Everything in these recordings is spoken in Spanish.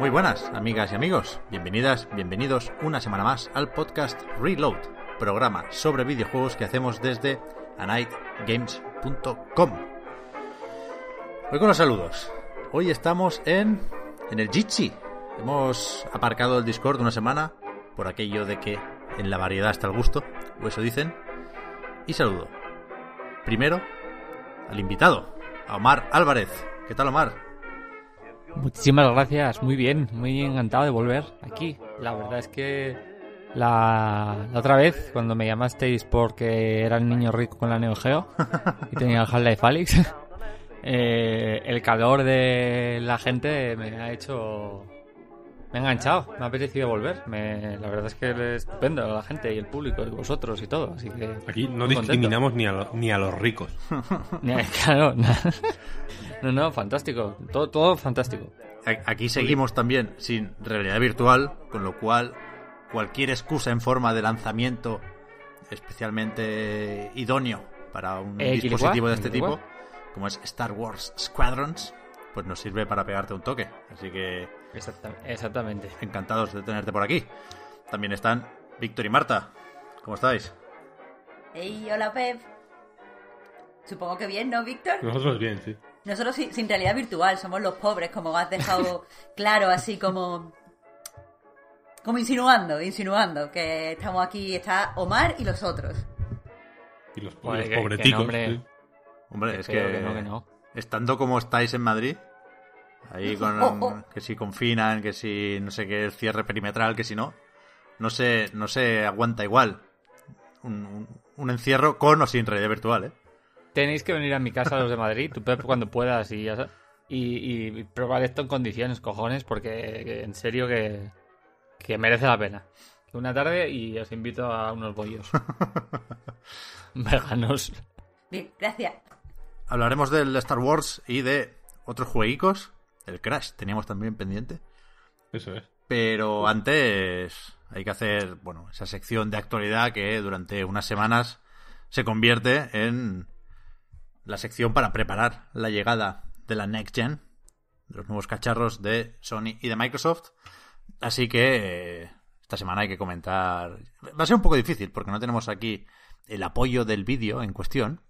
Muy buenas, amigas y amigos. Bienvenidas, bienvenidos una semana más al podcast Reload, programa sobre videojuegos que hacemos desde anightgames.com. Hoy con los saludos. Hoy estamos en, en el Jitsi. Hemos aparcado el Discord una semana por aquello de que en la variedad está el gusto, o eso dicen. Y saludo. Primero al invitado, a Omar Álvarez. ¿Qué tal, Omar? Muchísimas gracias, muy bien, muy encantado de volver aquí. La verdad es que la, la otra vez, cuando me llamasteis porque era el niño rico con la Neo Geo y tenía el Half-Life Alyx, eh, el calor de la gente me ha hecho... Me ha enganchado, me ha apetecido volver. Me, la verdad es que es estupendo la gente y el público y vosotros y todo. Así que Aquí no discriminamos ni a, lo- ni a los ricos. Claro, no, no, fantástico. Todo, todo fantástico. Aquí seguimos también sin realidad virtual, con lo cual cualquier excusa en forma de lanzamiento especialmente idóneo para un Eh, dispositivo de este tipo, como es Star Wars Squadrons, pues nos sirve para pegarte un toque. Así que Exacta- Exactamente. encantados de tenerte por aquí. También están Víctor y Marta. ¿Cómo estáis? Hey, hola Pep. Supongo que bien, ¿no, Víctor? Nosotros bien, sí. Nosotros sin, sin realidad virtual, somos los pobres, como has dejado claro, así como... Como insinuando, insinuando, que estamos aquí, está Omar y los otros. Y los, que- que pobreticos. sí. Hombre, Qué es que, que no, que no. estando como estáis en Madrid, ahí con Oh, oh. que si confinan, que si no sé qué, el cierre perimetral, que si no, no se, no se aguanta igual un, un- un encierro con o sin realidad virtual, ¿eh? Tenéis que venir a mi casa los de Madrid, tú Pep cuando puedas y ya y, y probar esto en condiciones, cojones, porque que en serio que, que merece la pena. Una tarde y os invito a unos bollos veganos. Bien, gracias. Hablaremos del Star Wars y de otros jueguicos, el Crash teníamos también pendiente, Eso es. pero antes hay que hacer, bueno, esa sección de actualidad que durante unas semanas se convierte en la sección para preparar la llegada de la Next Gen, de los nuevos cacharros de Sony y de Microsoft. Así que eh, esta semana hay que comentar. Va a ser un poco difícil porque no tenemos aquí el apoyo del vídeo en cuestión,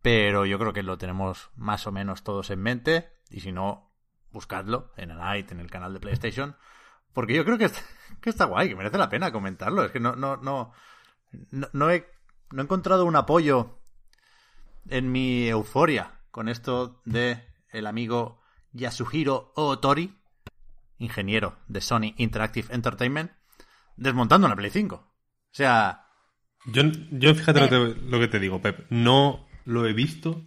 pero yo creo que lo tenemos más o menos todos en mente. Y si no, buscadlo en Night, en el canal de PlayStation, porque yo creo que, está- que está guay, que merece la pena comentarlo. Es que no, no, no, no, no he, no he encontrado un apoyo en mi euforia con esto de el amigo Yasuhiro Otori, ingeniero de Sony Interactive Entertainment, desmontando una Play 5. O sea, Yo, yo fíjate lo, que- lo que te digo, Pep. No lo he visto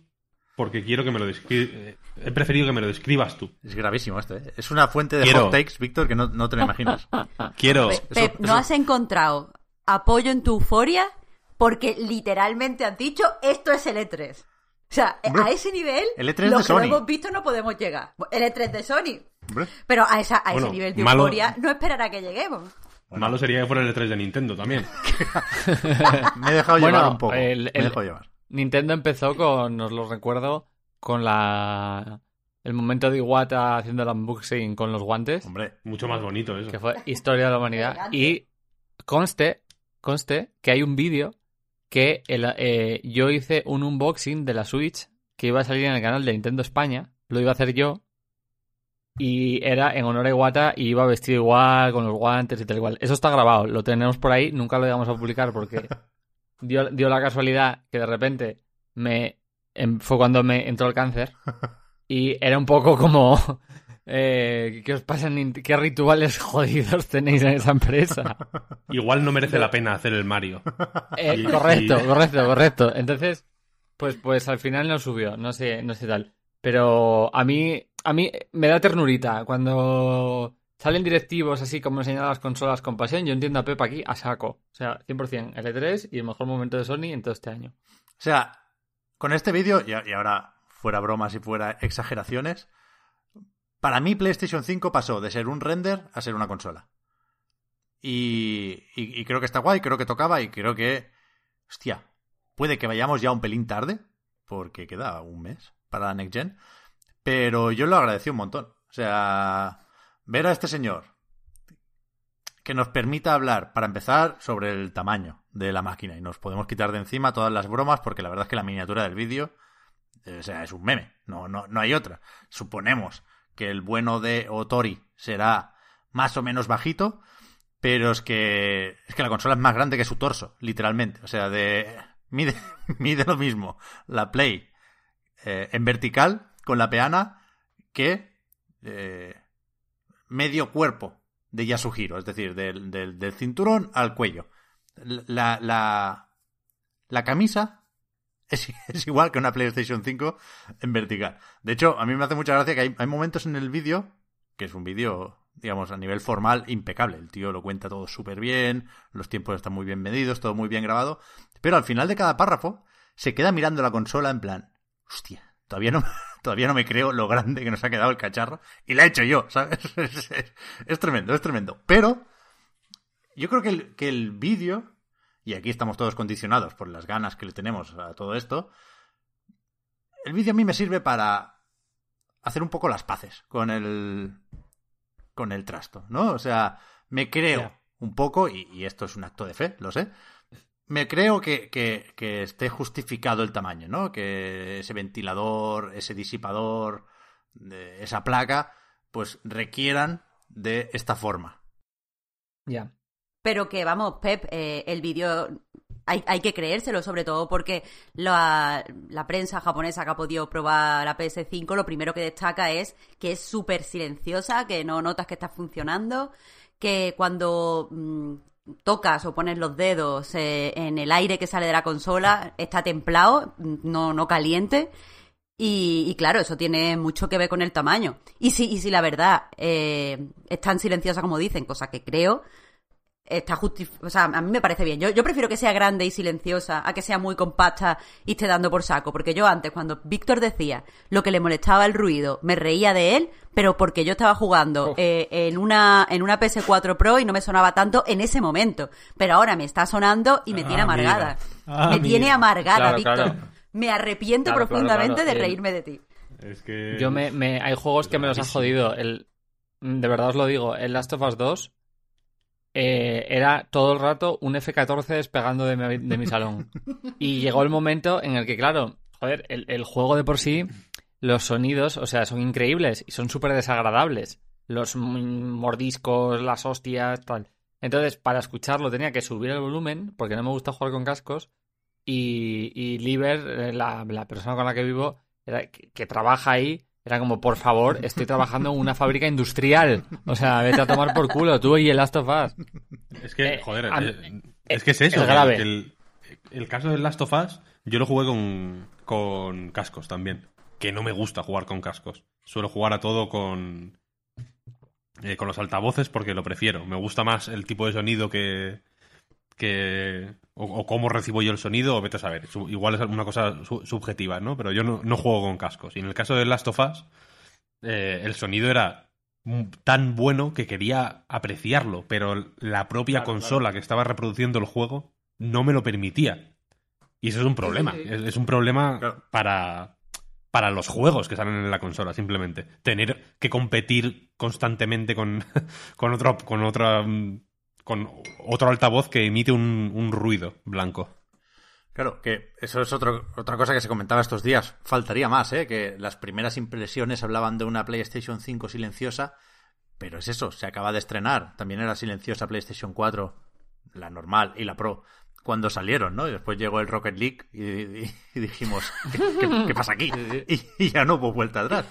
porque quiero que me lo describas. He preferido que me lo describas tú. es gravísimo esto, ¿eh? Es una fuente de Quiero- hot takes, Víctor, que no, no te lo imaginas. Quiero. Pe- Pep, ¿no eso- has encontrado apoyo en tu euforia? Porque literalmente has dicho, esto es el E3. O sea, Hombre, a ese nivel, el E3 los de que lo hemos visto no podemos llegar. El E3 de Sony. Hombre, Pero a, esa, a Bueno, ese nivel de malo- euforia no esperará que lleguemos. Malo sería que fuera el E3 de Nintendo también. me he dejado Bueno, llevar un poco. el- Me he dejado llevar. Nintendo empezó con, os lo recuerdo, con la el momento de Iwata haciendo el unboxing con los guantes, Hombre, Mucho más bonito eso. que fue historia de la humanidad. Y conste, conste que hay un vídeo que el- eh, yo hice un unboxing de la Switch que iba a salir en el canal de Nintendo España, lo iba a hacer yo, y era en honor a Iwata y iba vestido igual, con los guantes y tal igual. Eso está grabado, lo tenemos por ahí, nunca lo íbamos a publicar porque dio, dio la casualidad que de repente me em- fue cuando me entró el cáncer y era un poco como Eh, ¿Qué os pasa? ¿Qué rituales jodidos tenéis en esa empresa? Igual no merece la pena hacer el Mario. Eh, Y- correcto, y- correcto, correcto. Entonces, pues, pues al final no subió, no sé, no sé tal. Pero a mí, a mí me da ternurita cuando salen directivos así como enseñan las consolas con pasión. Yo entiendo a Pep aquí a saco. O sea, 100% L3 y el mejor momento de Sony en todo este año. O sea, con este vídeo, y, y ahora fuera bromas y fuera exageraciones, para mí PlayStation 5 pasó de ser un render a ser una consola. Y, creo que está guay, creo que tocaba y creo que, hostia, puede que vayamos ya un pelín tarde, porque queda un mes para la Next Gen, pero yo lo agradecí un montón. O sea, ver a este señor que nos permita hablar, para empezar, sobre el tamaño de la máquina. Y nos podemos quitar de encima todas las bromas, porque la verdad es que la miniatura del vídeo, o sea, es un meme. No, no, no hay otra. Suponemos que el bueno de Otori será más o menos bajito, pero es que, es que la consola es más grande que su torso, literalmente. O sea, de mide, mide lo mismo la Play eh, en vertical con la peana que eh, medio cuerpo de Yasuhiro, es decir, del, del- del cinturón al cuello. La, la, la camisa es, igual que una PlayStation 5 en vertical. De hecho, a mí me hace mucha gracia que hay, hay momentos en el vídeo, que es un vídeo, digamos, a nivel formal impecable. El tío lo cuenta todo súper bien, los tiempos están muy bien medidos, todo muy bien grabado, pero al final de cada párrafo se queda mirando la consola en plan, hostia, todavía no, todavía no me creo lo grande que nos ha quedado el cacharro y la he hecho yo, ¿sabes? Es, es- es tremendo, es tremendo. Pero yo creo que el, que el vídeo, y aquí estamos todos condicionados por las ganas que le tenemos a todo esto, el vídeo a mí me sirve para hacer un poco las paces con el con el trasto, ¿no? O sea, me creo un poco, y, y esto es un acto de fe, lo sé, me creo que, que- que esté justificado el tamaño, ¿no? Que ese ventilador, ese disipador, esa placa, pues requieran de esta forma. Ya. Pero que, vamos, Pep, eh, el vídeo hay, hay que creérselo, sobre todo porque la, la prensa japonesa que ha podido probar la PS5, lo primero que destaca es que es súper silenciosa, que no notas que está funcionando, que cuando mm, tocas o pones los dedos eh, en el aire que sale de la consola, está templado, mm, no, no caliente. Y, claro, eso tiene mucho que ver con el tamaño. Y si, y si la verdad eh, es tan silenciosa como dicen, cosa que creo, está justificado. O sea, a mí me parece bien. Yo, yo prefiero que sea grande y silenciosa a que sea muy compacta y esté dando por saco. Porque yo antes, cuando Víctor decía lo que le molestaba el ruido, me reía de él, pero porque yo estaba jugando eh, en, una, en una PS4 Pro y no me sonaba tanto en ese momento. Pero ahora me está sonando y me Ah, tiene amargada. Ah, me tiene amargada, Claro, Víctor. claro. Me arrepiento Claro, profundamente claro. de reírme de ti. Es que... Yo me, me- hay juegos que me los ha jodido. El, de verdad os lo digo, el Last of Us 2 eh, era todo el rato un F-14 despegando de mi, salón. Y llegó el momento en el que, claro, joder, el, juego de por sí, los sonidos, o sea, son increíbles y son súper desagradables. Los m- mordiscos, las hostias, tal. Entonces, para escucharlo tenía que subir el volumen, porque no me gusta jugar con cascos. Y, y Liber, eh, la, persona con la que vivo, que trabaja ahí, era como, por favor, estoy trabajando en una fábrica industrial. O sea, vete a tomar por culo, tú y el Last of Us. Es que, Eh, joder, a- eh, es que es eso. es grave. El, el caso del Last of Us, yo lo jugué con, con cascos también. Que no me gusta jugar con cascos. Suelo jugar a todo con, eh, con los altavoces porque lo prefiero. Me gusta más el tipo de sonido que. que o, o cómo recibo yo el sonido, o vete a saber. Igual es una cosa su- subjetiva, ¿no? Pero yo no, no juego con cascos. Y en el caso del Last of Us, eh, el sonido era tan bueno que quería apreciarlo, pero la propia Claro, consola que estaba reproduciendo el juego no me lo permitía. Y eso es un problema. sí, sí. Es, es un problema Claro. para, para los juegos que salen en la consola, simplemente. Tener que competir constantemente con, con otro, con otra mm, con otro altavoz que emite un, un ruido blanco. Claro, que eso es otro, otra cosa que se comentaba estos días. Faltaría más, ¿eh? Que las primeras impresiones hablaban de una PlayStation 5 silenciosa, pero es eso, se acaba de estrenar. También era silenciosa PlayStation 4, la normal y la Pro, cuando salieron, ¿no? Y después llegó el Rocket League y, y- y dijimos, ¿qué, qué- qué pasa aquí? Y, y ya no hubo vuelta atrás.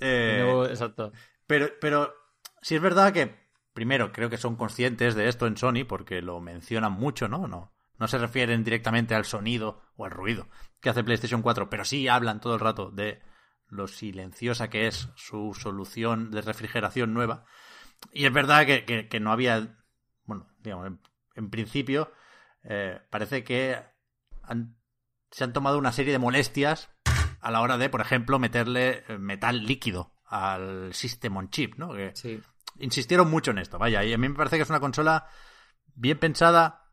Eh, No, exacto. Pero, pero sí es verdad que, primero, creo que son conscientes de esto en Sony porque lo mencionan mucho, ¿no? No, no se refieren directamente al sonido o al ruido que hace PlayStation 4, pero sí hablan todo el rato de lo silenciosa que es su solución de refrigeración nueva. Y es verdad que, no había, bueno, digamos, en, en principio, eh, parece que han- se han tomado una serie de molestias a la hora de, por ejemplo, meterle eh, metal líquido al System on Chip, ¿no? Sí. Insistieron mucho en esto, vaya, y a mí me parece que es una consola bien pensada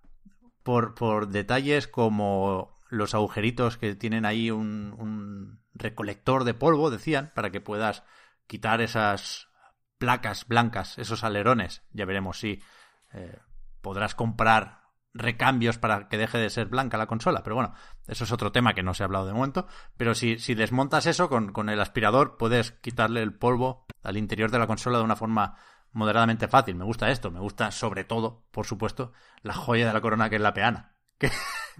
por, por detalles como los agujeritos que tienen ahí un, recolector de polvo, decían, para que puedas quitar esas placas blancas, esos alerones. Ya veremos si eh, podrás comprar recambios para que deje de ser blanca la consola. Pero bueno, eso es otro tema que no se ha hablado de momento. Pero si, si desmontas eso con, con el aspirador, puedes quitarle el polvo al interior de la consola de una forma moderadamente fácil. Me gusta esto. Me gusta sobre todo, por supuesto, la joya de la corona que es la peana. Que,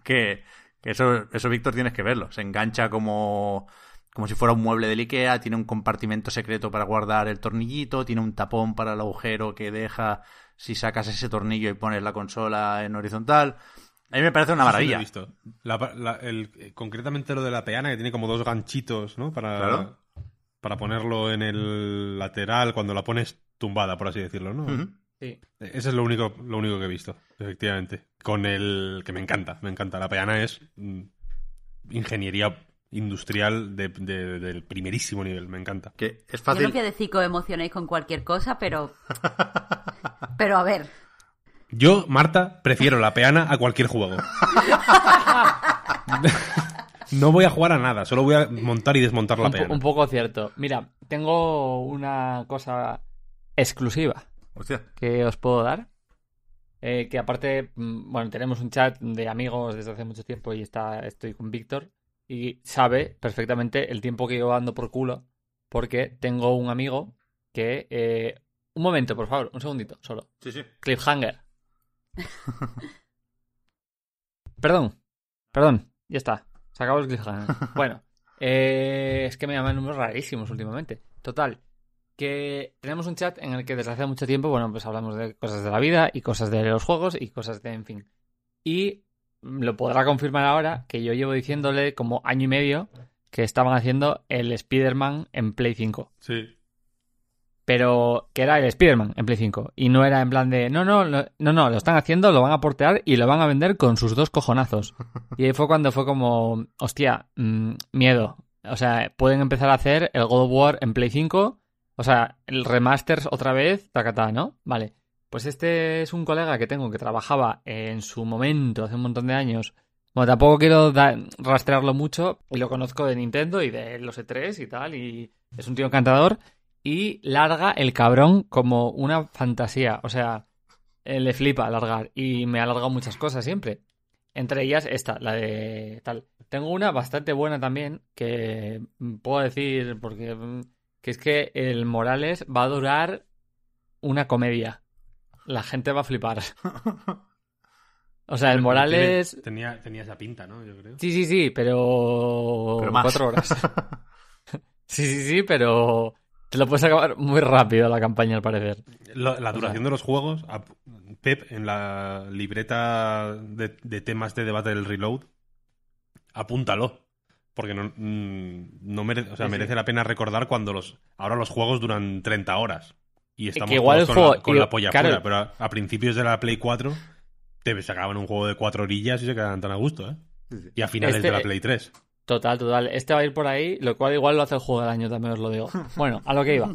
que, que eso, eso, Víctor, tienes que verlo. Se engancha como, como si fuera un mueble del Ikea, tiene un compartimento secreto para guardar el tornillito, tiene un tapón para el agujero que deja si sacas ese tornillo y pones la consola en horizontal. A mí me parece una Eso sí lo maravilla. he visto. La- la- el- eh, concretamente lo de la peana, que tiene como dos ganchitos, ¿no? Para, Claro. para ponerlo en el lateral cuando la pones tumbada, por así decirlo, ¿no? Sí. Ese es lo único, lo único que he visto, efectivamente. Con el que me encanta, me encanta. La peana es mm, ingeniería industrial de- de- del primerísimo nivel, me encanta. Que es Yo fácil. no voy a decir que os emocionéis con cualquier cosa, pero. Pero a ver. Yo, Marta, prefiero la peana a cualquier juego. no voy a jugar a nada, solo voy a montar y desmontar la Un, peana. un poco cierto. Mira, tengo una cosa exclusiva Hostia. que os puedo dar. Eh, que aparte, mm, bueno, tenemos un chat de amigos desde hace mucho tiempo y está, estoy con Víctor y sabe perfectamente el tiempo que llevo dando por culo porque tengo un amigo que... eh, un momento, por favor, un segundito, solo. Sí, sí. Cliffhanger. perdón, perdón, ya está. Se acabó el cliffhanger. Bueno, eh, es que me llaman números rarísimos últimamente. Total, que tenemos un chat en el que desde hace mucho tiempo, bueno, pues hablamos de cosas de la vida y cosas de los juegos y cosas de, en fin. Y lo podrá confirmar ahora que yo llevo diciéndole como año y medio que estaban haciendo el Spider-Man en Play 5 Sí. pero que era el Spider-Man en Play 5. Y no era en plan de, no, no, no, no, lo están haciendo, lo van a portear y lo van a vender con sus dos cojonazos. Y ahí fue cuando fue como, hostia, mm, miedo. O sea, pueden empezar a hacer el God of War en Play 5. O sea, el remasters otra vez, tacatá, ¿no? Vale. Pues este es un colega que tengo que trabajaba en su momento, hace un montón de años. Bueno, tampoco quiero rastrearlo mucho. Y lo conozco de Nintendo y de los E3 y tal. Y es un tío encantador y larga el cabrón como una fantasía. O sea, eh, le flipa alargar y me ha alargado muchas cosas siempre. Entre ellas esta, la de tal. Tengo una bastante buena también que puedo decir porque mm, que es que el Morales va a durar una comedia. La gente va a flipar. O sea, el Morales Tiene- Tenía, tenía esa pinta, ¿no? Yo creo. Sí, sí, sí, pero. Pero más. Cuatro horas. sí, sí, sí, pero. Te lo puedes acabar muy rápido la campaña, al parecer. La, duración sea- de los juegos, Pep, en la libreta de, de temas de debate del Reload, apúntalo. Porque no, mm, no mere- o sea, Sí, sí. merece la pena recordar cuando los. Ahora los juegos duran 30 horas. Y estamos que igual con, juego- la, con y- la polla claro. fuera, pero a, a principios de la Play 4 te sacaban un juego de cuatro orillas y se quedaban tan a gusto, ¿eh? Y a finales Este- de la Play 3. Total, total. Este va a ir por ahí, lo cual igual lo hace el juego del año, también os lo digo. Bueno, a lo que iba.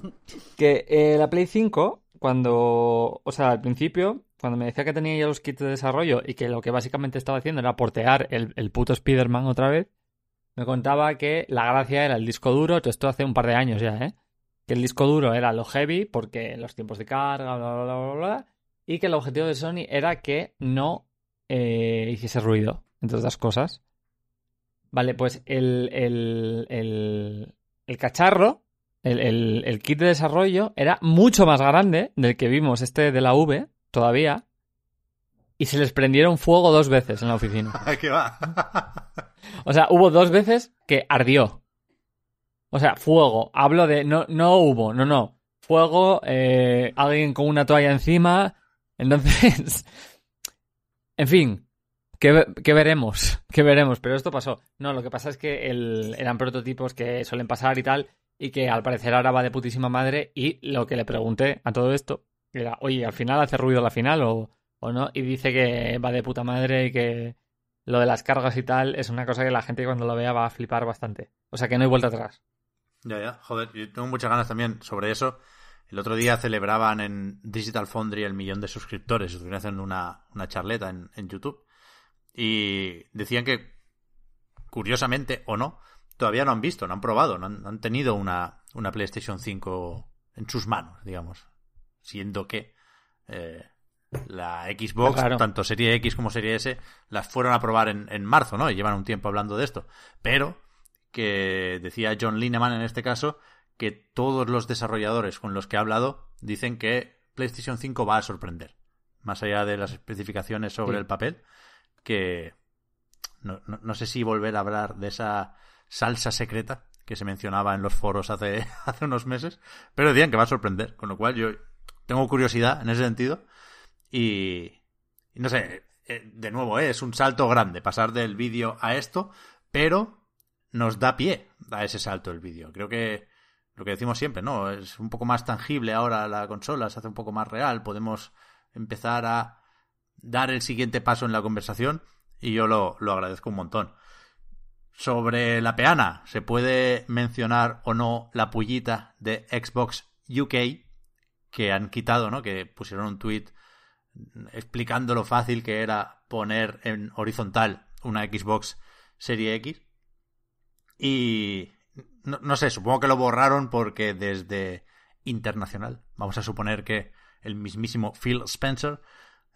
Que eh, la Play 5, cuando. O sea, al principio, cuando me decía que tenía ya los kits de desarrollo y que lo que básicamente estaba haciendo era portear el, el puto Spider-Man otra vez, me contaba que la gracia era el disco duro. Esto hace un par de años ya, ¿eh? Que el disco duro era lo heavy, porque los tiempos de carga, bla, bla, bla, bla. Y que el objetivo de Sony era que no eh, hiciese ruido, entre otras cosas. Vale, pues el, el, el, el cacharro, el, el- el kit de desarrollo, era mucho más grande del que vimos este de la V todavía. Y se les prendieron fuego dos veces en la oficina. ¿Qué va? O sea, hubo dos veces que ardió. O sea, fuego. Hablo de. No, no hubo, no, no. fuego, eh, alguien con una toalla encima. Entonces, en fin, que, que veremos, que veremos. Pero esto pasó. No, lo que pasa es que el- eran prototipos que suelen pasar y tal, y que al parecer ahora va de putísima madre. Y lo que le pregunté a todo esto era, oye, ¿al final hace ruido la final o, o no? Y dice que va de puta madre y que lo de las cargas y tal es una cosa que la gente cuando lo vea va a flipar bastante. O sea que no hay vuelta atrás. Ya, ya, joder, yo tengo muchas ganas también sobre eso. El otro día celebraban en Digital Foundry el millón de suscriptores, estuvieron haciendo una, una charleta en, en YouTube. Y decían que, curiosamente o no, todavía no han visto, no han probado, no han, tenido una, una PlayStation 5 en sus manos, digamos. Siendo que eh, la Xbox, Claro. tanto Serie X como Serie S, las fueron a probar en, en marzo, ¿no? Y llevan un tiempo hablando de esto. Pero que decía John Lineman en este caso que todos los desarrolladores con los que ha hablado dicen que PlayStation 5 va a sorprender. Más allá de las especificaciones sobre Sí. el papel, que no, no- no sé si volver a hablar de esa salsa secreta que se mencionaba en los foros hace, hace unos meses, pero decían que va a sorprender, con lo cual yo tengo curiosidad en ese sentido y, no sé, eh, de nuevo, eh, es un salto grande pasar del vídeo a esto, pero nos da pie a ese salto el vídeo. Creo que lo que decimos siempre, ¿no? Es un poco más tangible ahora la consola, se hace un poco más real, podemos empezar a dar el siguiente paso en la conversación y yo lo, lo agradezco un montón. Sobre la peana, ¿se puede mencionar o no la pullita de Xbox UK que han quitado, ¿no? Que pusieron un tweet explicando lo fácil que era poner en horizontal una Xbox Serie X. Y no, no sé, supongo que lo borraron porque desde internacional, vamos a suponer que el mismísimo Phil Spencer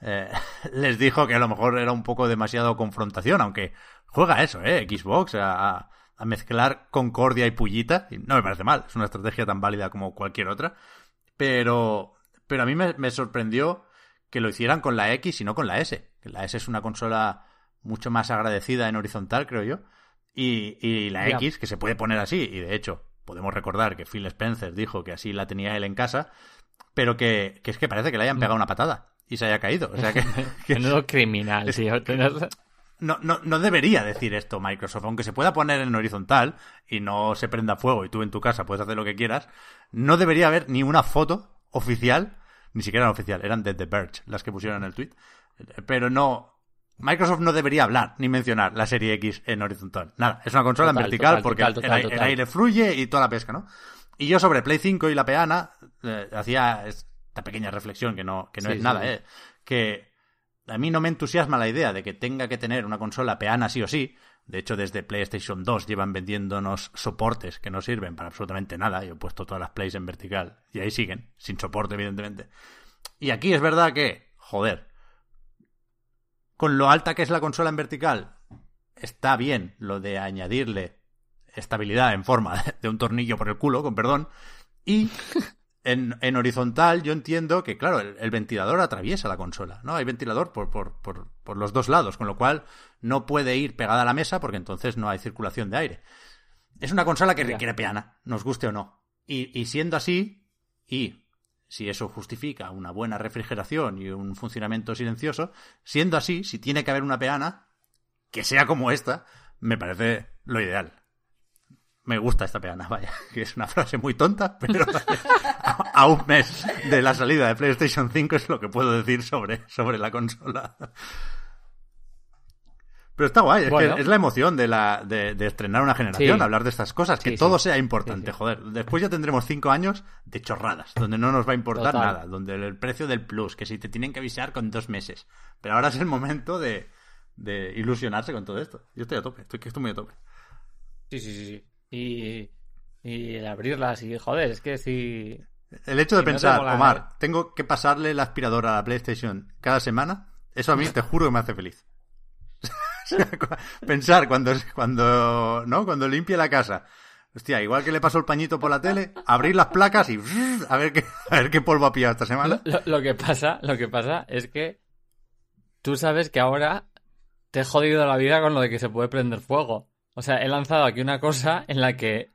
eh, les dijo que a lo mejor era un poco demasiado confrontación, aunque juega eso, ¿eh? Xbox, a, mezclar concordia y pullita. Y no me parece mal, es una estrategia tan válida como cualquier otra. Pero, pero a mí me sorprendió que lo hicieran con la X y no con la S. Que la S es una consola mucho más agradecida en horizontal, creo yo. Y, y la. X, que se puede poner así, y de hecho, podemos recordar que Phil Spencer dijo que así la tenía él en casa, pero que, que es que parece que le hayan pegado una patada y se haya caído. O sea que, que criminal, es- tío. No, no, no debería decir esto Microsoft, aunque se pueda poner en horizontal y no se prenda fuego y tú en tu casa puedes hacer lo que quieras, no debería haber ni una foto oficial, ni siquiera eran oficial, eran de The Verge las que pusieron en el tweet, pero no, Microsoft no debería hablar ni mencionar la serie X en horizontal, nada, es una consola Total, en vertical total, porque total, el- aire fluye y toda la pesca, ¿no? Y yo sobre Play 5 y la peana eh, hacía esta pequeña reflexión que no, que no Sí, es sí, nada, sí. ¿eh? Que a mí no me entusiasma la idea de que tenga que tener una consola peana sí o sí. De hecho, desde PlayStation 2 llevan vendiéndonos soportes que no sirven para absolutamente nada. Yo he puesto todas las plays en vertical y ahí siguen, sin soporte, evidentemente. Y aquí es verdad que, joder, con lo alta que es la consola en vertical, está bien lo de añadirle estabilidad en forma de un tornillo por el culo, con perdón. Y en, en horizontal yo entiendo que, claro, el, el ventilador atraviesa la consola, ¿no? Hay ventilador por, por, por, por los dos lados, con lo cual no puede ir pegada a la mesa porque entonces no hay circulación de aire. Es una consola que requiere peana, nos guste o no. Y, y siendo así, y si eso justifica una buena refrigeración y un funcionamiento silencioso, siendo así, si tiene que haber una peana, que sea como esta, me parece lo ideal. Me gusta esta peana, vaya, que es una frase muy tonta, pero a, un mes de la salida de PlayStation 5 es lo que puedo decir sobre, sobre la consola. Pero está guay, es, Bueno. que es la emoción de, la, de, de estrenar una generación, Sí. hablar de estas cosas, que Sí, todo sí. sea importante, joder. Después ya tendremos cinco años de chorradas, donde no nos va a importar Total. nada, donde el precio del plus, que si te tienen que avisar con dos meses. Pero ahora es el momento de, de ilusionarse con todo esto. Yo estoy a tope, estoy, estoy muy a tope. Sí, sí, sí. sí. Y, y el abrirlas y, joder, es que si... El hecho de Si no te pensar, Omar, eh. tengo que pasarle la aspiradora a la PlayStation cada semana, eso a mí te juro que me hace feliz. Pensar cuando, cuando, ¿no? Cuando limpie la casa. Hostia, igual que le paso el pañito por la tele, abrir las placas y a ver qué, a ver qué polvo ha pillado esta semana. Lo, lo que pasa, lo que pasa es que tú sabes que ahora te he jodido la vida con lo de que se puede prender fuego. O sea, he lanzado aquí una cosa en la que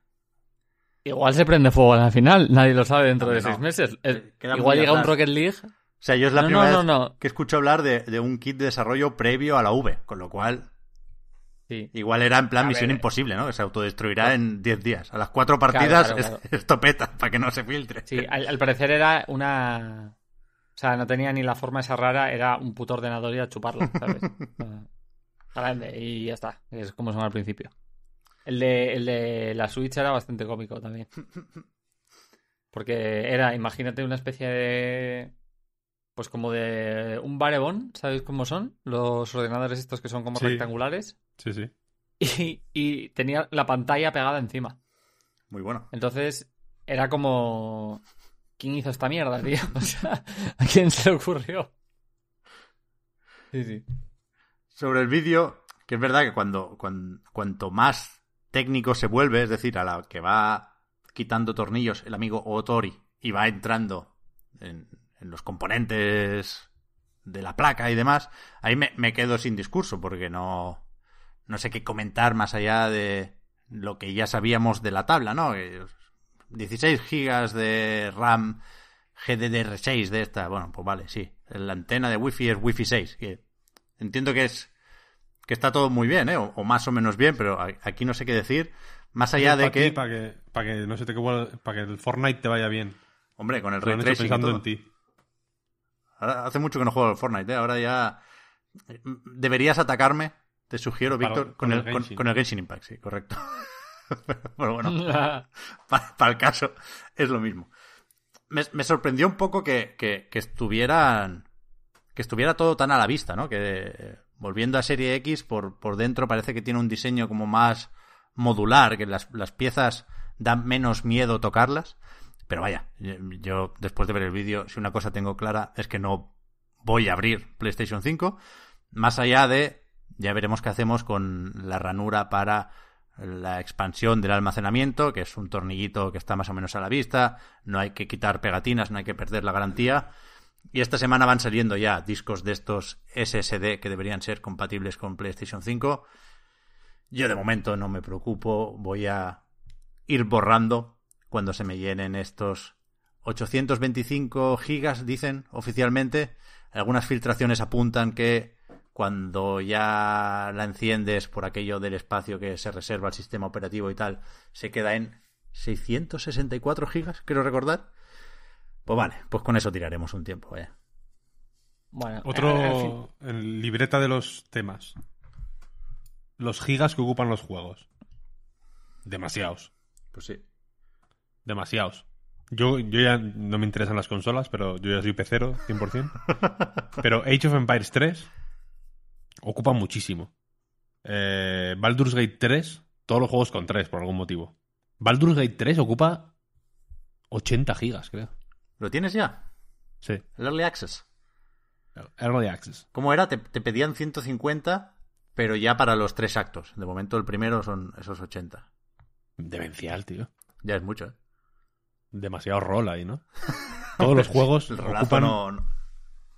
Igual se prende fuego al final, nadie lo sabe dentro de seis no. meses. Queda igual llega un. Rocket League. O sea, yo es la No, primera no, vez que escucho hablar de, de un kit de desarrollo previo a la V, con lo cual Sí. igual era en plan A misión ver, imposible, ¿no? Que se autodestruirá en 10 días. A las cuatro partidas claro, claro. es- esto peta para que no se filtre. Sí, al, al parecer era una. O sea, no tenía ni la forma esa rara, era un puto ordenador y a chuparlo, ¿sabes? Grande, y ya está. Es como son al principio. El de, el de la Switch era bastante cómico también. Porque era, imagínate, una especie de. Pues como de un barebón, ¿sabéis cómo son? Los ordenadores estos que son como Sí. rectangulares. Sí, sí. Y, y tenía la pantalla pegada encima. Muy bueno. Entonces, era como. ¿Quién hizo esta mierda, tío? O sea, ¿a quién se le ocurrió? Sí, sí. Sobre el vídeo, que es verdad que cuando, cuan- cuanto más técnico se vuelve, es decir, a la que va quitando tornillos el amigo Otori y va entrando en, los componentes de la placa y demás, ahí me, quedo sin discurso porque no, no sé qué comentar más allá de lo que ya sabíamos de la tabla, ¿no? Que 16 gigas de RAM GDDR6 de esta, bueno, pues vale, sí. La antena de Wi-Fi es Wi-Fi 6, que entiendo que es que está todo muy bien, ¿eh? O, o más o menos bien, pero aquí no sé qué decir. Más allá de que, Para que, pa' que no se te para que el Fortnite te vaya bien. hombre, con el ray tracing y pensando todo. en ti. Ahora, hace mucho que no juego al Fortnite, ¿eh? Ahora ya deberías atacarme, te sugiero, Para- Víctor, con, con el, el con, el Genshin Impact, sí, correcto. pero bueno, para, el caso es lo mismo. Me, me sorprendió un poco que, que, que estuvieran que estuviera todo tan a la vista, ¿no? Que eh, volviendo a Serie X por, por dentro parece que tiene un diseño como más modular, que las, las piezas dan menos miedo tocarlas. Pero vaya, yo, después de ver el vídeo, si una cosa tengo clara es que no voy a abrir PlayStation 5, más allá de ya veremos qué hacemos con la ranura para la expansión del almacenamiento, que es un tornillito que está más o menos a la vista, no hay que quitar pegatinas, no hay que perder la garantía. Y esta semana van saliendo ya discos de estos SSD que deberían ser compatibles con PlayStation 5. Yo de momento no me preocupo, voy a ir borrando cuando se me llenen estos 825 gigas, dicen oficialmente. Algunas filtraciones apuntan que cuando ya la enciendes por aquello del espacio que se reserva al sistema operativo y tal, se queda en 664 gigas, quiero recordar. Pues vale, pues con eso tiraremos un tiempo, vaya. Bueno, Otro eh, en fin. en libreta de los temas. Los gigas que ocupan los juegos. Demasiados. Pues sí. Demasiados. Yo, yo ya no me interesan las consolas, pero yo ya soy pecero, 100%. pero Age of Empires 3 ocupa muchísimo. Eh, Baldur's Gate 3, todos los juegos con 3 por algún motivo. Baldur's Gate 3 ocupa 80 gigas, creo. ¿Lo tienes ya? Sí. El Early Access. Early Access. ¿Cómo era? Te, te pedían 150, pero ya para los tres actos. De momento el primero son esos 80. Demencial, tío. Ya es mucho, ¿eh? Demasiado rol ahí, ¿no? Todos los juegos El ocupan... no, no-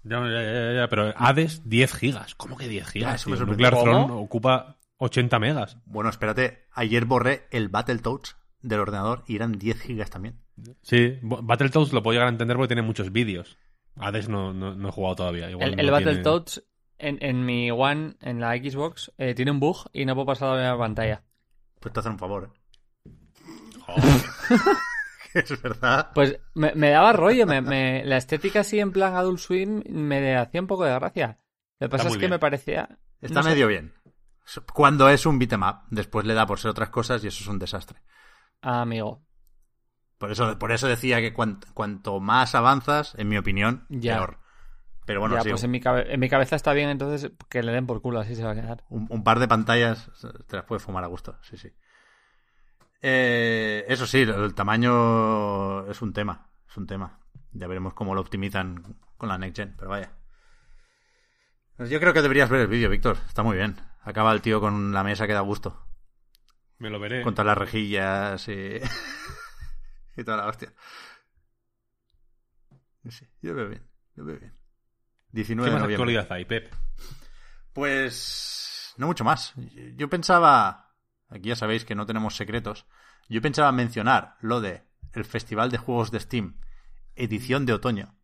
Ya, ya, ya, ya, pero Hades 10 gigas. ¿Cómo que 10 gigas? Ya, eso me. Nuclear. Throne ocupa 80 megas. Bueno, espérate. Ayer borré el Battletoads del ordenador y eran 10 gigas también. Sí, Battletoads lo puedo llegar a entender porque tiene muchos vídeos. Hades no, no, no he jugado todavía. Igual El, el no tiene- Battletoads en, en mi One, en la Xbox, eh, tiene un bug y no puedo pasar a la pantalla. Pues te hacen un favor, ¿eh? Es verdad. Pues me, me daba rollo, me, me- la estética así en plan Adult Swim me hacía un poco de gracia. Lo que pasa es que bien. me parecía... Está no sé. medio bien. Cuando es un beat'em up, después le da por ser otras cosas y eso es un desastre. Ah, amigo. Por eso, por eso decía que cuant- cuanto más avanzas, en mi opinión, Ya. peor. Pero bueno, ya, sí, pues en mi, cabe- en mi cabeza está bien, entonces que le den por culo, así se va a quedar. un, un par de pantallas te las puedes fumar a gusto, sí, sí. Eh, eso sí, el tamaño es un tema, es un tema. Ya veremos cómo lo optimizan con la Next Gen, pero vaya. Yo creo que deberías ver el vídeo, Víctor. Está muy bien. Acaba el tío con la mesa que da gusto. Me lo veré. Con todas las rejillas y... y toda la hostia. Sí, yo veo bien, yo veo bien. 19 ¿Qué más actualidad hay, Pep? Pues no mucho más. Yo pensaba, aquí ya sabéis que no tenemos secretos, Yo pensaba mencionar lo de el Festival de Juegos de Steam, edición de otoño.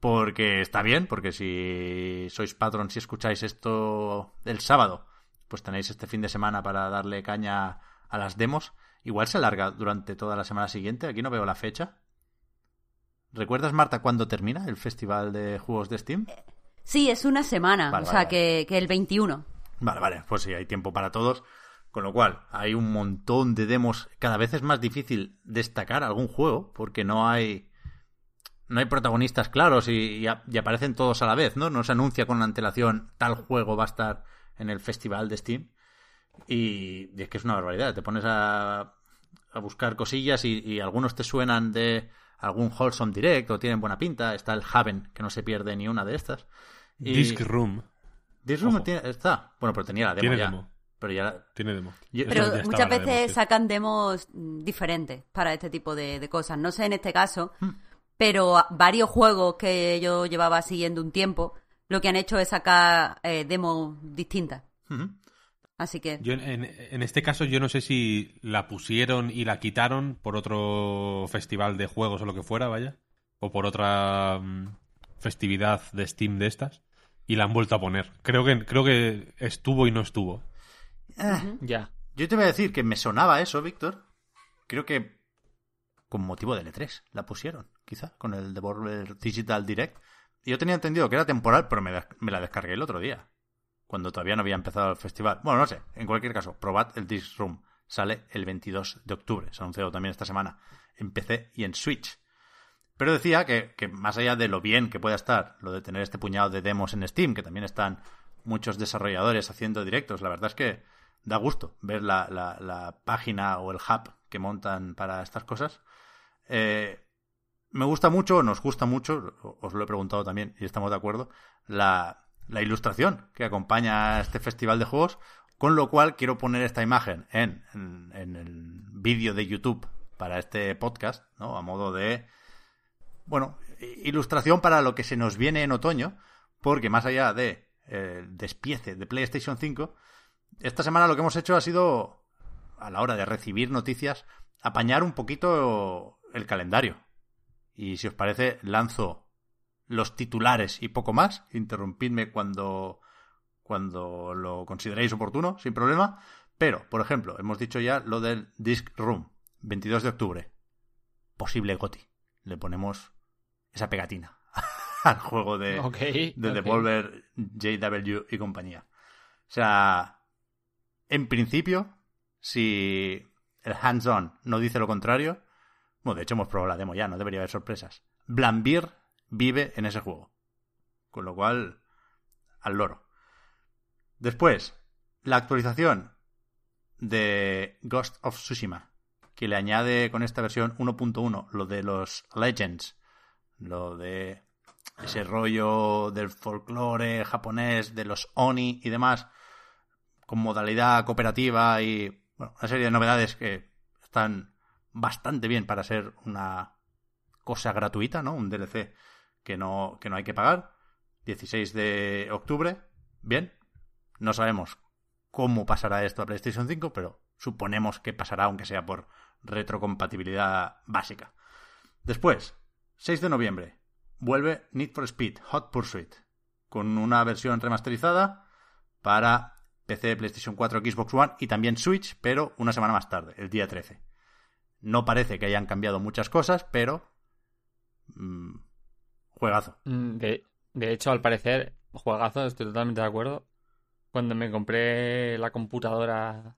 Porque está bien, porque si sois patrón, si escucháis esto el sábado, pues tenéis este fin de semana para darle caña a las demos. Igual se alarga durante toda la semana siguiente. Aquí no veo la fecha. ¿Recuerdas, Marta, cuándo termina el Festival de Juegos de Steam? Sí, es una semana, Vale, o sea vale, que, que el 21. Vale, vale, pues sí, hay tiempo para todos. Con lo cual, hay un montón de demos. Cada vez es más difícil destacar algún juego porque no hay. No hay protagonistas claros y, y aparecen todos a la vez, ¿no? No se anuncia con antelación tal juego va a estar en el festival de Steam. Y, y es que es una barbaridad. Te pones a, a buscar cosillas y, y algunos te suenan de algún Wholesome Direct o tienen buena pinta. Está el Haven, que no se pierde ni una de estas. Y- Disc Room. Disc Room tiene- está. Bueno, pero tenía la demo Tiene ya. demo. Pero ya. Tiene demo. Yo- Pero ya muchas demo, veces sí. sacan demos mm, diferentes para este tipo de, de cosas. No sé en este caso, Hmm. pero a- varios juegos que yo llevaba siguiendo un tiempo, lo que han hecho es sacar eh, demos distintas. Ujú. Así que Yo en, este caso yo no sé si la pusieron y la quitaron por otro festival de juegos o lo que fuera, vaya, o por otra mm, festividad de Steam de estas y la han vuelto a poner. Creo que creo que estuvo y no estuvo. Eh, Ya. Yo te voy a decir que me sonaba eso, Víctor. Creo que con motivo del E3 la pusieron, quizá, con el Devolver Digital Direct. Y Yo tenía entendido que era temporal, pero me la descargué el otro día, cuando todavía no había empezado el festival. Bueno, no sé, en cualquier caso, probad el Disc Room. Sale el 22 de octubre, se ha anunciado también esta semana, en PC y en Switch. Pero decía que, que más allá de lo bien que pueda estar lo de tener este puñado de demos en Steam, que también están muchos desarrolladores haciendo directos, la verdad es que da gusto ver la, la- página o el hub que montan para estas cosas. Eh, me gusta mucho, nos gusta mucho, os lo he preguntado también y estamos de acuerdo, la, la ilustración que acompaña a este festival de juegos, con lo cual quiero poner esta imagen en, en- el vídeo de YouTube para este podcast, ¿no? A modo de, bueno, ilustración para lo que se nos viene en otoño, porque más allá de eh, despiece de PlayStation 5, esta semana lo que hemos hecho ha sido, a la hora de recibir noticias, apañar un poquito el calendario. Y si os parece, lanzo los titulares y poco más. Interrumpidme cuando, cuando lo consideréis oportuno, sin problema. Pero, por ejemplo, hemos dicho ya lo del Disc Room, 22 de octubre. Posible GOTI. Le ponemos esa pegatina al juego de, Ok. de ok. Devolver, JW y compañía. O sea, en principio, si el hands-on no dice lo contrario, bueno, de hecho hemos probado la demo ya, no debería haber sorpresas. Blambir vive en ese juego. Con lo cual, al loro. Después, la actualización de Ghost of Tsushima, que le añade con esta versión 1.1 lo de los Legends, lo de ese rollo del folclore japonés, de los Oni y demás, con modalidad cooperativa y bueno, una serie de novedades que están bastante bien para ser una cosa gratuita, ¿no? Un DLC que no, que no hay que pagar. 16 de octubre, bien. No sabemos cómo pasará esto a PlayStation 5, pero suponemos que pasará, aunque sea por retrocompatibilidad básica. Después, 6 de noviembre, vuelve Need for Speed Hot Pursuit, con una versión remasterizada para PC, PlayStation 4, Xbox One y también Switch, pero una semana más tarde, el día 13. No parece que hayan cambiado muchas cosas, pero... mm, juegazo. Mm, De, de hecho, al parecer, juegazo, estoy totalmente de acuerdo. Cuando me compré la computadora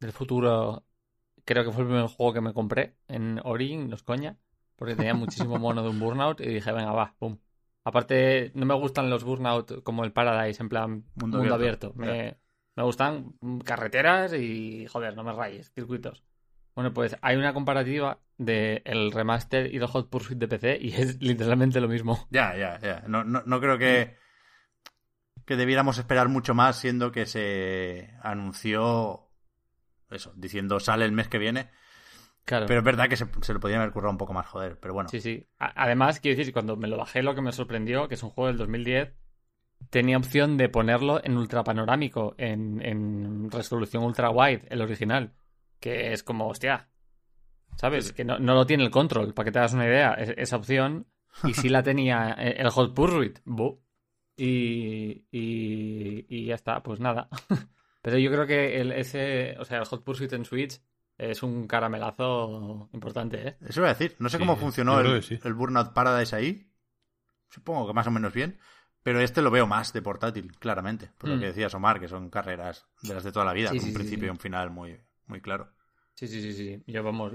del futuro, creo que fue el primer juego que me compré en Origin, no es coña, porque tenía muchísimo mono de un Burnout y dije, venga, va, pum. Aparte, no me gustan los Burnout como el Paradise, en plan Mundo mundo, abierto. abierto. Me, me gustan carreteras y, joder, no me rayes, circuitos. Bueno, pues hay una comparativa de el remaster y el Hot Pursuit de PC y es literalmente lo mismo. Ya, ya, ya. No, no, no creo que, que debiéramos esperar mucho más, siendo que se anunció eso, diciendo sale el mes que viene. Claro. Pero es verdad que se, se lo podían haber currado un poco más, joder. Pero bueno, Sí, sí. A- Además, quiero decir, cuando me lo bajé, lo que me sorprendió, que es un juego del 2010, tenía opción de ponerlo en ultra panorámico, en, en resolución ultra wide, el original. Que es como, hostia, ¿sabes? Que no, no lo tiene el control, para que te hagas una idea, es- esa opción, y sí la tenía el Hot Pursuit. Y, y, y ya está, pues nada. Pero yo creo que el, ese, o sea, el Hot Pursuit en Switch es un caramelazo importante, ¿eh? Eso iba a decir. No sé Sí, cómo funcionó el, sí. el Burnout Paradise ahí. Supongo que más o menos bien. Pero este lo veo más de portátil, claramente. Por lo Mm. que decías, Omar, que son carreras de las de toda la vida, Sí, con sí, un sí, principio sí. y un final muy, muy claro. Sí, sí, sí, sí. Yo, vamos,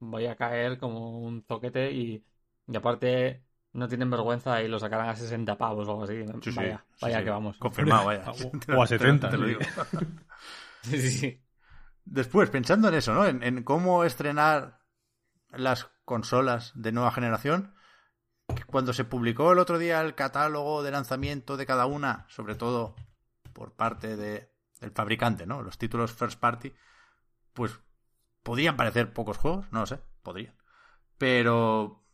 voy a caer como un zoquete y, y aparte no tienen vergüenza y lo sacarán a 60 pavos o algo así. Sí, sí, vaya, sí, vaya sí. que vamos. Confirmado, vaya. O- a 70, Te lo digo. Sí, sí, sí. Después, pensando en eso, ¿no? En, en cómo estrenar las consolas de nueva generación. Cuando se publicó el otro día el catálogo de lanzamiento de cada una, sobre todo por parte de, del fabricante, ¿no? Los títulos first party, pues podrían parecer pocos juegos, no lo sé, podrían. Pero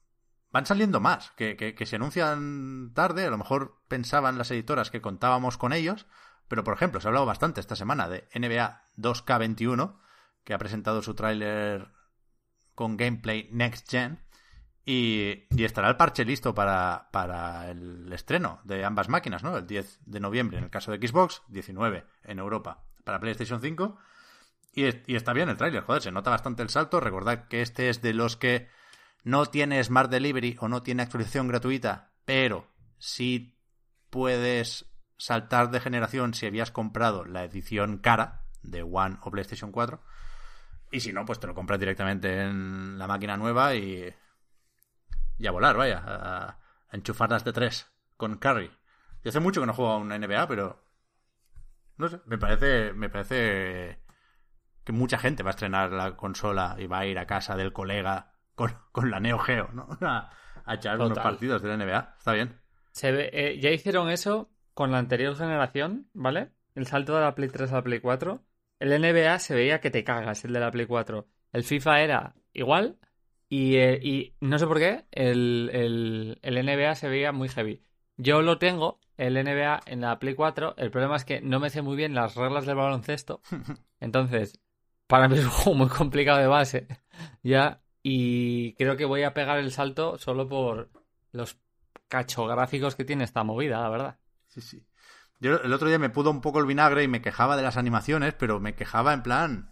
van saliendo más, que, que, se anuncian tarde, a lo mejor pensaban las editoras que contábamos con ellos, pero por ejemplo, se ha hablado bastante esta semana de NBA 2K21, que ha presentado su tráiler con gameplay Next Gen, y, y estará el parche listo para, para el estreno de ambas máquinas, ¿no? El 10 de noviembre en el caso de Xbox, 19 en Europa para PlayStation 5. Y, es- y está bien el tráiler, joder, se nota bastante el salto. Recordad que este es de los que no tiene Smart Delivery o no tiene actualización gratuita, pero sí puedes saltar de generación si habías comprado la edición cara de One o PlayStation 4. Y si no, pues te lo compras directamente en la máquina nueva y, y a volar, vaya, a, a enchufar las de tres con Curry. Yo hace mucho que no juego a una NBA, pero no sé, me parece, me parece que mucha gente va a estrenar la consola y va a ir a casa del colega con, con la Neo Geo, ¿no? A, a echar unos Total. partidos de la NBA. Está bien. Se ve- eh, ya hicieron eso con la anterior generación, ¿vale? El salto de la Play 3 a la Play 4. El NBA se veía que te cagas, el de la Play 4. El FIFA era igual. Y, eh, y no sé por qué, el, el, el NBA se veía muy heavy. Yo lo tengo, el NBA, en la Play 4. El problema es que no me sé muy bien las reglas del baloncesto. Entonces, para mí es un juego muy complicado de base. Ya. Y creo que voy a pegar el salto solo por los cachográficos que tiene esta movida, la verdad. Sí, sí. Yo el otro día me pudo un poco el vinagre y me quejaba de las animaciones, pero me quejaba en plan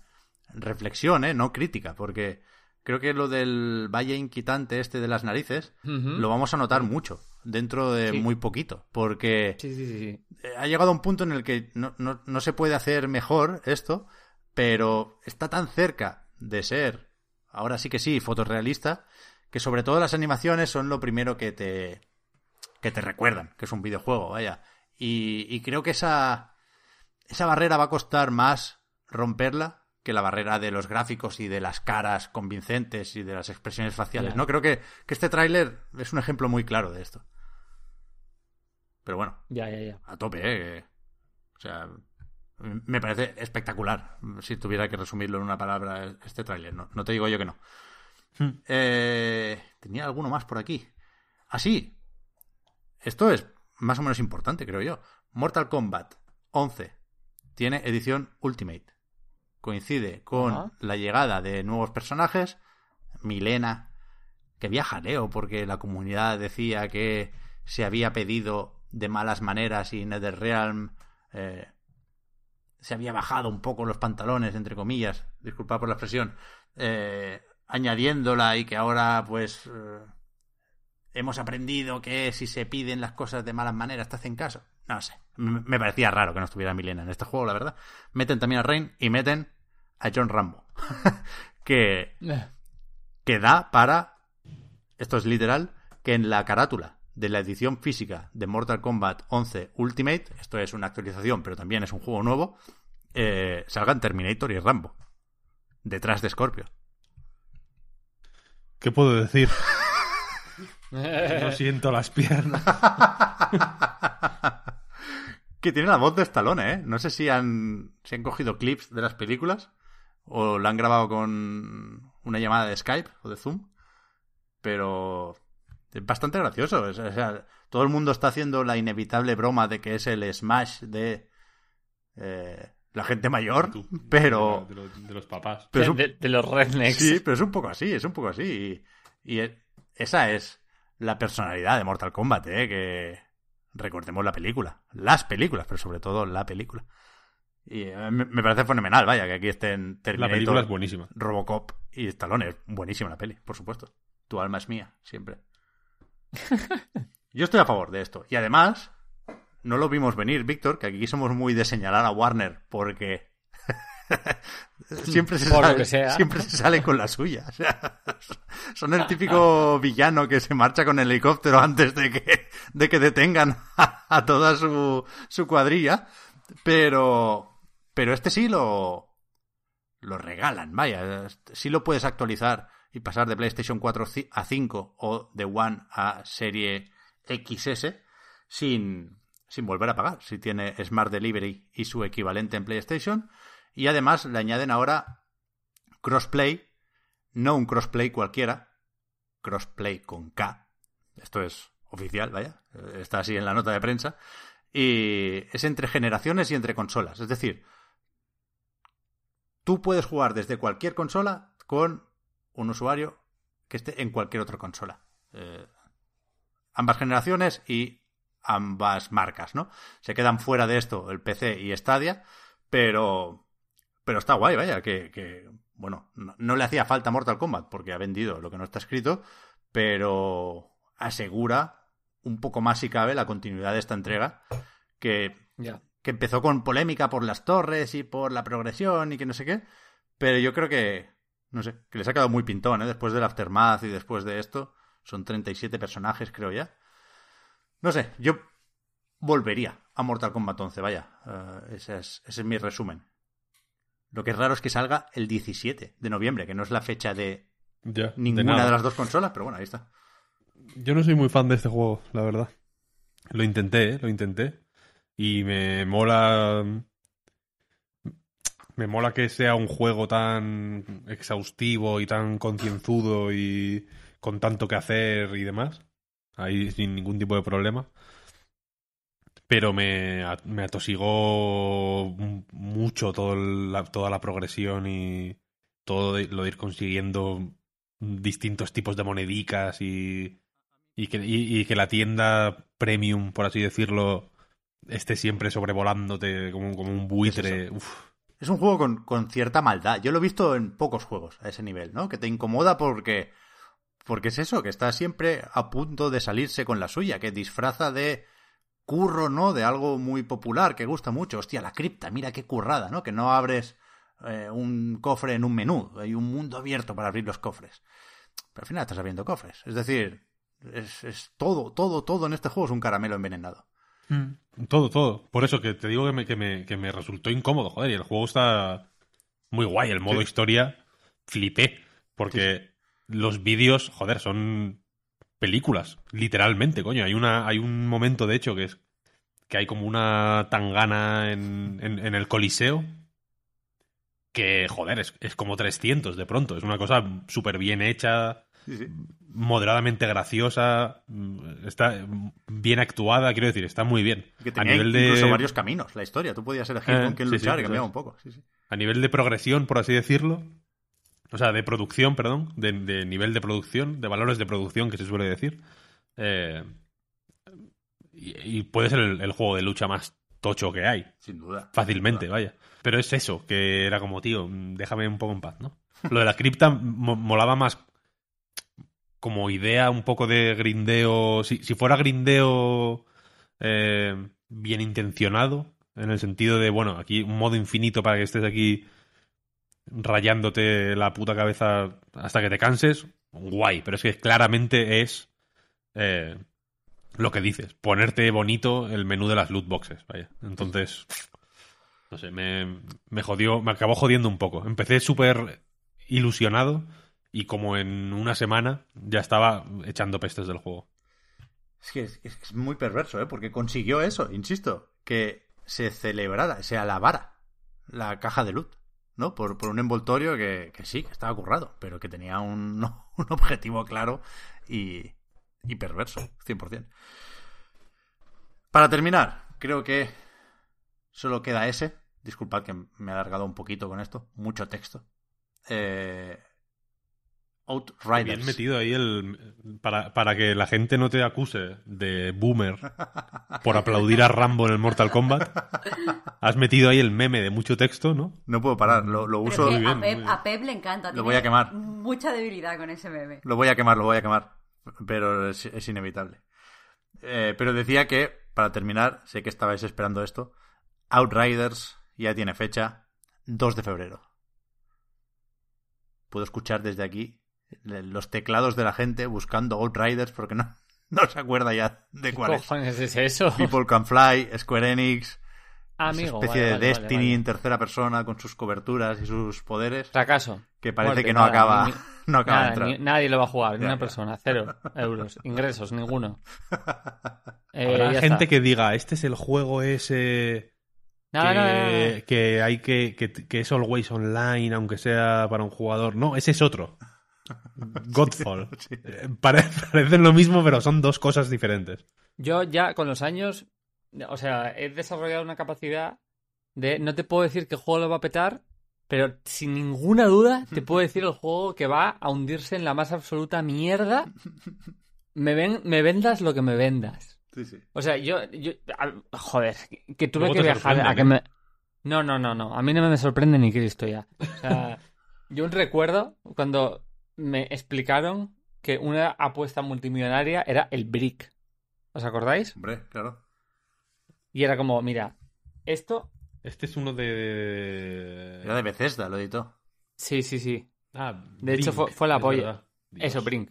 reflexión, ¿eh? No crítica, porque creo que lo del valle inquietante este de las narices lo vamos a notar mucho dentro de Sí. muy poquito, porque Sí, sí, ha llegado a un punto en el que no, no- no se puede hacer mejor esto, pero está tan cerca de ser, ahora sí que sí, fotorrealista, que sobre todo las animaciones son lo primero que te, que te recuerdan, que es un videojuego, vaya. Y, y creo que esa, esa barrera va a costar más romperla que la barrera de los gráficos y de las caras convincentes y de las expresiones faciales. No creo que, que este tráiler es un ejemplo muy claro de esto. Pero bueno, Ya, ya, ya. a tope, ¿eh? O sea, me parece espectacular, si tuviera que resumirlo en una palabra, este tráiler. No, no te digo yo que no. Hmm. Eh, tenía alguno más por aquí. Así. Esto es más o menos importante, creo yo. Mortal Kombat 11 tiene edición Ultimate. Coincide con la llegada de nuevos personajes. Milena, que viaja Leo porque la comunidad decía que se había pedido de malas maneras y NetherRealm eh, se había bajado un poco los pantalones, entre comillas, disculpa por la expresión, eh, añadiéndola y que ahora pues eh, hemos aprendido que si se piden las cosas de malas maneras te hacen caso. No sé, M- me parecía raro que no estuviera Milena en este juego, la verdad. Meten también a Rain y meten a John Rambo, que Eh, que da para, esto es literal, que en la carátula de la edición física de Mortal Kombat 11 Ultimate, esto es una actualización, pero también es un juego nuevo, eh, salgan Terminator y Rambo. Detrás de Scorpio. ¿Qué puedo decir? No siento las piernas. que tiene la voz de Stallone, ¿eh? No sé si han, si han cogido clips de las películas o la han grabado con una llamada de Skype o de Zoom, pero es bastante gracioso. o sea, todo el mundo está haciendo la inevitable broma de que es el Smash de eh, la gente mayor, pero... De, los, de los papás. pero es un- de, de los rednecks. Sí, pero es un poco así, es un poco así. Y, y e- esa es la personalidad de Mortal Kombat, ¿eh? Que recordemos la película. Las películas, pero sobre todo la película. Y eh, me parece fenomenal, vaya, que aquí estén La Terminator, película es buenísima. Robocop y Stallone. Es buenísima la peli, por supuesto. Tu alma es mía, siempre. Yo estoy a favor de esto. Y además, no lo vimos venir, Víctor, que aquí somos muy de señalar a Warner porque siempre se, Por sale, siempre se sale con la suya. O sea, son el típico villano que se marcha con el helicóptero antes de que, de que detengan a, a toda su, su cuadrilla. Pero, pero este sí lo, lo regalan, vaya. Sí lo puedes actualizar y pasar de PlayStation 4 ci- a 5 o de One a serie XS sin, sin volver a pagar. Si tiene Smart Delivery y su equivalente en PlayStation. Y además le añaden ahora crossplay, no un crossplay cualquiera, crossplay con K. Esto es oficial, vaya. Está así en la nota de prensa. Y es entre generaciones y entre consolas. Es decir, tú puedes jugar desde cualquier consola con un usuario que esté en cualquier otra consola. Eh, ambas generaciones y ambas marcas, ¿no? Se quedan fuera de esto el PC y Stadia, pero pero está guay, vaya, que, que bueno, no, no le hacía falta Mortal Kombat porque ha vendido lo que no está escrito, pero asegura un poco más si cabe la continuidad de esta entrega que que empezó con polémica por las torres y por la progresión y que no sé qué, pero yo creo que, no sé, que les ha quedado muy pintón, ¿eh? Después del Aftermath y después de esto, son 37 personajes, creo ya. No sé, yo volvería a Mortal Kombat 11, vaya, Eh, ese, es, ese es mi resumen. Lo que es raro es que salga el 17 de noviembre, que no es la fecha de Ya, de ninguna de, nada. las dos consolas, pero bueno, ahí está. Yo no soy muy fan de este juego, la verdad. Lo intenté, ¿eh? lo intenté. Y me mola. Me mola que sea un juego tan exhaustivo y tan concienzudo y con tanto que hacer y demás. Ahí sin ningún tipo de problema. Pero me, me atosigó mucho todo la- toda la progresión y todo de- lo de ir consiguiendo distintos tipos de monedicas y, y, que, y- y que la tienda premium, por así decirlo, esté siempre sobrevolándote como, como un buitre. Uf. Es un juego con, con cierta maldad. Yo lo he visto en pocos juegos a ese nivel, ¿no? Que te incomoda porque. Porque es eso, que está siempre a punto de salirse con la suya, que disfraza de curro, ¿no? De algo muy popular, que gusta mucho. Hostia, la cripta, mira qué currada, ¿no? Que no abres eh, un cofre en un menú. Hay un mundo abierto para abrir los cofres. Pero al final estás abriendo cofres. Es decir, es, es todo, todo, todo en este juego es un caramelo envenenado. Todo, todo. Por eso que te digo que me, que me, que me resultó incómodo, joder. Y el juego está muy guay. El modo Sí. historia, flipé. Porque los vídeos, joder, son películas. Literalmente, coño. Hay, una, hay un momento, de hecho, que es que hay como una tangana en, en, en el coliseo. Que, joder, es, es como 300 de pronto. Es una cosa súper bien hecha Sí, sí. moderadamente graciosa, mm, está bien actuada, quiero decir, está muy bien. Que A nivel de incluso varios caminos la historia. Tú podías elegir Eh, con quién sí, luchar y cambiaba un poco. A nivel de progresión, por así decirlo, o sea, de producción, perdón, de, de nivel de producción, de valores de producción que se suele decir, eh, y, y puede ser el, el juego de lucha más tocho que hay, Sin duda. fácilmente, vaya. Pero es eso, que era como, tío, déjame un poco en paz, ¿no? Lo de la cripta mo- molaba más como idea un poco de grindeo. Si, si fuera grindeo eh, bien intencionado, en el sentido de, bueno, aquí un modo infinito para que estés aquí rayándote la puta cabeza hasta que te canses, guay. Pero es que claramente es eh, lo que dices, ponerte bonito el menú de las loot boxes, vaya. Entonces, no sé, me, me jodió, me acabó jodiendo un poco. Empecé súper ilusionado y como en una semana ya estaba echando pestes del juego. Es que es, muy perverso, ¿eh? Porque consiguió eso, insisto, que se celebrara, se alabara la caja de loot, ¿no? Por, por un envoltorio que, que sí, que estaba currado, pero que tenía un, un objetivo claro y, y perverso, 100%. Para terminar, creo que solo queda ese, Disculpad que me he alargado un poquito con esto. Mucho texto. Eh, Outriders. Bien metido ahí el. Para, para que la gente no te acuse de boomer por aplaudir a Rambo en el Mortal Kombat. Has metido ahí el meme de mucho texto, ¿no? No puedo parar, lo, lo uso. muy a, bien, Pep, muy bien. a Pep le encanta. Lo tiene voy a quemar. Mucha debilidad con ese meme. Lo voy a quemar, lo voy a quemar. Pero es, es inevitable. Eh, pero decía que, para terminar, sé que estabais esperando esto. Outriders ya tiene fecha 2 de febrero. Puedo escuchar desde aquí los teclados de la gente buscando Outriders porque no, no se acuerda ya de ¿Qué cuál es. cojones es eso? People Can Fly, Square Enix, Amigo, esa especie vale, de vale, Destiny vale, vale. en tercera persona con sus coberturas y sus poderes Fracaso. que parece Muerte, que no nada, acaba, ni- no acaba de entrar. ni- nadie lo va a jugar, ni una persona, cero euros, ingresos, ninguno. Eh, Habrá gente está. que diga, este es el juego ese No, que, no, no, no. que hay que, que, que es always online, aunque sea para un jugador. No, ese es otro. Godfall. Sí. Eh, pare- parecen lo mismo, pero son dos cosas diferentes. Yo ya con los años, o sea, he desarrollado una capacidad de, no te puedo decir qué juego lo va a petar, pero sin ninguna duda te puedo decir el juego que va a hundirse en la más absoluta mierda. Me, ven, me vendas lo que me vendas. Sí, sí. O sea, yo, joder, que tuve Luego que viajar a que me... No, no, no, no, a mí no me sorprende ni Cristo ya. O sea, yo recuerdo cuando me explicaron que una apuesta multimillonaria era el brick. ¿Os acordáis? Hombre, claro. Y era como, mira, esto... Este es uno de. Era de Bethesda, lo editó. Sí, sí, sí. Ah, De hecho, fue- fue la polla. Eso, Brink.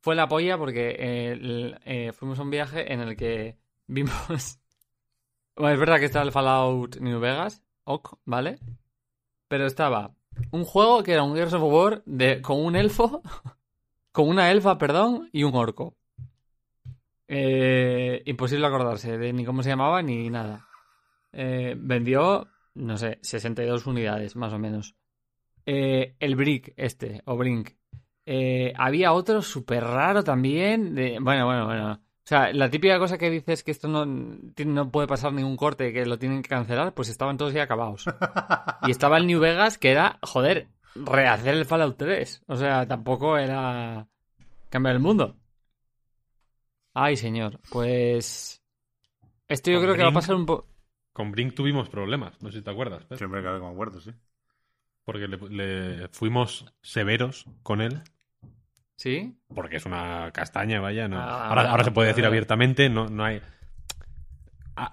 Fue la polla porque eh, el- eh, fuimos a un viaje en el que vimos... Bueno, es verdad que estaba el Fallout New Vegas, ok, ¿vale? Pero estaba un juego que era un Gears of War de, con un elfo, con una elfa, perdón, y un orco. Eh, imposible acordarse de ni cómo se llamaba ni nada. Eh, vendió, no sé, 62 unidades, más o menos. Eh, el Brick, este, o Brink. Eh, había otro súper raro también. De... Bueno, bueno, bueno. O sea, la típica cosa que dices que esto no, no puede pasar ningún corte, que lo tienen que cancelar, pues estaban todos ya acabados. Y estaba el New Vegas, que era, joder, rehacer el Fallout 3. O sea, tampoco era cambiar el mundo. Ay, señor. Pues. Esto yo Con creo que va a pasar un poco. Con Brink tuvimos problemas, no sé si te acuerdas. Siempre que me acuerdo, sí. Porque le, le fuimos severos con él. ¿Sí? Porque es una castaña, vaya. No. Ah, ahora, ahora se puede decir abiertamente, no, no hay. Ah,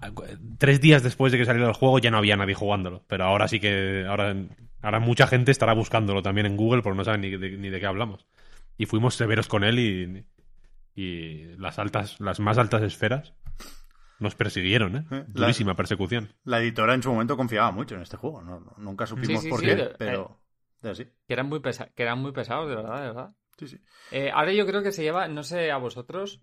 Tres días después de que saliera el juego ya no había nadie jugándolo. Pero ahora sí que. Ahora, ahora mucha gente estará buscándolo también en Google porque no saben ni de, ni de qué hablamos. Y fuimos severos con él y. Y las altas, las más altas esferas nos persiguieron, ¿eh? La- Durísima persecución. La editora en su momento confiaba mucho en este juego. No, no- nunca supimos sí, por sí, qué, eh, pero así. Que eran muy, pesa- que eran muy pesados, de verdad, de verdad. Sí, sí. Eh, ahora yo creo que se lleva, no sé a vosotros,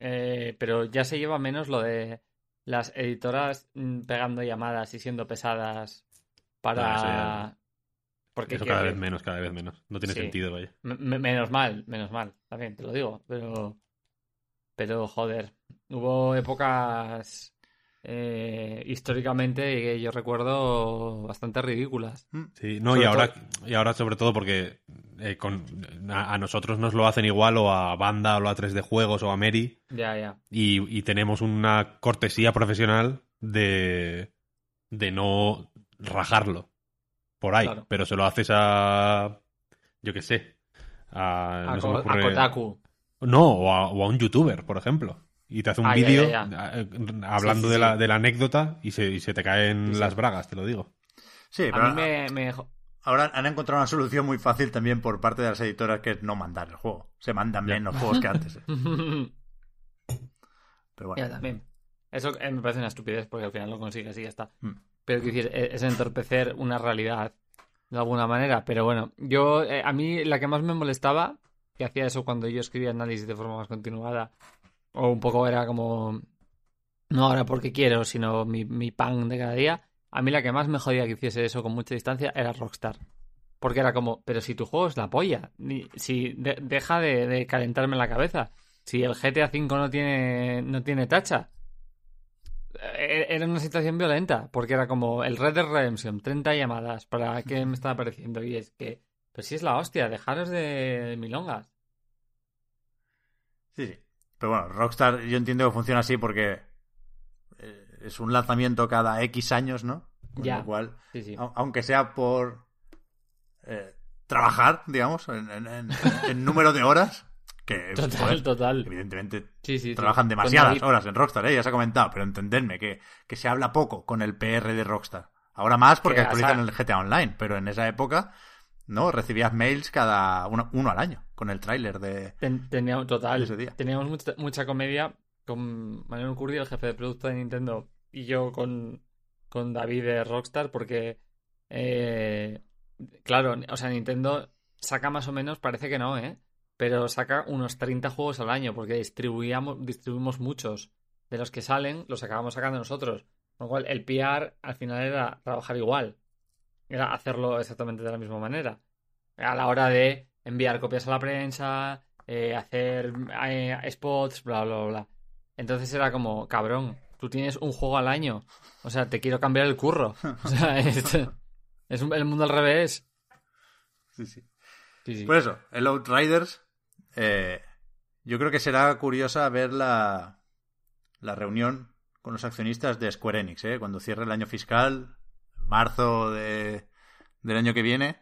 eh, pero ya se lleva menos lo de las editoras mm, pegando llamadas y siendo pesadas para... Ah, Porque Eso cada vez menos, cada vez menos. No tiene Sí. sentido, vaya. me- me- menos mal, menos mal, también te lo digo, pero... Pero joder, hubo épocas eh, históricamente que yo recuerdo bastante ridículas. Sí, no, Sobre y ahora, todo- y ahora sobre todo porque eh, con, a, a nosotros nos lo hacen igual o a Banda o a 3D Juegos o a Meri Ya, ya. y, y tenemos una cortesía profesional de, de no rajarlo por ahí, Claro. pero se lo haces a, yo qué sé, a, A, no se me Ko- a ocurre- Kotaku. no, o a, o a un youtuber, por ejemplo. Y te hace un Ah, vídeo ya. eh, hablando Sí, sí, de, la, de la anécdota y se, y se te caen Sí, sí. las bragas, te lo digo. Sí, A pero mí me, me- ahora han encontrado una solución muy fácil también por parte de las editoras que es no mandar el juego. Se mandan menos juegos que antes. ¿eh? Pero bueno. Ya también. Eso eh, me parece una estupidez porque al final lo consigues y ya está. Mm. Pero quiero decir, eh, es entorpecer una realidad de alguna manera. Pero bueno, yo, eh, a mí la que más me molestaba, que hacía eso cuando yo escribía análisis de forma más continuada, o un poco era como, no ahora porque quiero, sino mi, mi pan de cada día, a mí la que más me jodía que hiciese eso con mucha distancia era Rockstar. Porque era como, pero si tu juego es la polla, si de- deja de, calentarme la cabeza. Si el GTA V no tiene, no tiene tacha, e- era una situación violenta, porque era como el Red Dead Redemption, 30 llamadas, ¿para qué me está apareciendo? Y es que, pues sí es la hostia, dejaros de milongas. Sí, sí. Pero bueno, Rockstar yo entiendo que funciona así porque eh, es un lanzamiento cada X años, ¿no? Con Ya. lo cual, Sí, sí. au- aunque sea por eh, trabajar, digamos, en, en- en- en número de horas, que Total, joder, total. evidentemente Sí, trabajan demasiadas horas en Rockstar, ¿eh? ya se ha comentado, pero entendedme que, que se habla poco con el PR de Rockstar. Ahora más porque actualizan el GTA Online, pero en esa época, ¿no? Recibías mails cada uno, uno al año con el tráiler de... Ten- teníamos, total, ese día. teníamos mucha, mucha comedia con Manuel Curry, el jefe de producto de Nintendo, y yo con, con David de Rockstar, porque, eh, claro, o sea, Nintendo saca más o menos, parece que no, ¿eh? Pero saca unos 30 juegos al año, porque distribuíamos, distribuimos muchos. De los que salen, los acabamos sacando nosotros. Con lo cual, el PR al final era trabajar igual. Era hacerlo exactamente de la misma manera. A la hora de enviar copias a la prensa, eh, hacer eh, spots, bla, bla, bla. Entonces era como, cabrón, tú tienes un juego al año. O sea, te quiero cambiar el curro. O sea, es, es un- el mundo al revés. Sí, sí. Sí, sí. Pues eso, el Outriders. eh, yo creo que será curiosa ver la, la reunión con los accionistas de Square Enix, ¿eh? cuando cierre el año fiscal, marzo de, del año que viene.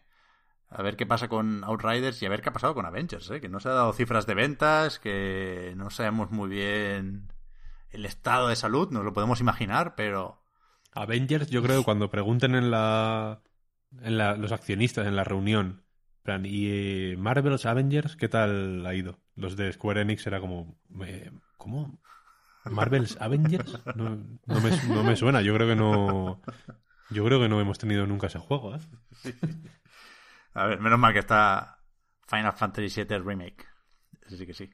A ver qué pasa con Outriders y a ver qué ha pasado con Avengers, ¿eh? que no se ha dado cifras de ventas, que no sabemos muy bien el estado de salud, nos lo podemos imaginar, pero Avengers, yo creo que cuando pregunten en la, en la los accionistas en la reunión, plan, ¿y eh, Marvel's Avengers qué tal ha ido? Los de Square Enix era como, eh, ¿cómo? ¿Marvel's Avengers? No, no me, no me suena, yo creo que no. Yo creo que no hemos tenido nunca ese juego, ¿eh? A ver, menos mal que está Final Fantasy VII Remake. Ese sí que sí.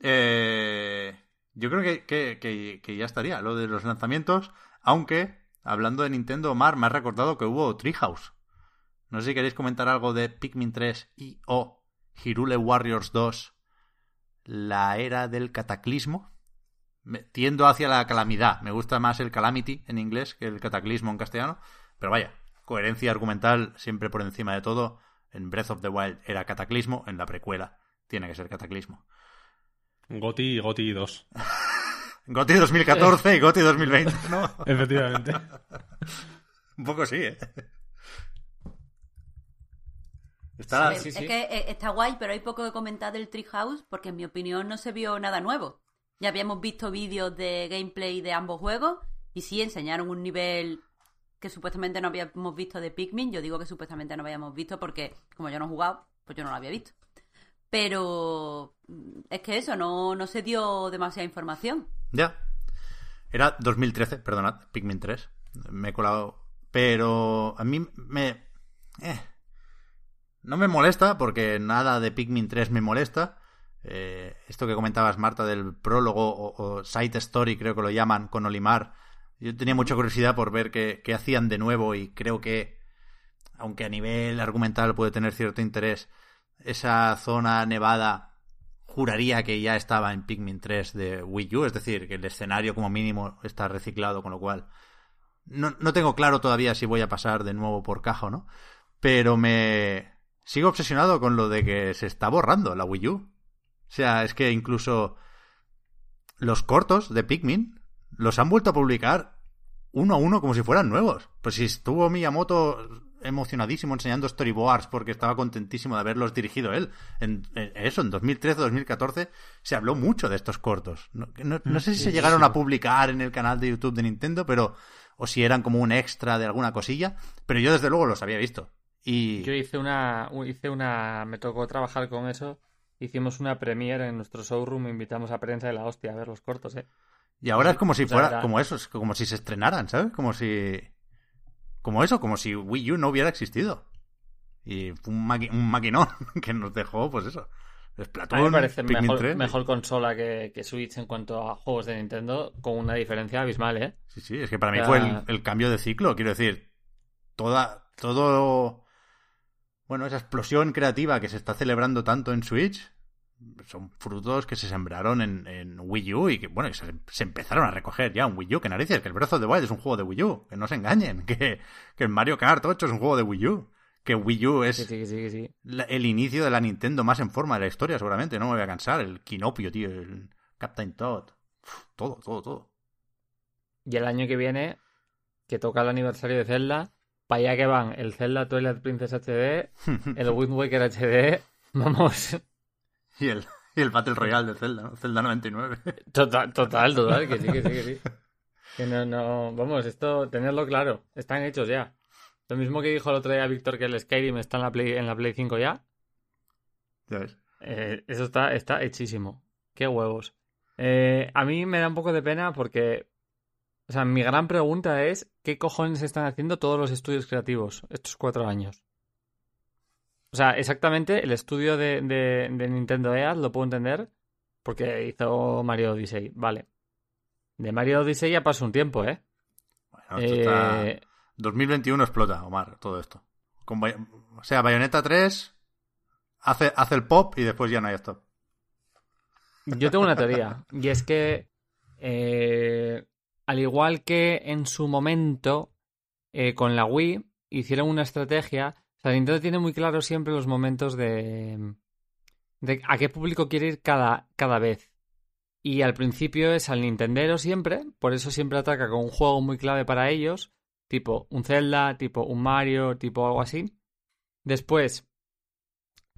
Eh, yo creo que, que- que- ya estaría lo de los lanzamientos. Aunque, hablando de Nintendo, Omar me ha recordado que hubo Treehouse. No sé si queréis comentar algo de Pikmin 3 y o Hirule Warriors 2, la era del cataclismo. Me- tiendo hacia la calamidad. Me gusta más el calamity en inglés que el cataclismo en castellano. Pero vaya, coherencia argumental siempre por encima de todo. En Breath of the Wild era cataclismo, en la precuela tiene que ser cataclismo. Goti y Goti 2. Goti 2014 y Goti 2020, ¿no? Efectivamente. Un poco sí, ¿eh? Está Es- sí, es sí. que eh, está guay, pero hay poco que comentar del Treehouse porque en mi opinión no se vio nada nuevo. Ya habíamos visto vídeos de gameplay de ambos juegos y sí enseñaron un nivel que supuestamente no habíamos visto de Pikmin. Yo digo que supuestamente no habíamos visto porque como yo no he jugado, pues yo no lo había visto. Pero mm, es que eso, no, no se dio demasiada información. Ya. Era 2013, perdonad, Pikmin 3. Me he colado. Pero a mí me... eh, no me molesta porque nada de Pikmin 3 me molesta. Eh, esto que comentabas, Marta, del prólogo o, o side story, creo que lo llaman, con Olimar. Yo tenía mucha curiosidad por ver qué, hacían de nuevo y creo que, aunque a nivel argumental puede tener cierto interés, esa zona nevada juraría que ya estaba en Pikmin 3 de Wii U, es decir, que el escenario como mínimo está reciclado, con lo cual no, no tengo claro todavía si voy a pasar de nuevo por caja o no, pero me sigo obsesionado con lo de que se está borrando la Wii U. O sea, es que incluso los cortos de Pikmin los han vuelto a publicar uno a uno como si fueran nuevos. Pues si estuvo Miyamoto emocionadísimo enseñando storyboards porque estaba contentísimo de haberlos dirigido él. En, en eso, en 2013-2014 se habló mucho de estos cortos. No, no- no sé si se llegaron a publicar en el canal de YouTube de Nintendo, pero o si eran como un extra de alguna cosilla, pero yo desde luego los había visto. Y Yo hice una, hice una, me tocó trabajar con eso. Hicimos una premiere en nuestro showroom, invitamos a prensa de la hostia a ver los cortos, ¿eh? Y ahora es como si O sea, fuera, era- como eso, es como si se estrenaran, ¿sabes? Como si. Como eso, como si Wii U no hubiera existido. Y fue un, maqui- un maquinón que nos dejó, pues eso. A mí Splatoon, me parece Pikmin mejor, 3. mejor consola que, que Switch en cuanto a juegos de Nintendo, con una diferencia abismal, ¿eh? Sí, sí, es que para mí fue el, el cambio de ciclo. Quiero decir, toda. Todo. Bueno, esa explosión creativa que se está celebrando tanto en Switch. son frutos que se sembraron en, en Wii U y que, bueno, que se, se empezaron a recoger ya en Wii U. Que narices, que el Breath of the Wild es un juego de Wii U. Que no se engañen. Que, que el Mario Kart 8 es un juego de Wii U. Que Wii U es Sí, sí, sí, sí. la- el inicio de la Nintendo más en forma de la historia, seguramente. No me voy a cansar. El Kinopio, tío. El Captain Todd. Uf, todo, todo, todo. Y el año que viene, que toca el aniversario de Zelda, para allá que van el Zelda Twilight Princess HD, el Wind Waker HD, vamos, y, el, y el Battle Royale de Zelda, ¿no? Zelda 99. total, total, total, que sí, que sí, que sí. Que no, no, vamos, esto, tenerlo claro, están hechos ya. Lo mismo que dijo el otro día Víctor que el Skyrim está en la Play, en la Play 5 ya, ya ves. Eh, eso está, está hechísimo. Qué huevos. Eh, a mí me da un poco de pena porque, o sea, mi gran pregunta es, ¿qué cojones están haciendo todos los estudios creativos estos cuatro años? O sea, exactamente el estudio de, de, de Nintendo EAD lo puedo entender porque hizo Mario Odyssey, vale. De Mario Odyssey ya pasó un tiempo, ¿eh? Bueno, esto está- Eh, 2021 explota, Omar, todo esto. Con o sea, Bayonetta 3 hace, hace el pop y después ya no hay stop. Yo tengo una teoría, y es que, eh, al igual que en su momento eh, con la Wii, hicieron una estrategia. O sea, Nintendo tiene muy claro siempre los momentos de, de a qué público quiere ir cada, cada vez. Y al principio es al Nintendero siempre, por eso siempre ataca con un juego muy clave para ellos, tipo un Zelda, tipo un Mario, tipo algo así. Después,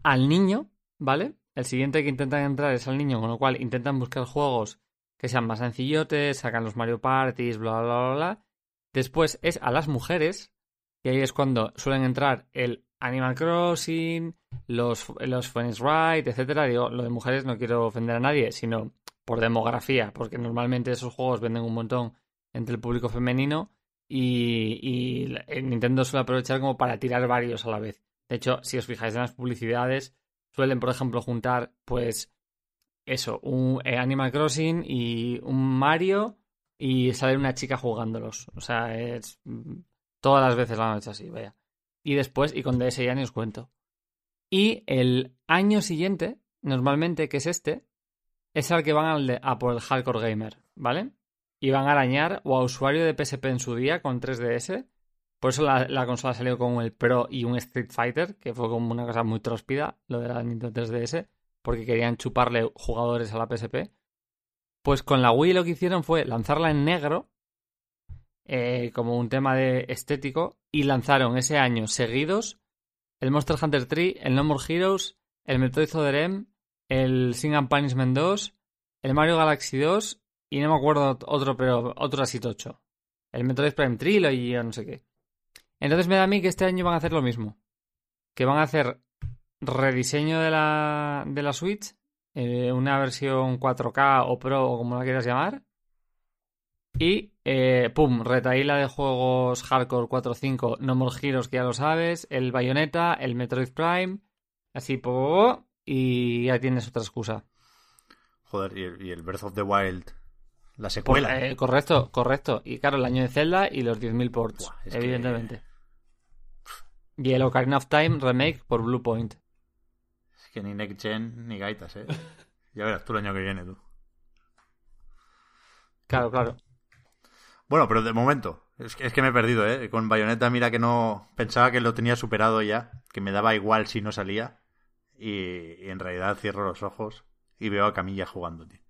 al niño, ¿vale? El siguiente que intentan entrar es al niño, con lo cual intentan buscar juegos que sean más sencillotes, sacan los Mario Parties, bla, bla, bla, bla. Después es a las mujeres, y ahí es cuando suelen entrar el Animal Crossing, los, los Phoenix Wright, etcétera. Digo, lo de mujeres no quiero ofender a nadie, sino por demografía, porque normalmente esos juegos venden un montón entre el público femenino y, y eh, Nintendo suele aprovechar como para tirar varios a la vez. De hecho, si os fijáis en las publicidades, suelen, por ejemplo, juntar, pues, eso, un eh, Animal Crossing y un Mario y sale una chica jugándolos. O sea, es... mm, Todas las veces lo han hecho así, vaya. Y después, y con DS ya ni os cuento. Y el año siguiente, normalmente, que es este, es al que van a por el Hardcore Gamer, ¿vale? Y van a arañar o a usuario de PSP en su día con 3DS. Por eso la, la consola salió con el Pro y un Street Fighter, que fue como una cosa muy tróspida, lo de la Nintendo 3DS, porque querían chuparle jugadores a la PSP. Pues con la Wii lo que hicieron fue lanzarla en negro, eh, como un tema de estético, y lanzaron ese año seguidos el Monster Hunter 3, el No More Heroes, el Metroid Other M, el Sing and Punishment 2, el Mario Galaxy 2 y no me acuerdo otro, pero otro así tocho. El Metroid Prime Trilogy o no sé qué. Entonces me da a mí que este año van a hacer lo mismo. Que van a hacer rediseño de la, de la Switch, eh, una versión 4K o Pro o como la quieras llamar. Y, eh, pum, retaíla de juegos Hardcore 4.5, No More Heroes, que ya lo sabes, el Bayonetta, el Metroid Prime, así, po, y ya tienes otra excusa. Joder, y el, Breath of the Wild, la secuela. Eh, correcto, correcto. Y claro, el año de Zelda y los 10.000 ports, Buah, es que- evidentemente. Y el Ocarina of Time remake por Bluepoint. Es que ni Next Gen ni gaitas, ¿eh? Ya verás tú el año que viene, tú. Claro, claro. Bueno, pero de momento, es que, es que me he perdido, ¿eh? Con Bayonetta, mira que no. Pensaba que lo tenía superado ya, que me daba igual si no salía. Y, y en realidad cierro los ojos y veo a Camilla jugando, tío.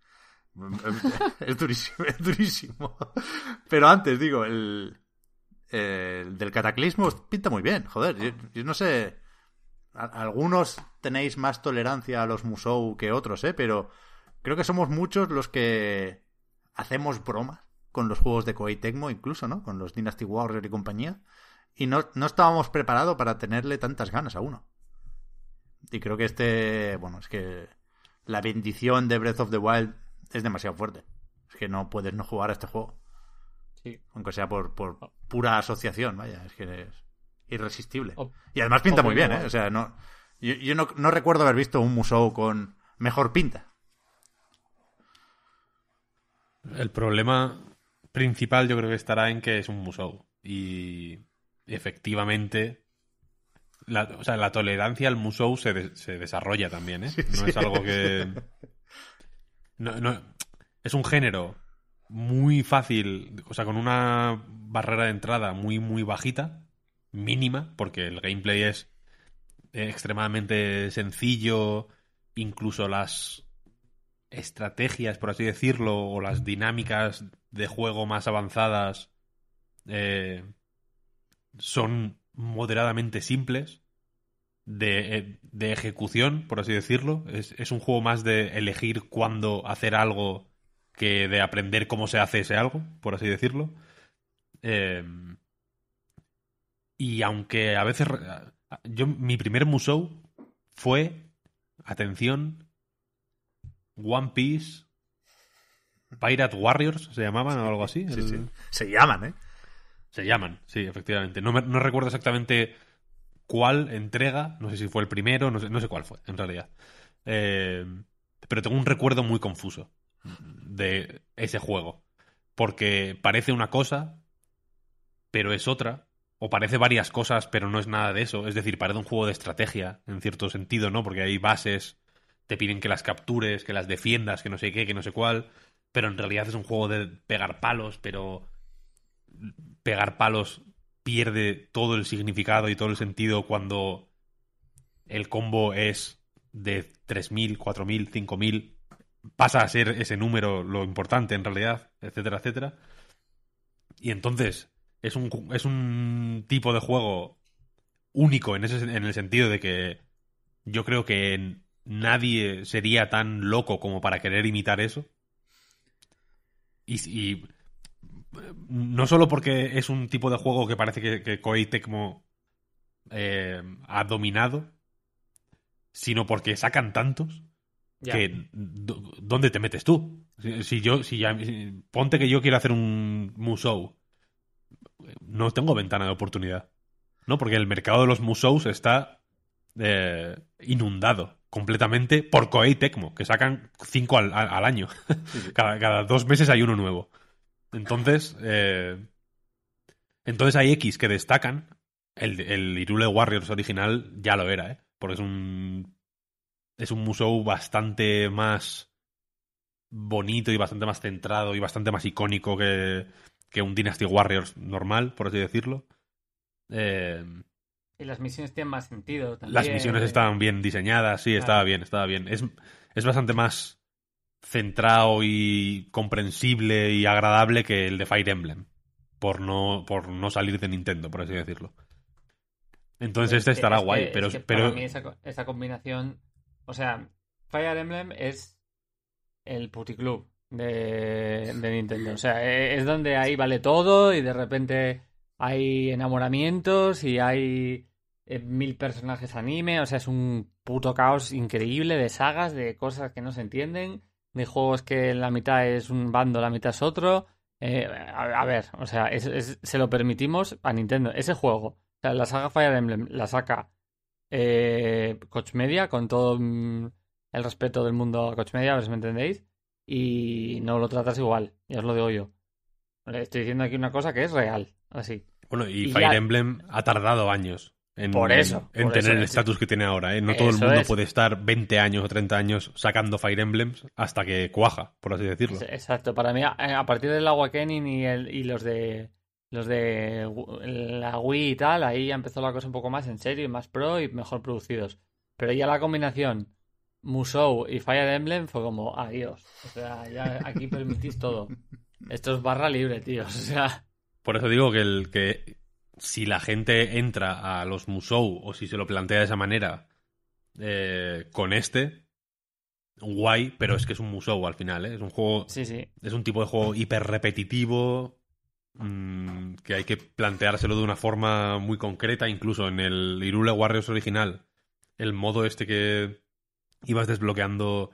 Es durísimo, es durísimo. Pero antes, digo, el, el del cataclismo pinta muy bien, joder. Yo, yo no sé. Algunos tenéis más tolerancia a los Musou que otros, ¿eh? Pero creo que somos muchos los que hacemos bromas con los juegos de Koei Tecmo, incluso, ¿no? Con los Dynasty Warrior y compañía. Y no, no estábamos preparados para tenerle tantas ganas a uno. Y creo que este, bueno, es que la bendición de Breath of the Wild es demasiado fuerte. Es que no puedes no jugar a este juego. Sí. Aunque sea por, por pura asociación, vaya, es que es irresistible. O- Y además pinta muy bien. ¿eh? O sea, no, yo, yo no, no recuerdo haber visto un Musou con mejor pinta. El problema principal yo creo que estará en que es un musou. Y efectivamente la, o sea, la tolerancia al Musou se, de- se desarrolla también, ¿eh? No es algo que... No, no- es un género muy fácil, o sea, con una barrera de entrada muy, muy bajita, mínima, porque el gameplay es eh, extremadamente sencillo, incluso las estrategias, por así decirlo, o las dinámicas de juego más avanzadas eh, son moderadamente simples de, eh, de ejecución, por así decirlo. Es, es un juego más de elegir cuándo hacer algo que de aprender cómo se hace ese algo, por así decirlo. Eh, y aunque a veces... Yo, mi primer Musou fue, atención, One Piece, Pirate Warriors, se llamaban o algo así. Sí, sí. Se llaman, ¿eh? se llaman, sí, efectivamente. No, me- no recuerdo exactamente cuál entrega, no sé si fue el primero, no sé, no sé cuál fue, en realidad. Eh, pero tengo un recuerdo muy confuso de ese juego. Porque parece una cosa, pero es otra. O parece varias cosas, pero no es nada de eso. Es decir, parece un juego de estrategia, en cierto sentido, ¿no? Porque hay bases, te piden que las captures, que las defiendas, que no sé qué, que no sé cuál. Pero en realidad es un juego de pegar palos, pero pegar palos pierde todo el significado y todo el sentido cuando el combo es de 3.000, 4.000, 5.000. Pasa a ser ese número lo importante en realidad, etcétera, etcétera. Y entonces es un, es un tipo de juego único en, ese, en el sentido de que yo creo que nadie sería tan loco como para querer imitar eso. Y, y no solo porque es un tipo de juego que parece que, que Koei Tecmo eh, ha dominado, sino porque sacan tantos que ¿dónde te metes tú? Si, si yo, si ya, si- ponte que yo quiero hacer un Musou, no tengo ventana de oportunidad, ¿no? Porque el mercado de los Musous está eh, inundado completamente por Koei Tecmo, que sacan cinco al, año. cada, cada dos meses hay uno nuevo. Entonces, eh, entonces hay X que destacan. El, el Irule Warriors original ya lo era, ¿eh? Porque es un es un musou bastante más bonito y bastante más centrado y bastante más icónico que, que un Dynasty Warriors normal, por así decirlo. Eh, Y las misiones tienen más sentido también. las misiones estaban bien diseñadas, sí, Claro. estaba bien, estaba bien. Es, es bastante más centrado y comprensible y agradable que el de Fire Emblem. Por no, por no salir de Nintendo, por así decirlo. Entonces Pero este es estará que- guay, es pero, que pero para mí esa, esa combinación, o sea, Fire Emblem es el puticlub de, Nintendo. O sea, e- es donde ahí vale todo y de repente hay enamoramientos y hay eh, mil personajes anime. O sea, es un puto caos increíble de sagas, de cosas que no se entienden, de juegos que la mitad es un bando, la mitad es otro. Eh, a, ver, o sea, se lo permitimos a Nintendo. Ese juego, o sea, la saga Fire Emblem la saca eh, Koch Media con todo mm, el respeto del mundo a Koch Media, a ver si me entendéis, y no lo tratas igual, ya os lo digo yo. Le estoy diciendo aquí una cosa que es real, así. bueno, y, y Fire ya- Emblem ha tardado años en, Por eso, en por tener eso, el es- estatus que tiene ahora. ¿eh? No todo el mundo es. puede estar 20 años o 30 años sacando Fire Emblems hasta que cuaja, por así decirlo. Exacto, para mí, a, a partir del Awakening y, el, y los de los de la Wii y tal, ahí ya empezó la cosa un poco más en serio y más pro y mejor producidos. Pero ya la combinación Musou y Fire Emblem fue como adiós. O sea, ya aquí permitís todo. Esto es barra libre, tío. O sea, Por eso digo que, el, que si la gente entra a los Musou o si se lo plantea de esa manera eh, con este, guay, pero es que es un Musou al final, ¿eh? Es un juego, sí, sí. es un tipo de juego hiper repetitivo mm, que hay que planteárselo de una forma muy concreta, incluso en el Irule Warriors original, el modo este que ibas desbloqueando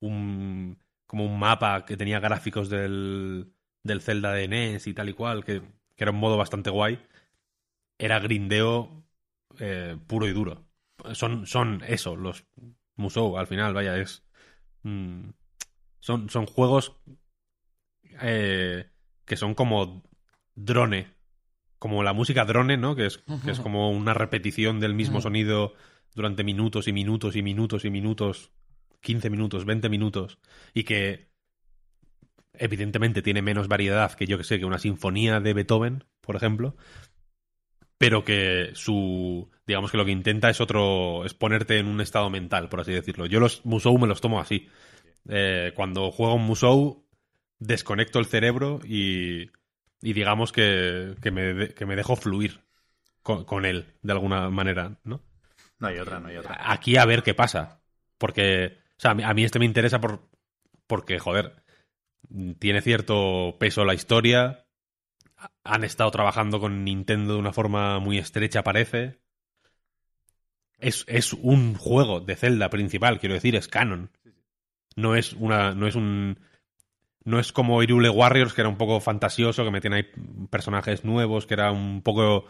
un como un mapa que tenía gráficos del, del Zelda de NES y tal y cual, que, que era un modo bastante guay, era grindeo eh, puro y duro. Son, son eso, los Musou, al final, vaya, es... mm, son, son juegos eh, que son como drone como la música drone, ¿no? Que es, que es como una repetición del mismo sonido durante minutos y minutos y minutos y minutos, 15 minutos, 20 minutos, y que evidentemente tiene menos variedad que yo que sé, que una sinfonía de Beethoven, por ejemplo, pero que su, digamos que lo que intenta es otro, es ponerte en un estado mental, por así decirlo. Yo los Musou me los tomo así. Eh, cuando juego un Musou, desconecto el cerebro y, y digamos que, que, me, que me dejo fluir con él, de alguna manera, ¿no? No hay otra, no hay otra. Aquí a ver qué pasa. Porque, o sea, a mí, este me interesa por, porque, joder, tiene cierto peso la historia. Han estado trabajando con Nintendo de una forma muy estrecha, parece. Es, es un juego de Zelda principal, quiero decir, es canon. No es una. No es un. No es como Irule Warriors, que era un poco fantasioso, que metían ahí personajes nuevos, que era un poco.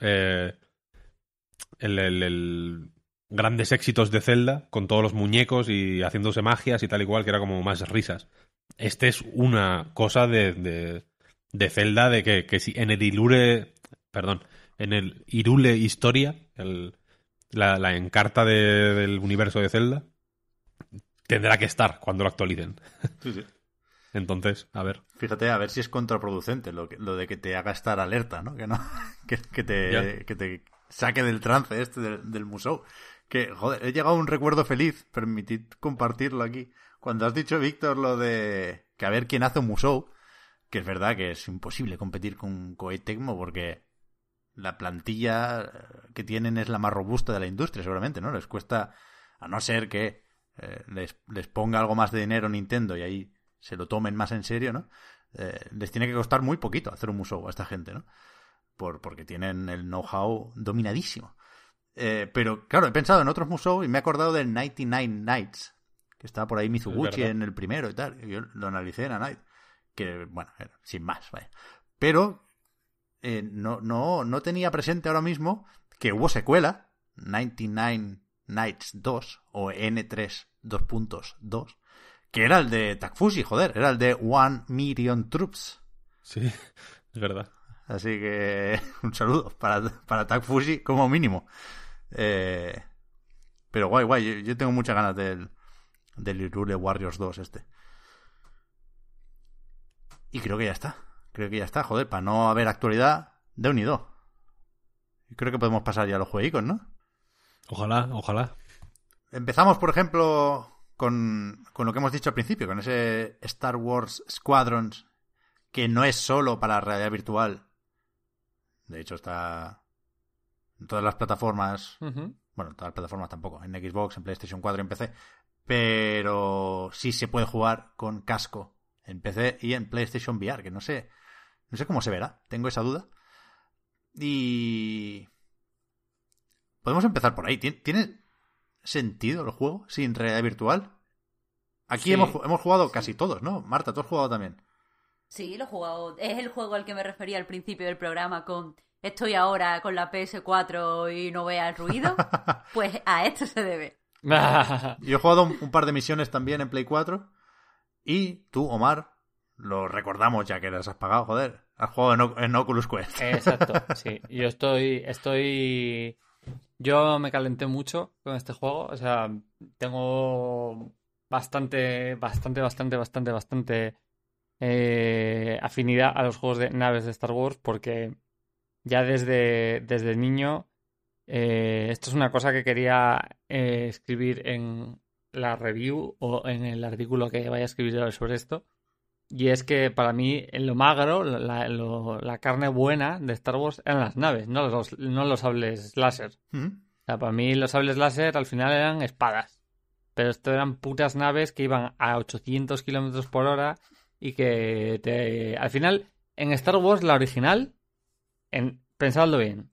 eh, el, el- el grandes éxitos de Zelda, con todos los muñecos y haciéndose magias y tal y cual, que era como más risas. Este es una cosa de, de, de Zelda, de que, que si en el Irule, perdón, en el Irule Historia, el- la, la encarta de- del universo de Zelda, tendrá que estar cuando lo actualicen. Sí, sí. Entonces, a ver. Fíjate, a ver si es contraproducente lo, que- lo de que te haga estar alerta, ¿no? Que no que, que te, Ya. que te saque del trance este del, del. Que, joder, he llegado a un recuerdo feliz, permitid compartirlo aquí. Cuando has dicho, Víctor, lo de que a ver quién hace un museo, que es verdad que es imposible competir con Koei Tecmo porque la plantilla eh, que tienen es la más robusta de la industria, seguramente, ¿no? Les cuesta, a no ser que eh, les, les ponga algo más de dinero Nintendo y ahí se lo tomen más en serio, ¿no? Eh, les tiene que costar muy poquito hacer un museo a esta gente, ¿no? Por, porque tienen el know-how dominadísimo. Eh, pero claro, he pensado en otros museos y me he acordado del 99 Nights, que estaba por ahí Mizuguchi en el primero y tal. Yo lo analicé en a Night. Que, bueno, sin más, vaya. Pero eh, no, no, no tenía presente ahora mismo que hubo secuela, 99 Nights 2, o N3 dos puntos 2, que era el de Takfushi, joder, era el de One Million Troops. Sí, es verdad. Así que un saludo para, para Takfushi como mínimo. Eh, pero guay, guay, yo, yo tengo muchas ganas del, del Irule Warriors 2 este. Y creo que ya está. Creo que ya está, joder, para no haber actualidad, de unido. Y creo que podemos pasar ya a los jueguicos, ¿no? Ojalá, ojalá. Empezamos, por ejemplo, con, con lo que hemos dicho al principio, con ese Star Wars Squadrons, que no es solo para realidad virtual. De hecho, está en todas las plataformas. Bueno, en todas las plataformas tampoco. En Xbox, en PlayStation 4 y en PC. Pero sí se puede jugar con casco en PC y en PlayStation VR, que no sé. No sé cómo se verá. Tengo esa duda. Y. Podemos empezar por ahí. ¿Tien- ¿Tiene sentido el juego sin realidad virtual? Aquí Sí. hemos, hemos jugado casi todos, ¿no? Marta, tú has jugado también. Sí, lo he jugado. Es el juego al que me refería al principio del programa con estoy ahora con la PS4 y no vea el ruido. Pues a esto se debe. Yo he jugado un, un par de misiones también en Play 4. Y tú, Omar, lo recordamos ya que las has pagado, joder. Has jugado en, O- en Oculus Quest. Exacto, sí. Yo estoy, estoy, yo me calenté mucho con este juego. O sea, tengo bastante, bastante, bastante, bastante, bastante eh, afinidad a los juegos de naves de Star Wars porque ya desde, desde niño eh, esto es una cosa que quería eh, escribir en la review o en el artículo que vaya a escribir sobre esto. Y es que para mí lo magro, la, lo- la carne buena de Star Wars eran las naves, no los, no los sables láser. O sea, para mí los sables láser al final eran espadas. Pero esto eran putas naves que iban a 800 kilómetros por hora y que te... Al final, en Star Wars, la original, en... pensadlo bien,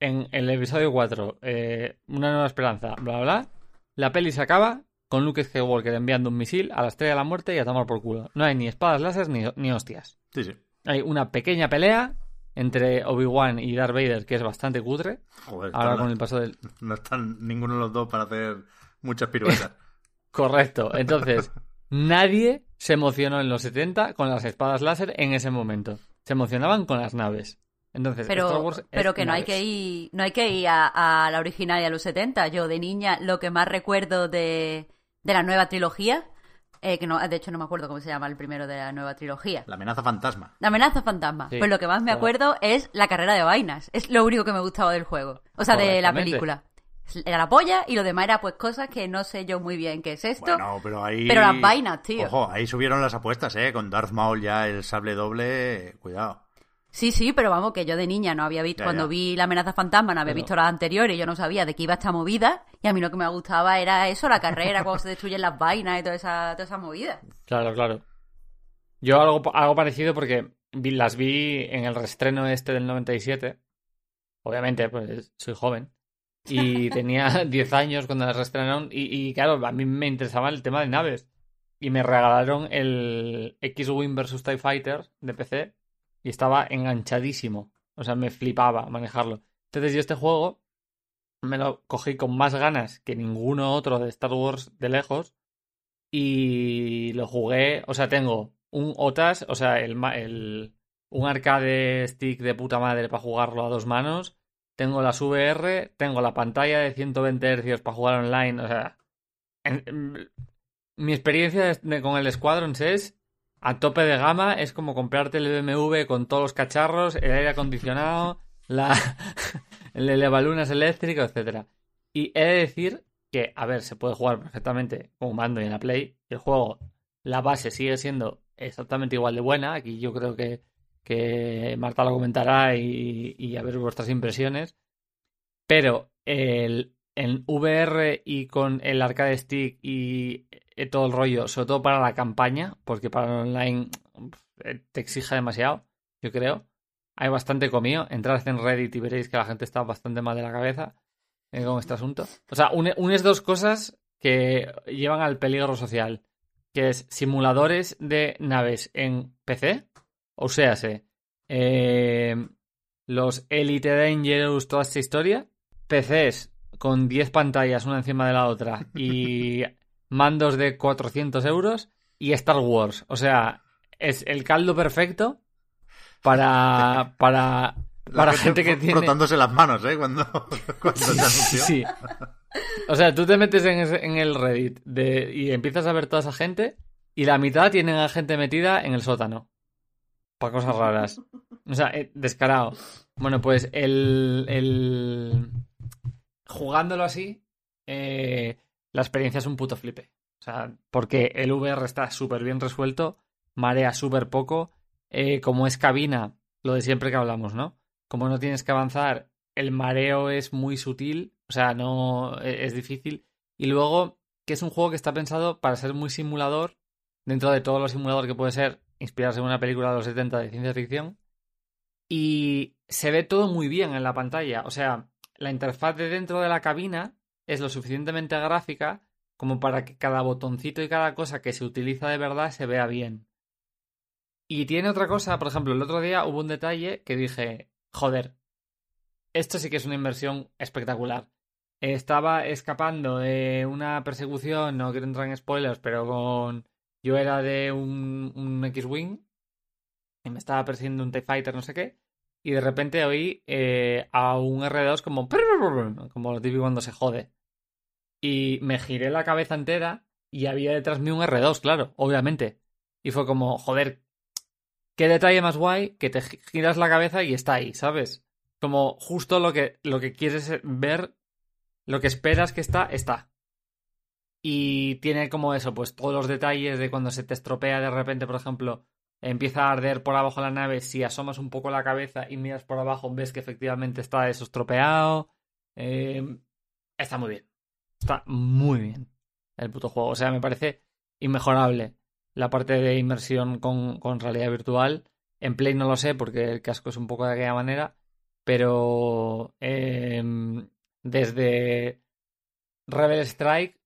en el episodio 4, eh, Una nueva esperanza, bla, bla, bla, la peli se acaba con Luke Skywalker enviando un misil a la estrella de la muerte y a tomar por culo. No hay ni espadas láser ni, ni hostias. Sí, sí. Hay una pequeña pelea entre Obi-Wan y Darth Vader que es bastante cutre. Joder, Ahora con el paso del... no están ninguno de los dos para hacer muchas piruetas. Correcto. Entonces, nadie se emocionó en los 70 con las espadas láser en ese momento. Se emocionaban con las naves. Entonces, Star Pero, Wars pero que no hay que ir, no hay que ir a, a la original y a los 70. Yo de niña lo que más recuerdo de, de la nueva trilogía, eh, que no, de hecho no me acuerdo cómo se llama el primero de la nueva trilogía. La amenaza fantasma. La amenaza fantasma. Sí, pues lo que más me claro. acuerdo es la carrera de vainas. Es lo único que me gustaba del juego. O sea, de la película. Era la polla y lo demás era pues cosas que no sé yo muy bien qué es esto. Bueno, pero ahí... Pero las vainas, tío. Ojo, ahí subieron las apuestas, ¿eh? Con Darth Maul ya el sable doble, cuidado. Sí, sí, pero vamos, que yo de niña no había visto, Ya, cuando ya. vi la amenaza fantasma, no había Pero- visto las anteriores, yo no sabía de qué iba esta movida, y a mí lo que me gustaba era eso, la carrera, cuando se destruyen las vainas y toda esa, toda esa movida. Claro, claro. Yo algo, algo parecido porque vi- las vi en el reestreno este del 97. Obviamente, pues soy joven. Y tenía 10 años cuando las reestrenaron. Y, claro, a mí me interesaba el tema de naves. Y me regalaron el X-Wing vs TIE Fighter de PC. Y estaba enganchadísimo. O sea, me flipaba manejarlo. Entonces yo este juego me lo cogí con más ganas que ninguno otro de Star Wars de lejos y lo jugué, o sea, tengo un OTAS, o sea, el, el- un arcade stick de puta madre para jugarlo a dos manos, tengo las VR, tengo la pantalla de 120 Hz para jugar online, o sea, mi experiencia con el Squadrons es a tope de gama, es como comprarte el BMW con todos los cacharros, el aire acondicionado, la, el elevalunas eléctrico, etcétera. Y he de decir que, a ver, se puede jugar perfectamente con un mando y en la Play. El juego, la base sigue siendo exactamente igual de buena. Aquí yo creo que, que Marta lo comentará y, a ver vuestras impresiones. Pero el, en VR y con el arcade stick y eh, todo el rollo, sobre todo para la campaña, porque para el online eh, te exige demasiado, yo creo. Hay bastante comido. Entrad en Reddit y veréis que la gente está bastante mal de la cabeza eh, con este asunto. O sea, une- unes dos cosas que llevan al peligro social, que es simuladores de naves en PC, o sea, los Elite Dangerous, toda esta historia, PCs con 10 pantallas una encima de la otra y mandos de 400 euros y Star Wars. O sea, es el caldo perfecto para, para, La para gente que tiene... Frotándose las manos, ¿eh? Cuando, cuando se anunció. Sí. O sea, tú te metes en, ese- en el Reddit de, y empiezas a ver toda esa gente y la mitad tienen a gente metida en el sótano. Para cosas raras. O sea, eh, descarado. Bueno, pues el, el... Jugándolo así, eh, la experiencia es un puto flipe. O sea, porque el VR está súper bien resuelto, marea súper poco. eh, como es cabina, lo de siempre que hablamos, ¿no? Como no tienes que avanzar, el mareo es muy sutil, o sea, no e- es difícil. Y luego, que es un juego que está pensado para ser muy simulador, dentro de todo lo simulador que puede ser inspirarse en una película de los 70 de ciencia ficción. Y se ve todo muy bien en la pantalla. O sea, la interfaz de dentro de la cabina es lo suficientemente gráfica como para que cada botoncito y cada cosa que se utiliza de verdad se vea bien. Y tiene otra cosa, por ejemplo, el otro día hubo un detalle que dije, joder, esto sí que es una inversión espectacular. Estaba escapando de una persecución, no quiero entrar en spoilers, pero con... Yo era de un, un X-Wing y me estaba persiguiendo un TIE Fighter, no sé qué, y de repente oí eh, a un R2 como... como lo típico cuando se jode. Y me giré la cabeza entera y había detrás mío un R2, claro, obviamente. Y fue como, joder, qué detalle más guay que te gi- giras la cabeza y está ahí, ¿sabes? Como justo lo que, lo que quieres ver, lo que esperas que está, está. Y tiene como eso, pues todos los detalles de cuando se te estropea de repente, por ejemplo, empieza a arder por abajo la nave, si asomas un poco la cabeza y miras por abajo, ves que efectivamente está eso estropeado. Eh, está muy bien. Está muy bien el puto juego. O sea, me parece inmejorable la parte de inmersión con, con realidad virtual. En Play no lo sé porque el casco es un poco de aquella manera, pero em, desde Rebel Strike,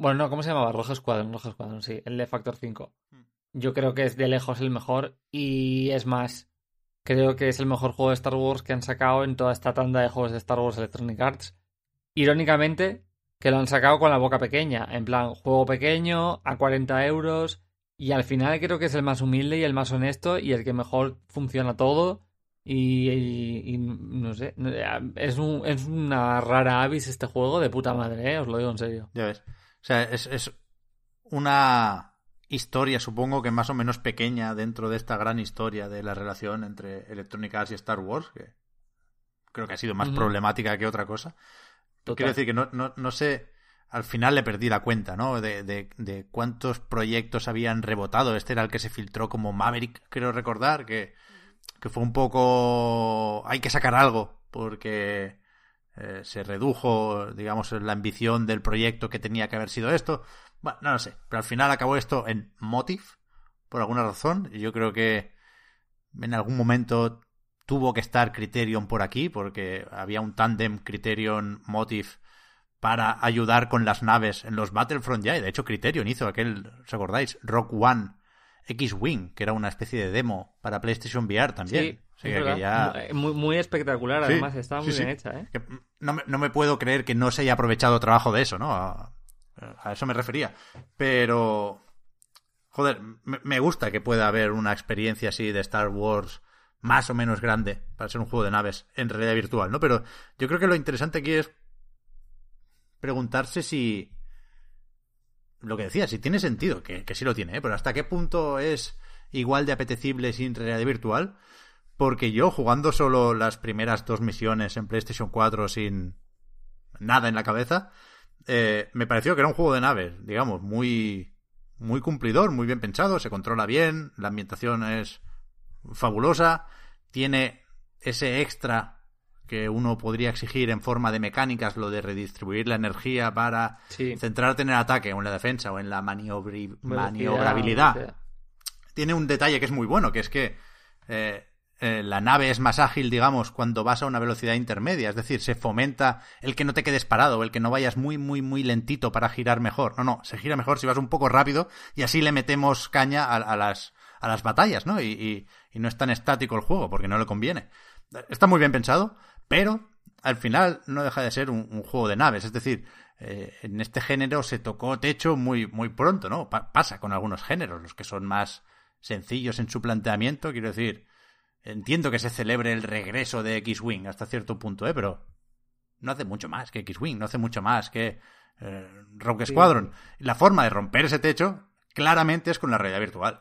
bueno, no, ¿cómo se llamaba? Rojo Squadron, Rojo Squadron, sí, el de Factor 5. Yo creo que es de lejos el mejor y es más, creo que es el mejor juego de Star Wars que han sacado en toda esta tanda de juegos de Star Wars Electronic Arts. Irónicamente, que lo han sacado con la boca pequeña, en plan, juego pequeño, a 40 euros, y al final creo que es el más humilde y el más honesto y el que mejor funciona todo. Y, y- y no sé, es, un, es una rara avis este juego de puta madre, ¿eh? os lo digo en serio. Ya ves. O sea, es, es una historia, supongo que más o menos pequeña dentro de esta gran historia de la relación entre Electronic Arts y Star Wars, que creo que ha sido más problemática que otra cosa. Total. Quiero decir que no, no, no sé, al final le perdí la cuenta, ¿no? De, de, de cuántos proyectos habían rebotado. Este era el que se filtró como Maverick, creo recordar, que, que fue un poco... Hay que sacar algo, porque eh, se redujo, digamos, la ambición del proyecto que tenía que haber sido esto. Bueno, no lo sé, pero al final acabó esto en Motive, por alguna razón. Y yo creo que en algún momento tuvo que estar Criterion por aquí, porque había un tándem Criterion-Motive para ayudar con las naves en los Battlefront ya. Y de hecho, Criterion hizo aquel, ¿os acordáis? Rock One X-Wing, que era una especie de demo para PlayStation VR también. Sí, Es que ya- muy, muy espectacular, Sí, además, estaba muy sí, bien hecha, ¿eh? no, me, no me puedo creer que no se haya aprovechado trabajo de eso, ¿no? A, a eso me refería. Pero, joder, me, me gusta que pueda haber una experiencia así de Star Wars más o menos grande para ser un juego de naves en realidad virtual, ¿no? Pero yo creo que lo interesante aquí es preguntarse si lo que decía, si tiene sentido, que, que sí lo tiene, ¿eh? pero hasta qué punto es igual de apetecible sin realidad virtual. Porque yo, jugando solo las primeras dos misiones en PlayStation 4 sin nada en la cabeza, eh, me pareció que era un juego de naves, digamos, muy, muy cumplidor, muy bien pensado, se controla bien, la ambientación es fabulosa, tiene ese extra que uno podría exigir en forma de mecánicas, lo de redistribuir la energía para Sí. centrarte en el ataque o en la defensa o en la maniobri- maniobrabilidad tiene un detalle que es muy bueno, que es que eh, eh, la nave es más ágil, digamos, cuando vas a una velocidad intermedia. Es decir, se fomenta el que no te quedes parado, el que no vayas muy, muy, muy lentito para girar mejor. No, no, se gira mejor si vas un poco rápido y así le metemos caña a, las, a las batallas, ¿no? Y, y- no es tan estático el juego porque no le conviene. Está muy bien pensado, pero al final no deja de ser un, juego de naves. Es decir, eh, en este género se tocó techo muy, muy pronto, ¿no? Pa- pasa con algunos géneros, los que son más sencillos en su planteamiento. Quiero decir, entiendo que se celebre el regreso de X-Wing hasta cierto punto, ¿eh? Pero no hace mucho más que X-Wing, no hace mucho más que eh, Rogue Sí. Squadron. La forma de romper ese techo claramente es con la realidad virtual.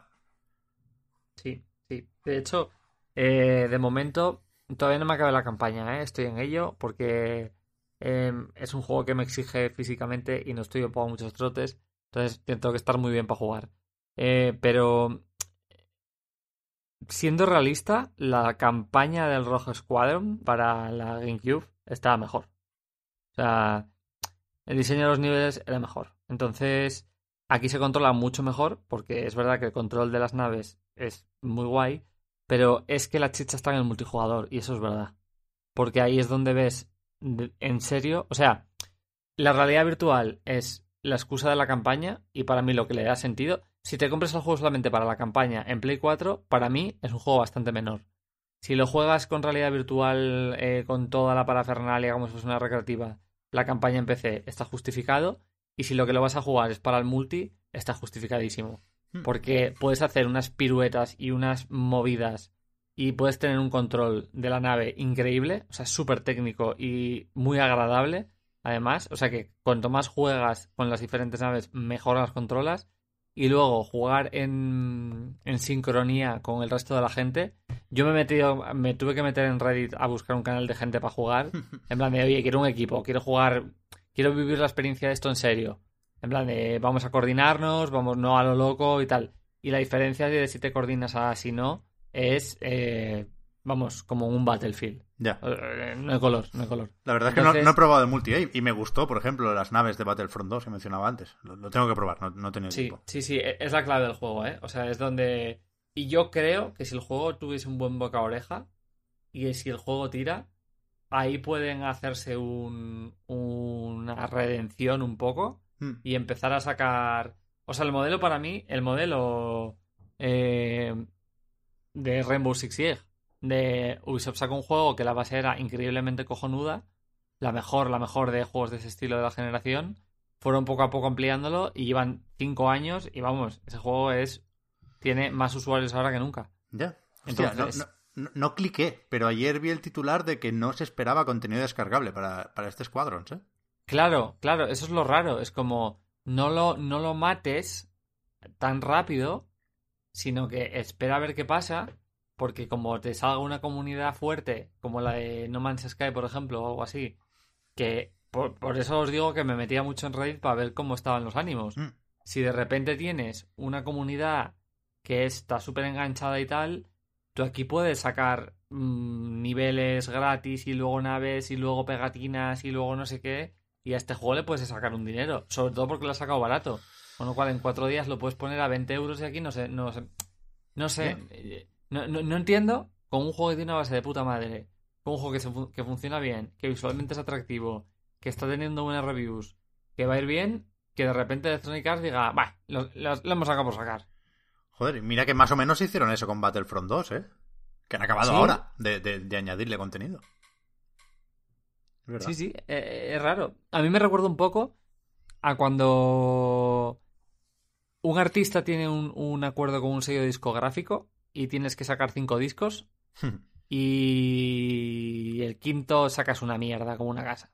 Sí, sí. De hecho, eh, de momento todavía no me acaba la campaña, ¿eh? Estoy en ello porque eh, es un juego que me exige físicamente y no estoy ocupado muchos trotes, entonces tengo que estar muy bien para jugar. Eh, pero siendo realista, la campaña del Rojo Squadron para la GameCube estaba mejor. O sea, el diseño de los niveles era mejor. Entonces, aquí se controla mucho mejor, porque es verdad que el control de las naves es muy guay, pero es que la chicha está en el multijugador, y eso es verdad. Porque ahí es donde ves en serio, o sea, la realidad virtual es la excusa de la campaña, y para mí lo que le da sentido. Si te compras el juego solamente para la campaña en Play 4, para mí es un juego bastante menor. Si lo juegas con realidad virtual, eh, con toda la parafernalia como si fuese una recreativa, la campaña en PC está justificado. Y si lo que lo vas a jugar es para el multi, está justificadísimo. Hmm. Porque puedes hacer unas piruetas y unas movidas y puedes tener un control de la nave increíble, o sea, súper técnico y muy agradable. Además, o sea que cuanto más juegas con las diferentes naves, mejor las controlas. Y luego jugar en, en sincronía con el resto de la gente. Yo me he metido, me tuve que meter en Reddit a buscar un canal de gente para jugar. En plan de, oye, quiero un equipo, quiero jugar, quiero vivir la experiencia de esto en serio. En plan de, vamos a coordinarnos, vamos no a lo loco y tal. Y la diferencia de si te coordinas a si no es, eh, vamos, como un Battlefield. Ya. Eh, no hay color, no hay color. La verdad es que no, no he probado el multi y me gustó, por ejemplo, las naves de Battlefront 2 que mencionaba antes. Lo, lo tengo que probar, no, no he tenido Sí, tiempo. sí, sí, e- es la clave del juego, ¿eh? O sea, es donde... Y yo creo que si el juego tuviese un buen boca a oreja y si el juego tira, ahí pueden hacerse un, una redención un poco Hmm. y empezar a sacar... O sea, el modelo para mí, el modelo eh, de Rainbow Six Siege, de Ubisoft sacó un juego que la base era increíblemente cojonuda, la mejor, la mejor de juegos de ese estilo de la generación, fueron poco a poco ampliándolo y llevan cinco años y vamos, ese juego es tiene más usuarios ahora que nunca. Ya. Hostia, Entonces- no, no- no, no cliqué, pero ayer vi el titular de que no se esperaba contenido descargable para, para este Squadrons, ¿eh? Claro, claro, eso es lo raro. Es como no lo, no lo mates tan rápido, sino que espera a ver qué pasa, porque como te salga una comunidad fuerte, como la de No Man's Sky, por ejemplo, o algo así, que por, por eso os digo que me metía mucho en Reddit para ver cómo estaban los ánimos. Mm. Si de repente tienes una comunidad que está súper enganchada y tal, tú aquí puedes sacar mm, niveles gratis y luego naves y luego pegatinas y luego no sé qué, y a este juego le puedes sacar un dinero, sobre todo porque lo has sacado barato. Con lo cual en cuatro días lo puedes poner a 20 euros y aquí no sé, no sé, no sé, eh, no, no- no entiendo con un juego que tiene una base de puta madre, con un juego que, se fun- que funciona bien, que visualmente es atractivo, que está teniendo buenas reviews, que va a ir bien, que de repente Electronic Arts diga, va, lo, lo- lo hemos sacado por sacar. Joder, mira que más o menos hicieron eso con Battlefront 2, ¿eh? Que han acabado Sí. ahora de, de- de añadirle contenido. Es. Sí, sí, eh, es raro. A mí me recuerda un poco a cuando un artista tiene un, un acuerdo con un sello discográfico y tienes que sacar cinco discos y el quinto sacas una mierda como una casa.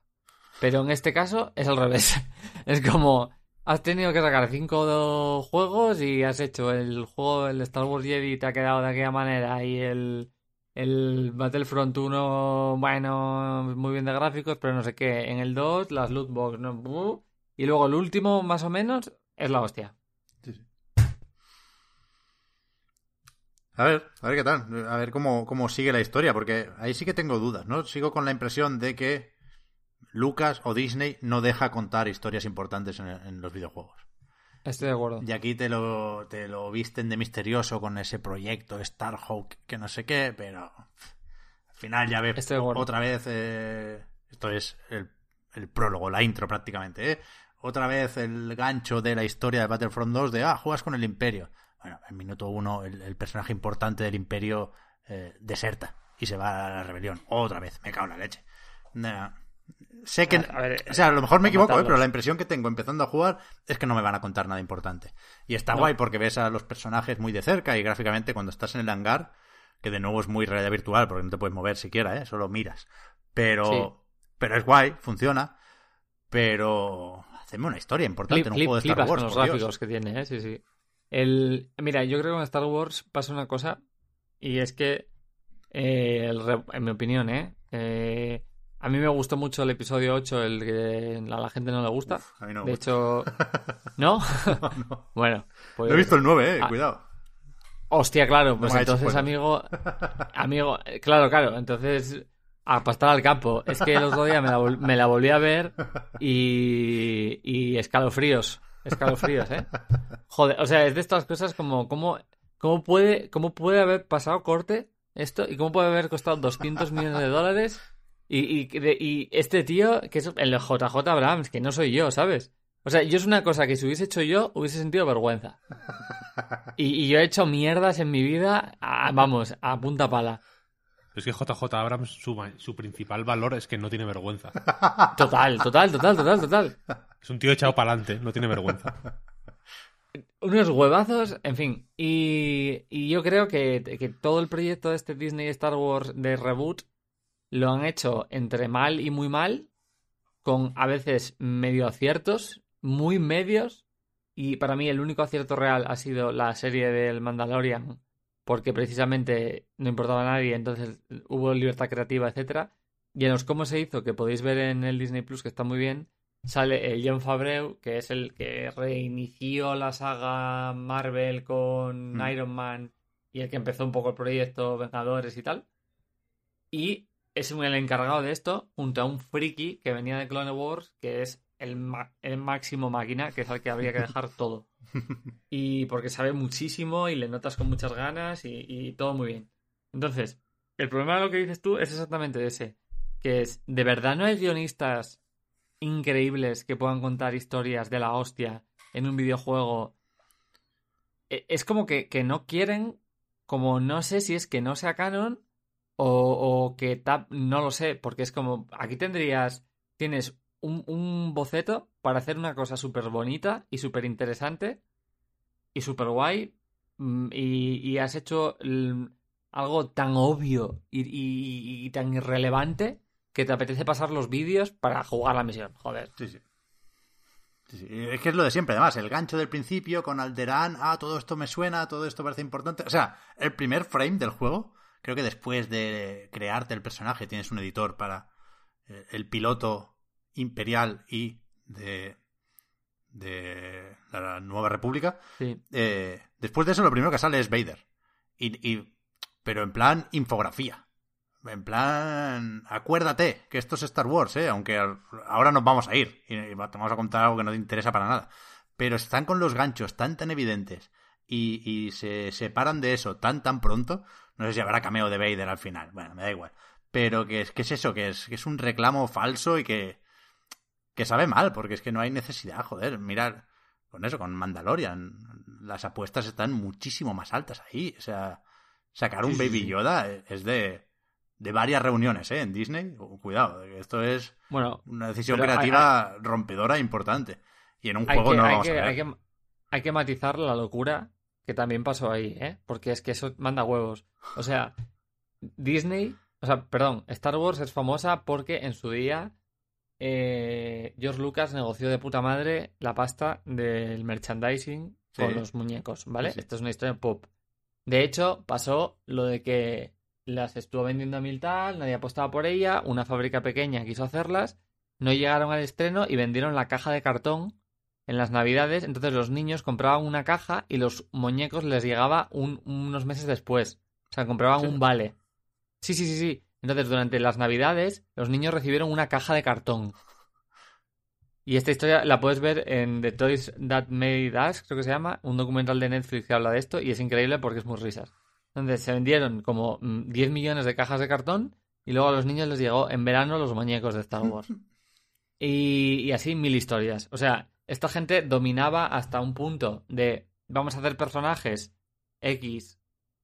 Pero en este caso es al revés. Es como has tenido que sacar cinco juegos y has hecho el juego, el Star Wars Jedi y te ha quedado de aquella manera y el, el Battlefront 1, bueno, muy bien de gráficos, pero no sé qué. En el 2, las loot box, ¿no? Y luego el último, más o menos, es la hostia. A ver, a ver qué tal. A ver cómo, cómo sigue la historia, porque ahí sí que tengo dudas, ¿no? Sigo con la impresión de que Lucas o Disney no deja contar historias importantes en, en los videojuegos. Estoy de acuerdo. Y aquí te lo, te lo visten de misterioso con ese proyecto Starhawk, que no sé qué, pero al final ya ves Estoy otra vez. eh, esto es el, el prólogo, la intro prácticamente, ¿eh? Otra vez el gancho de la historia de Battlefront 2 de, ah, juegas con el Imperio. Bueno, en minuto uno el, el personaje importante del Imperio eh, deserta y se va a la rebelión. Otra vez, me cago en la leche. Nah. Sé que... A ver, o sea, a lo mejor me equivoco, ¿eh? pero la impresión que tengo empezando a jugar es que no me van a contar nada importante. Y está No. guay porque ves a los personajes muy de cerca y gráficamente cuando estás en el hangar, que de nuevo es muy realidad virtual porque no te puedes mover siquiera, ¿eh? Solo miras. Pero... Sí. Pero es guay, funciona. Pero... Haceme una historia importante en un juego de Star Wars. los Dios. gráficos que tiene, ¿eh? Sí, sí. El... Mira, yo creo que en Star Wars pasa una cosa y es que, eh, el en mi opinión, ¿eh? Eh, A mí me gustó mucho el episodio 8, el que a la gente no le gusta. Uf, a mí no de gusta. hecho, ¿no? No, no. bueno, pues... No he visto el 9, eh, Ah. cuidado. Hostia, claro, pues hecho entonces, amigo, amigo, eh, claro, claro, entonces a pastar al campo. Es que el otro día me la, vol- me la volví a ver y, y escalofríos, escalofríos, ¿eh? Joder, o sea, es de estas cosas como, ¿cómo, cómo, puede, cómo puede haber pasado corte esto y cómo puede haber costado 200 millones de dólares y, y, y este tío, que es el JJ Abrams, que no soy yo, ¿sabes? O sea, yo es una cosa que si hubiese hecho yo, hubiese sentido vergüenza. Y, yo he hecho mierdas en mi vida, vamos, a punta pala. Es que JJ Abrams, su, principal valor es que no tiene vergüenza. Total, total, total, total, total. Es un tío echado para adelante, no tiene vergüenza. Unos huevazos, en fin. Y, y yo creo que, que todo el proyecto de este Disney Star Wars de reboot lo han hecho entre mal y muy mal, con a veces medio aciertos, muy medios. Y para mí el único acierto real ha sido la serie del Mandalorian, porque precisamente no importaba a nadie, entonces hubo libertad creativa, etcétera. Y en los cómo se hizo, que podéis ver en el Disney Plus, que está muy bien, sale el John Favreau, que es el que reinició la saga Marvel con Mm. Iron Man y el que empezó un poco el proyecto Vengadores y tal. Y es el encargado de esto, junto a un friki que venía de Clone Wars, que es el, ma- el máximo máquina, que es al que habría que dejar todo. Y porque sabe muchísimo y le notas con muchas ganas y, todo muy bien. Entonces, el problema de lo que dices tú es exactamente ese. Que es, ¿de verdad no hay guionistas increíbles que puedan contar historias de la hostia en un videojuego? E- Es como que, que no quieren, como no sé si es que no sea canon o, o que tap, no lo sé, porque es como, aquí tendrías, tienes un, boceto para hacer una cosa súper bonita y súper interesante y súper guay mm, y, has hecho, algo tan obvio y, tan irrelevante que te apetece pasar los vídeos para jugar la misión. Joder. Sí, sí. Es que es lo de siempre, además, el gancho del principio con Alderaan, ah, todo esto me suena, todo esto parece importante. O sea, el primer frame del juego, creo que después de crearte el personaje tienes un editor para eh, el piloto imperial y de, de la Nueva República. Sí. Eh, después de eso, lo primero que sale es Vader. Y, y- pero en plan infografía. En plan, acuérdate que esto es Star Wars, ¿eh? aunque ahora nos vamos a ir y te vamos a contar algo que no te interesa para nada. Pero están con los ganchos tan tan evidentes y, y se separan de eso tan tan pronto. No sé si habrá cameo de Vader al final, bueno, me da igual. Pero que es, que es eso, que es, que es un reclamo falso y que, que sabe mal, porque es que no hay necesidad, joder, mirar con eso, con Mandalorian, las apuestas están muchísimo más altas ahí. O sea, sacar un Sí, Baby sí. Yoda es de, de varias reuniones, ¿eh? En Disney. Cuidado, esto es Bueno, una decisión hay- creativa rompedora e importante. Y en un hay juego que, no lo hay, vamos que, a ver. hay, que, hay que matizar la locura que también pasó ahí, ¿eh? Porque es que eso manda huevos. O sea, Disney, o sea, perdón, Star Wars es famosa porque en su día eh, George Lucas negoció de puta madre la pasta del merchandising Sí. con los muñecos, ¿vale? Sí. Esto es una historia pop. De hecho, pasó lo de que las estuvo vendiendo a mil tal, nadie apostaba por ella, una fábrica pequeña quiso hacerlas, no llegaron al estreno y vendieron la caja de cartón en las navidades, entonces los niños compraban una caja y los muñecos les llegaba un- unos meses después. O sea, compraban Sí. un vale. Sí, sí, sí, sí. Entonces, durante las navidades, los niños recibieron una caja de cartón. Y esta historia la puedes ver en The Toys That Made Us, creo que se llama, un documental de Netflix que habla de esto y es increíble porque es muy risas. Entonces, se vendieron como mm, 10 millones de cajas de cartón y luego a los niños les llegó en verano los muñecos de Star Wars. Y, y así mil historias. O sea, esta gente dominaba hasta un punto de vamos a hacer personajes X,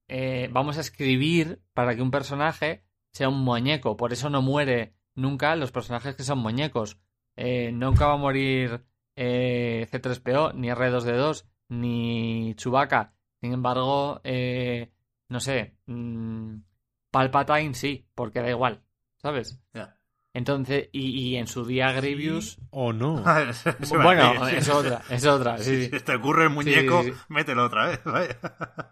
eh, vamos a escribir para que un personaje sea un muñeco. Por eso no muere nunca los personajes que son muñecos. Eh, nunca va a morir eh, C3PO, ni R2D2, ni Chewbacca. Sin embargo, eh, no sé, mm, Palpatine sí, porque da igual, ¿sabes? Ya. Entonces, y, y en su día Grievous... O no. Bueno, es otra, es otra, sí, sí. Si te ocurre el muñeco, Sí, sí, sí. mételo otra vez. vaya.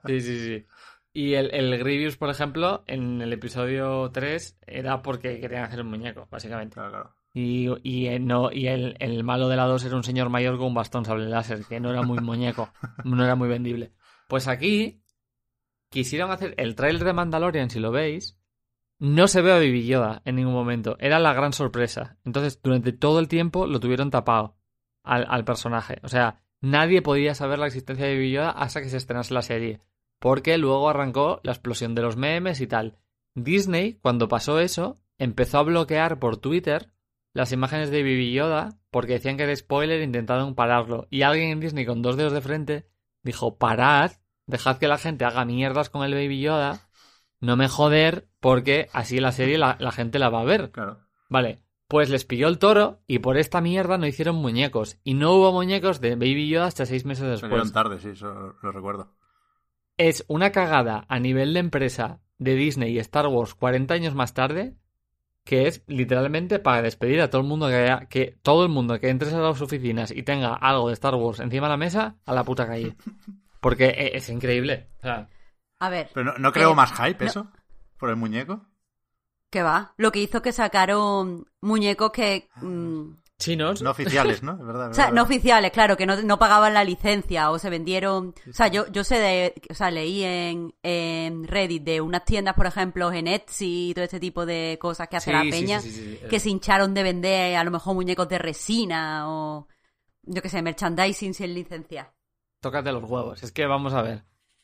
Sí, sí, sí. Y el, el Grievous, por ejemplo, en el episodio 3 era porque querían hacer un muñeco, básicamente. Claro, claro. Y, y, eh, no, y el, el malo de la 2 era un señor mayor con un bastón sable láser, que no era muy muñeco, no era muy vendible. Pues aquí quisieron hacer el tráiler de Mandalorian, si lo veis, no se ve a Baby Yoda en ningún momento. Era la gran sorpresa. Entonces, durante todo el tiempo lo tuvieron tapado al, al personaje. O sea, nadie podía saber la existencia de Baby Yoda hasta que se estrenase la serie. Porque luego arrancó la explosión de los memes y tal. Disney, cuando pasó eso, empezó a bloquear por Twitter las imágenes de Baby Yoda porque decían que era spoiler e intentaron pararlo. Y alguien en Disney con dos dedos de frente dijo, parad, dejad que la gente haga mierdas con el Baby Yoda, no me joder, porque así la serie la, la gente la va a ver. Claro. Vale, pues les pilló el toro y por esta mierda no hicieron muñecos. Y no hubo muñecos de Baby Yoda hasta seis meses después. Salieron tarde, sí, eso lo recuerdo. Es una cagada a nivel de empresa de Disney y Star Wars 40 años más tarde que es literalmente para despedir a todo el mundo que haya, que todo el mundo que entre a las oficinas y tenga algo de Star Wars encima de la mesa a la puta calle. Porque e- es increíble. O sea, A ver, Pero no, no creo Eh, más hype no. eso, por el muñeco. ¿qué va? Lo que hizo que sacaron muñecos que... mm, chinos. No oficiales, ¿no? Es verdad. O sea, verdad. no oficiales, claro, que no, no pagaban la licencia o se vendieron. O sea, yo, yo sé de. O sea, leí en, en Reddit de unas tiendas, por ejemplo, en Etsy y todo este tipo de cosas que hace Sí, la sí, peña, sí, sí, sí. que se hincharon de vender a lo mejor muñecos de resina o. Yo qué sé, merchandising sin licencia. Tócate los huevos. Es que vamos a ver.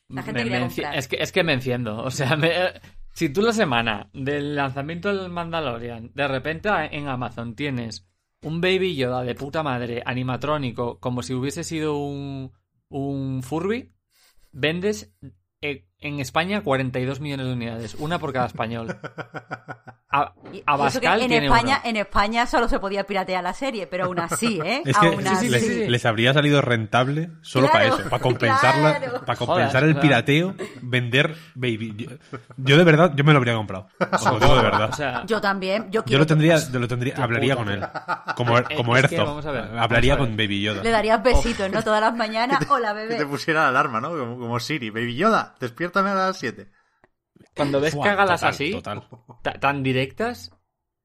La gente comprar. es, que, es que me enciendo. O sea, me- si tú la semana del lanzamiento del Mandalorian, de repente en Amazon tienes un Baby Yoda de puta madre, animatrónico, como si hubiese sido un, un Furby, vendes en España 42 millones de unidades, una por cada español. A, Abascal en tiene España, uno. en España solo se podía piratear la serie, pero aún así, ¿eh? Es que aún sí, así. les, habría salido rentable solo Claro, para eso, para compensar, claro. para compensar el pirateo, vender Baby. Yo, yo de verdad, yo me lo habría comprado. Os lo digo de verdad. O sea, Yo también, yo Yo quiero lo tendría, yo lo tendría, hablaría puta. con él. Como, Eh, como es que, Herzog. vamos a ver, vamos hablaría a ver. con Baby Yoda. Le darías besitos, ¿no? Todas las mañanas. Hola, Que te bebé. pusiera la alarma, ¿no? Como, como Siri. Baby Yoda, despiértame a las 7. cuando ves total, así, total. tan directas,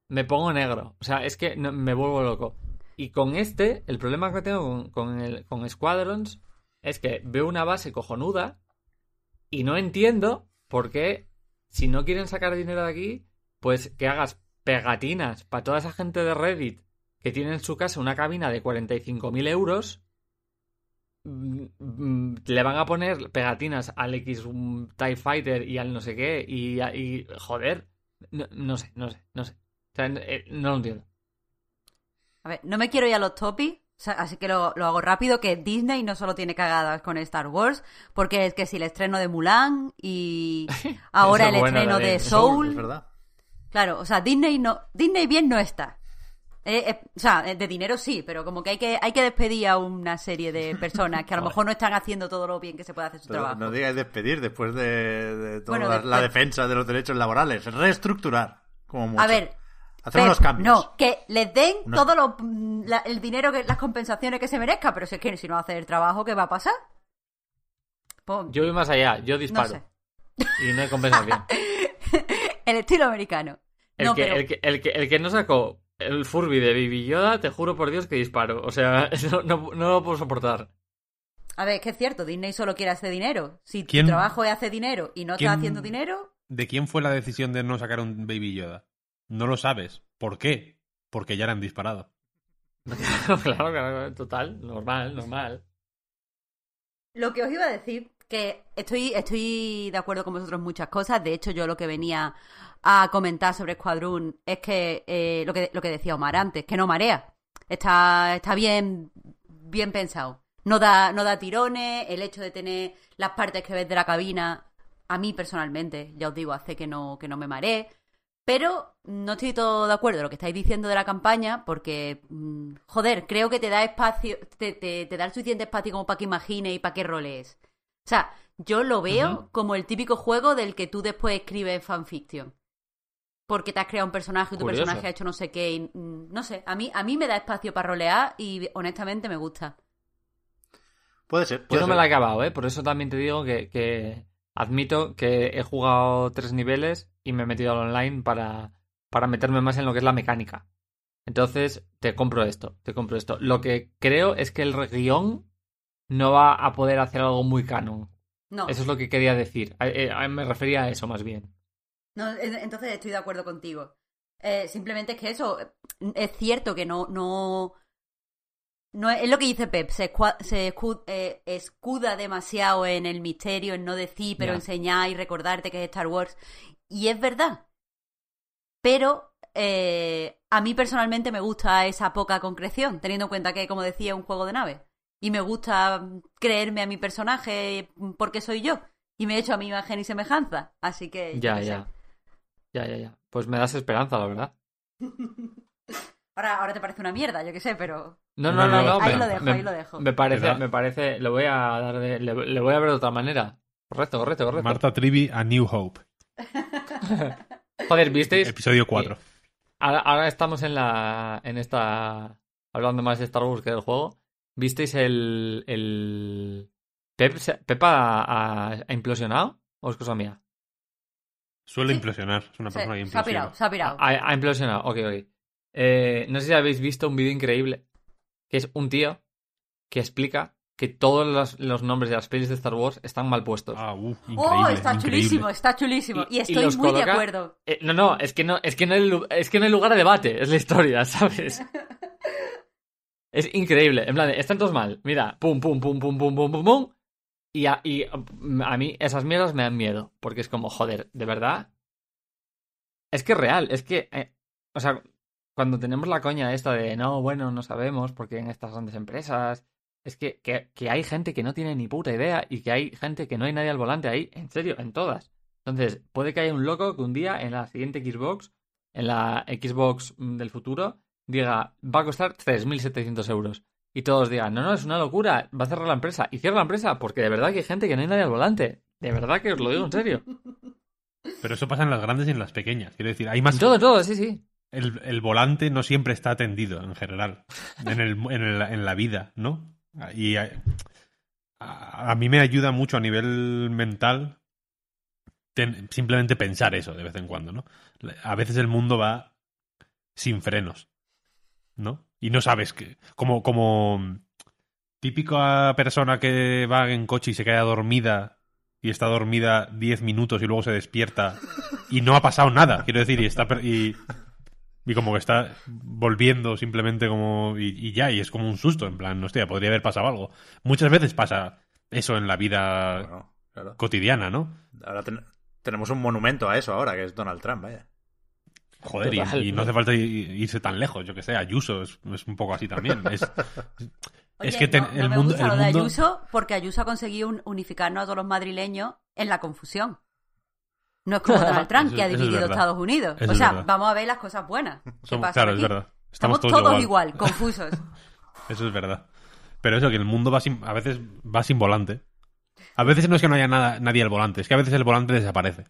me pongo negro. O sea, es que no- me vuelvo loco. Y con este, el problema que tengo con, con, el, con Squadrons es que veo una base cojonuda y no entiendo por qué, si no quieren sacar dinero de aquí, pues que hagas pegatinas para toda esa gente de Reddit que tiene en su casa una cabina de 45.000 euros. Mm, Le van a poner pegatinas al X TIE Fighter y al no sé qué. Y, y joder, no, no sé, no sé, no sé. O sea, eh, no lo entiendo. A ver, no me quiero ir a los sea, así que lo, lo hago rápido, que Disney no solo tiene cagadas con Star Wars, porque es que si el estreno de Mulan y ahora el estreno de Es Soul, verdad. claro, o sea, Disney no, Disney bien no está. Eh, eh, o sea, de dinero sí, pero como que hay que hay que despedir a una serie de personas que a lo mejor no están haciendo todo lo bien que se puede hacer su Pero trabajo. no digáis despedir después de, de toda Bueno, la, después- la defensa de los derechos laborales. Reestructurar, como mucho. A ver, Hacer Pep, unos cambios. No, que les den Unos- todo lo, la- el dinero, que las compensaciones que se merezca, pero si es que si no hace el trabajo, ¿qué va a pasar? Pues, Yo voy más allá, yo no disparo. sé. Y no hay compensación. El estilo americano. El, no, que, pero el, que, el, que, el que no sacó el Furby de Baby Yoda, te juro por Dios que disparo. O sea, no, no, no lo puedo soportar. a ver, es que es cierto, Disney solo quiere hacer dinero. Si ¿Quién- tu trabajo es hacer dinero y no quién- estás haciendo dinero, ¿De quién fue la decisión de no sacar un Baby Yoda? No lo sabes. ¿Por qué? Porque ya le han disparado. claro, claro, total, normal, normal. Lo que os iba a decir, que estoy, estoy de acuerdo con vosotros en muchas cosas. De hecho, yo lo que venía a comentar sobre Squadron es que, eh, lo que lo que decía Omar antes, que no marea. Está, está bien, bien pensado. No da, no da tirones, el hecho de tener las partes que ves de la cabina, a mí personalmente, ya os digo, hace que no, que no me maree. Pero no estoy todo de acuerdo con lo que estáis diciendo de la campaña, porque, mm, joder, creo que te da espacio, te, te- te da el suficiente espacio como para que imagines y para que rolees. O sea, yo lo veo como el típico juego del que tú después escribes fanfiction. Porque te has creado un personaje y tu Curioso. personaje ha hecho no sé qué. y, mm, no sé, a mí, a mí me da espacio para rolear y honestamente me gusta. Puede ser. Yo no me la he acabado, ¿eh? Por eso también te digo que, que admito que he jugado tres niveles y me he metido al online para, para meterme más en lo que es la mecánica. Entonces, te compro esto, te compro esto. Lo que creo es que el guion no va a poder hacer algo muy canon. No, Eso es lo que quería decir. Eh, me refería a eso más bien. no en- entonces estoy de acuerdo contigo. Eh, simplemente es que eso, es cierto que no, no, no es, es lo que dice Pep, se, escua- se escu- eh, escuda demasiado en el misterio, en no decir, pero enseñar y recordarte que es Star Wars. Y es verdad. Pero eh, a mí personalmente me gusta esa poca concreción, teniendo en cuenta que, como decía, es un juego de nave. Y me gusta creerme a mi personaje porque soy yo. Y me he hecho a mi imagen y semejanza. Así que. Ya, qué sé. ya. Ya, ya, ya. Pues me das esperanza, la verdad. Ahora, ahora te parece una mierda, yo qué sé, pero. No, no, no, Ahí- no. ahí me- lo dejo, me- ahí lo dejo. Me parece, ¿Verdad? me parece, le voy a dar de- le, le voy a ver de otra manera. Correcto, correcto, correcto. Marta Trivi a New Hope. Joder, ¿visteis? Episodio 4. Ahora, ahora estamos en la. en esta. hablando más de Star Wars que del juego. ¿Visteis el. el. Pep, se- Pep ha, implosionado? ¿O es cosa mía? Suele Sí. implosionar. Es una Se, persona que se ha pirado, implosiona. se ha pirado. Ha, ha implosionado, ok, ok. Eh, no sé si habéis visto un vídeo increíble. Que es un tío que explica que todos los, los nombres de las pelis de Star Wars están mal puestos. Ah, uh, ¡Oh! Está increíble. chulísimo, está chulísimo. Y- estoy muy de acuerdo. Eh, no, no, es que no, es que no hay, es que no hay lugar a debate, es la historia, ¿sabes? es increíble. En plan, están todos mal. Mira, pum, pum, pum, pum, pum, pum, pum, pum. Y a, y a mí esas mierdas me dan miedo. Porque es como, joder, de verdad. Es que es real, es que. eh, o sea, cuando tenemos la coña esta de no, bueno, no sabemos, porque en estas grandes empresas. Es que, que, que hay gente que no tiene ni puta idea y que hay gente que no hay nadie al volante ahí, en serio, en todas. Entonces, puede que haya un loco que un día en la siguiente Xbox en la Xbox mm, del futuro diga, va a costar 3.700 euros. Y todos digan, no, no, es una locura, va a cerrar la empresa. Y cierra la empresa, porque de verdad que hay gente que no hay nadie al volante. De verdad que os lo digo en serio. Pero eso pasa en las grandes y en las pequeñas. Quiero decir, hay más. Todo, todo, sí, sí. El, el volante no siempre está atendido en general. En, el, en, el- en la vida, ¿no? Y a, a- a mí me ayuda mucho a nivel mental ten- simplemente pensar eso de vez en cuando, ¿no? A veces el mundo va sin frenos, ¿no? Y no sabes que. Como, como típica persona que va en coche y se queda dormida y está dormida 10 minutos y luego se despierta y no ha pasado nada, quiero decir, y está y, y como que está volviendo simplemente como y, y ya, y es como un susto, en plan, hostia, podría haber pasado algo. Muchas veces pasa eso en la vida Bueno, claro. cotidiana, ¿no? Ahora ten- tenemos un monumento a eso ahora, que es Donald Trump, vaya. Joder, y- y, no hace falta irse tan lejos, yo que sé, Ayuso es, es un poco así también. Es, Oye, es que ten- no, no el me mundo... gusta el lo de mundo- Ayuso porque Ayuso ha conseguido un- unificarnos a todos los madrileños en la confusión. No es como Donald Trump, Eso- que ha es dividido verdad. Estados Unidos. Eso o es sea, vamos a ver las cosas buenas. ¿Qué Somos- pasa claro, aquí? es verdad. Estamos, Estamos, todos, igual. igual. confusos. Eso es verdad. Pero eso, que el mundo va sin, a veces va sin volante. A veces no es que no haya nada, nadie al volante, es que a veces el volante desaparece.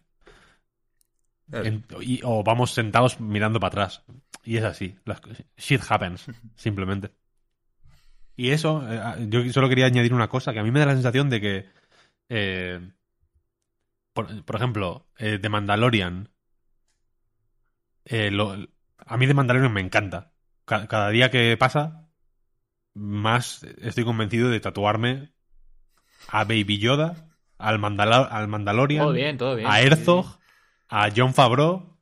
En- y- o vamos sentados mirando para atrás. Y es así. Las, shit happens, simplemente. Y eso, eh, yo solo quería añadir una cosa, que a mí me da la sensación de que, eh, por, por ejemplo, eh, de Mandalorian, eh, lo- a mí de Mandalorian me encanta. Ca- cada día que pasa, más estoy convencido de tatuarme a Baby Yoda, al, al Mandalorian, Todo bien, todo bien. a Sí, Herzog, sí. A John Favreau,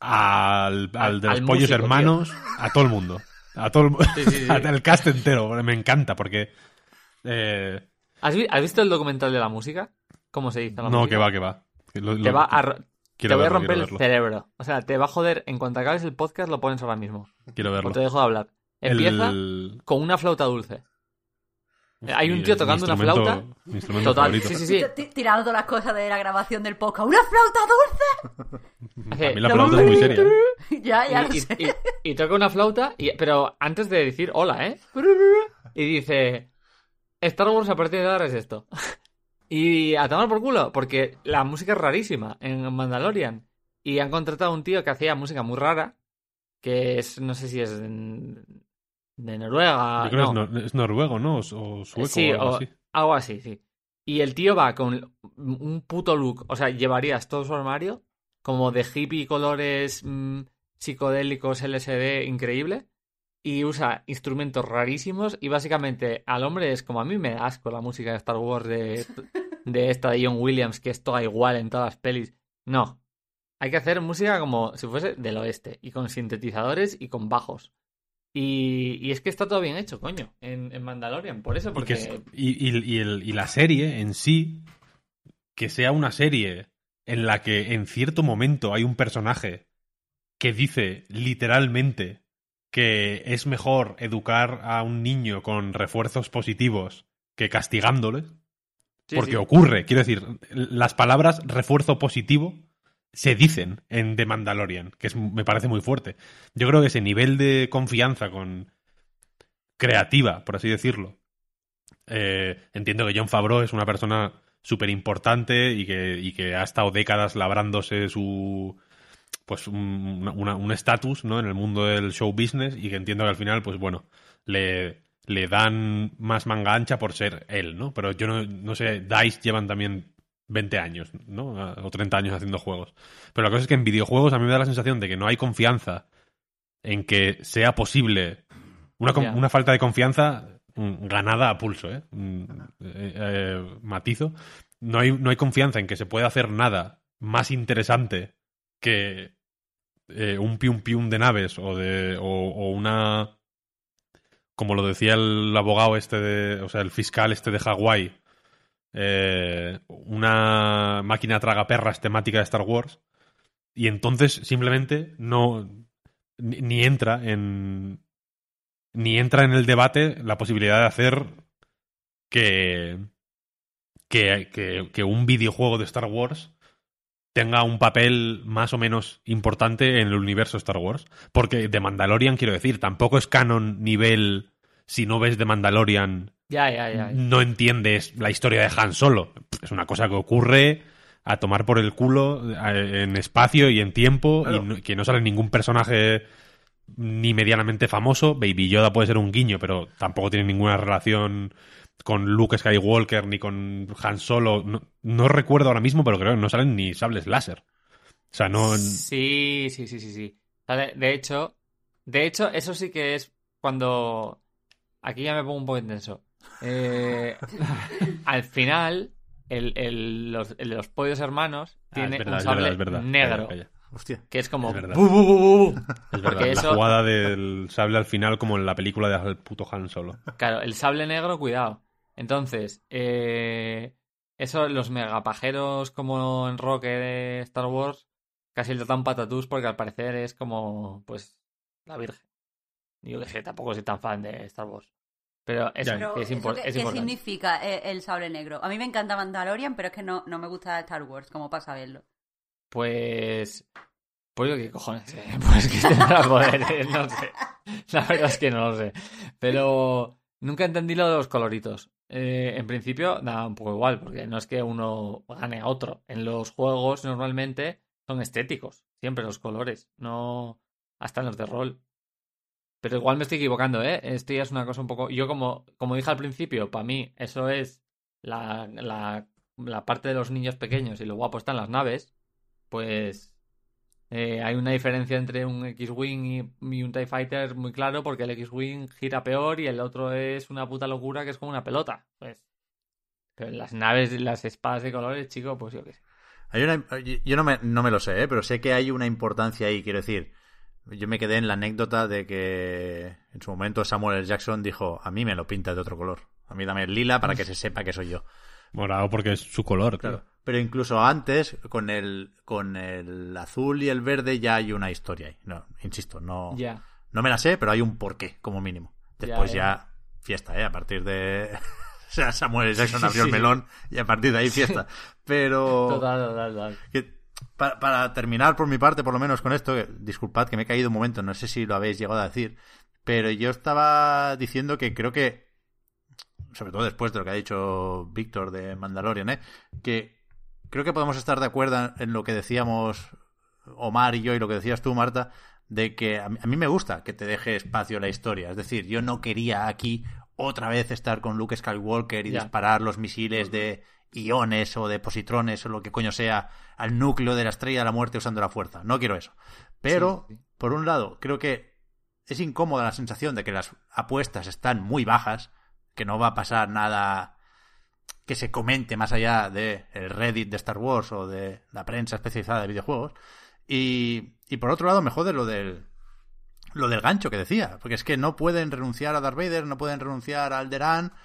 al, al de los al pollos músico, hermanos, a todo el mundo. A todo el, Sí, sí, sí. al cast entero. Me encanta porque. eh, ¿Has, vi- has visto el documental de la música? ¿Cómo se dice la no, música? que va, que va. Lo- Te lo- va a, te voy a romper el cerebro. O sea, te va a joder. En cuanto acabes el podcast, lo pones ahora mismo. Quiero verlo. O te dejo de hablar. Empieza El- con una flauta dulce. Hay un tío tocando una flauta. Total, favorito. sí, sí, sí. Tirando todas las cosas de la grabación del podcast. ¡Una flauta Hace- A mí la flauta es muy seria. ¿eh? dulce! ya, ya lo y, sé. y- y- y toca una flauta, y, pero antes de decir hola, ¿eh? Y dice: Star Wars a partir de ahora es esto. Y a tomar por culo, porque la música es rarísima en Mandalorian. Y han contratado a un tío que hacía música muy rara, que es, no sé si es de Noruega. Yo creo no. es, nor- es noruego, ¿no? O, o sueco Sí, o algo o- así. Algo así, sí. Y el tío va con un puto look. O sea, llevarías todo su armario como de hippie colores mm, psicodélicos LSD increíble. Y usa instrumentos rarísimos. Y básicamente al hombre es como a mí me da asco la música de Star Wars de, de esta de John Williams, que es toda igual en todas las pelis. No. Hay que hacer música como si fuese del oeste. Y con sintetizadores y con bajos. Y, y es que está todo bien hecho, coño, en, en Mandalorian. Por eso, Porque porque... es- y, y- y el- y la serie en sí, que sea una serie en la que en cierto momento hay un personaje que dice literalmente que es mejor educar a un niño con refuerzos positivos que castigándoles, Sí, porque sí. ocurre, quiero decir, las palabras refuerzo positivo se dicen en The Mandalorian, que es, me parece muy fuerte. Yo creo que ese nivel de confianza con creativa, por así decirlo. Eh, entiendo que John Favreau es una persona súper importante y que, y que ha estado décadas labrándose su pues un estatus ¿no? en el mundo del show business y que entiendo que al final pues bueno le, le dan más manga ancha por ser él ¿no? pero yo no, no sé DICE llevan también 20 años ¿no? o 30 años haciendo juegos pero la cosa es que en videojuegos a mí me da la sensación de que no hay confianza en que sea posible una, una falta de confianza mm, ganada a pulso, ¿eh? Mm, eh, eh, matizo. No hay, no hay confianza en que se pueda hacer nada más interesante que eh, un pium pium de naves o de o, o una como lo decía el abogado este de, o sea, el fiscal este de Hawái, eh, una máquina tragaperras temática de Star Wars y entonces simplemente no ni, entra en ni entra en el debate la posibilidad de hacer que que, que, que un videojuego de Star Wars tenga un papel más o menos importante en el universo Star Wars. Porque de Mandalorian, quiero decir, tampoco es canon nivel. Si no ves de Mandalorian, Ya, ya, ya. no entiendes la historia de Han Solo. Es una cosa que ocurre a tomar por el culo en espacio y en tiempo Claro. y no- que no sale ningún personaje ni medianamente famoso. Baby Yoda puede ser un guiño, pero tampoco tiene ninguna relación con Luke Skywalker ni con Han Solo. No, no recuerdo ahora mismo, pero creo que no salen ni sables láser. O sea, no... Sí, sí, sí, sí, sí. De hecho, de hecho, eso sí que es cuando. Aquí ya me pongo un poco intenso. Eh, al final, el, el- los, el de los pollos hermanos Ah, tiene es verdad, un es sable verdad, es verdad. negro, Calla, calla. Hostia. que es como. Es verdad. bu, bu, bu, bu, bu. Es Porque verdad, eso- la jugada del sable al final como en la película de el puto Han Solo. Claro, el sable negro, cuidado. Entonces, eh, eso, los megapajeros como en Roque de Star Wars, casi le dan patatús porque al parecer es como, pues, la Virgen. Yo que sé, tampoco soy tan fan de Star Wars. Pero eso, es, ¿eso impor- qué, importante. significa eh, el sable negro? A mí me encanta Mandalorian, pero es que no, no me gusta Star Wars, como para saberlo. Pues. Pues yo qué cojones sé. Pues que tendrá poderes, no sé. La verdad es que no lo sé. Pero nunca entendí lo de los coloritos. Eh, en principio, da un poco igual, porque no es que uno gane a otro. En los juegos normalmente son estéticos. Siempre los colores. No. Hasta en los de rol. Pero igual me estoy equivocando, ¿eh? Esto ya es una cosa un poco. Yo, como, como dije al principio, para mí eso es la, la, la parte de los niños pequeños y lo guapo están las naves pues eh, hay una diferencia entre un X-Wing y, un TIE Fighter muy claro porque el X-Wing gira peor y el otro es una puta locura que es como una pelota. Pues. Pero las naves, las espadas de colores, chico, pues yo qué sé. Hay una, yo no me, no me lo sé, ¿eh? pero sé que hay una importancia ahí. Quiero decir, yo me quedé en la anécdota de que en su momento Samuel L. Jackson dijo: A mí me lo pinta de otro color. A mí dame el lila para que se sepa que soy yo. Morado porque es su color, Claro. Pero incluso antes, con el, con el azul y el verde, ya hay una historia ahí. No, insisto, no, Ya. no me la sé, pero hay un porqué, como mínimo. Después Ya, ya, fiesta, ¿eh? A partir de. o sea, Samuel L. Jackson abrió Sí. el melón y a partir de ahí fiesta. Pero. Total, total, total. Que, para, para terminar por mi parte, por lo menos con esto, que- disculpad que me he caído un momento, no sé si lo habéis llegado a decir, pero yo estaba diciendo que creo que, sobre todo después de lo que ha dicho Víctor de Mandalorian, ¿eh? que creo que podemos estar de acuerdo en lo que decíamos Omar y yo y lo que decías tú, Marta, de que a mí, a mí me gusta que te deje espacio la historia. Es decir, yo no quería aquí otra vez estar con Luke Skywalker y Ya. disparar los misiles de iones o de positrones o lo que coño sea al núcleo de la estrella de la muerte usando la fuerza. No quiero eso. Pero, Sí, sí. por un lado, creo que es incómoda la sensación de que las apuestas están muy bajas, que no va a pasar nada que se comente más allá de el Reddit de Star Wars o de la prensa especializada de videojuegos. Y, y por otro lado, me jode lo del lo del gancho que decía, porque es que no pueden renunciar a Darth Vader, no pueden renunciar a Alderaan, eh,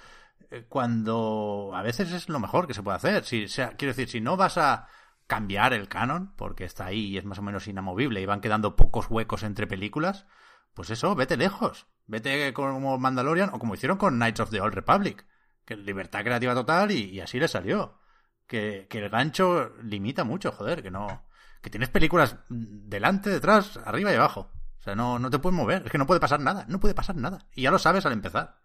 cuando a veces es lo mejor que se puede hacer. Si, quiero decir, si no vas a cambiar el canon, porque está ahí y es más o menos inamovible y van quedando pocos huecos entre películas, pues eso, vete lejos. Vete como Mandalorian o como hicieron con Knights of the Old Republic. Que libertad creativa total y, y así le salió. Que, que el gancho limita mucho, joder, que no. Que tienes películas delante, detrás, arriba y abajo. O sea, no, no te puedes mover. Es que no puede pasar nada. No puede pasar nada. Y ya lo sabes al empezar.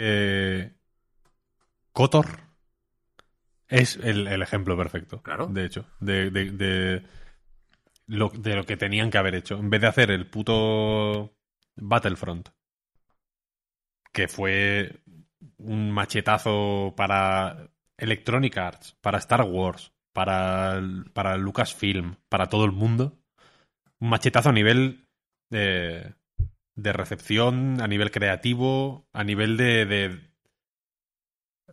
Que Kotor es el, el ejemplo perfecto. Claro. De hecho, de, de, de lo, de lo que tenían que haber hecho. En vez de hacer el puto Battlefront, que fue un machetazo para Electronic Arts, para Star Wars, para, para Lucasfilm, para todo el mundo. Un machetazo a nivel de, de recepción, a nivel creativo, a nivel de... de-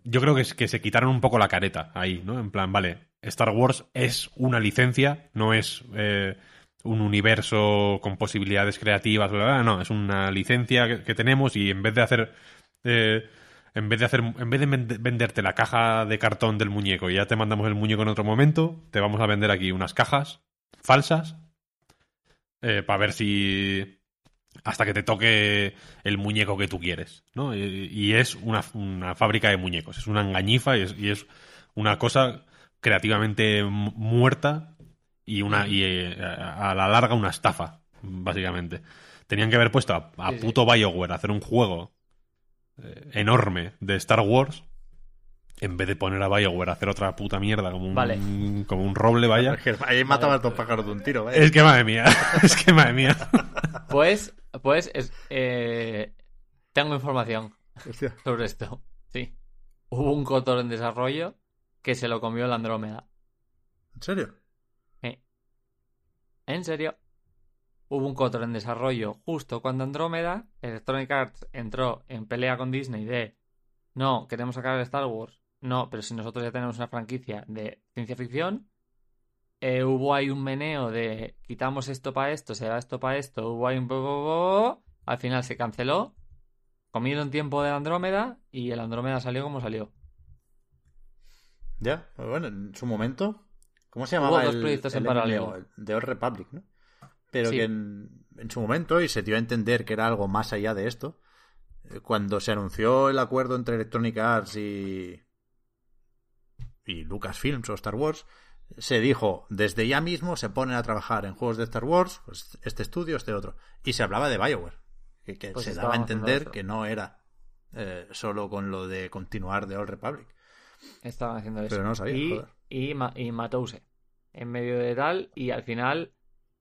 Yo creo que, es, que se quitaron un poco la careta ahí, ¿no? En plan, vale, Star Wars es una licencia, no es eh, un universo con posibilidades creativas, no, es una licencia que, tenemos y en vez de hacer... eh, en vez de hacer, en vez de vend- venderte la caja de cartón del muñeco y ya te mandamos el muñeco en otro momento, te vamos a vender aquí unas cajas falsas para ver si hasta que te toque el muñeco que tú quieres, ¿no? Y, y es una, una fábrica de muñecos, es una engañifa y es, y es una cosa creativamente mu- muerta y una y eh, a la larga una estafa, básicamente. Tenían que haber puesto a, a Sí, sí. puto BioWare a hacer un juego eh, enorme de Star Wars en vez de poner a BioWare a hacer otra puta mierda como un, Vale. como un roble, vaya. Es que ahí matabas dos pájaros de un tiro, ¿vale? Es que madre mía, es que madre mía. Pues, pues, es, eh, tengo información Hostia. sobre esto. Sí. Hubo un cotor en desarrollo que se lo comió la Andrómeda. ¿En serio? En serio. Hubo un cotor en desarrollo justo cuando Andrómeda, Electronic Arts entró en pelea con Disney de no, queremos sacar Star Wars. No, pero si nosotros ya tenemos una franquicia de ciencia ficción, eh, hubo ahí un meneo de quitamos esto para esto, se da esto para esto, hubo ahí un. Al final se canceló, comieron tiempo de Andrómeda y el Andrómeda salió como salió. Ya, pues bueno, en su momento. ¿Cómo se Hubo llamaba dos el, proyectos en el paralelo. El The Old Republic, ¿no? Pero Sí. que en, en su momento, y se dio a entender que era algo más allá de esto, eh, cuando se anunció el acuerdo entre Electronic Arts y. y Lucasfilms o Star Wars, se dijo, desde ya mismo se ponen a trabajar en juegos de Star Wars, pues este estudio, este otro. Y se hablaba de Bioware. Que, que Pues se daba a entender que no era eh, solo con lo de continuar The Old Republic. Estaban haciendo eso. Pero no sabía, y, joder. y, ma- y matóuse. En medio de tal, y al final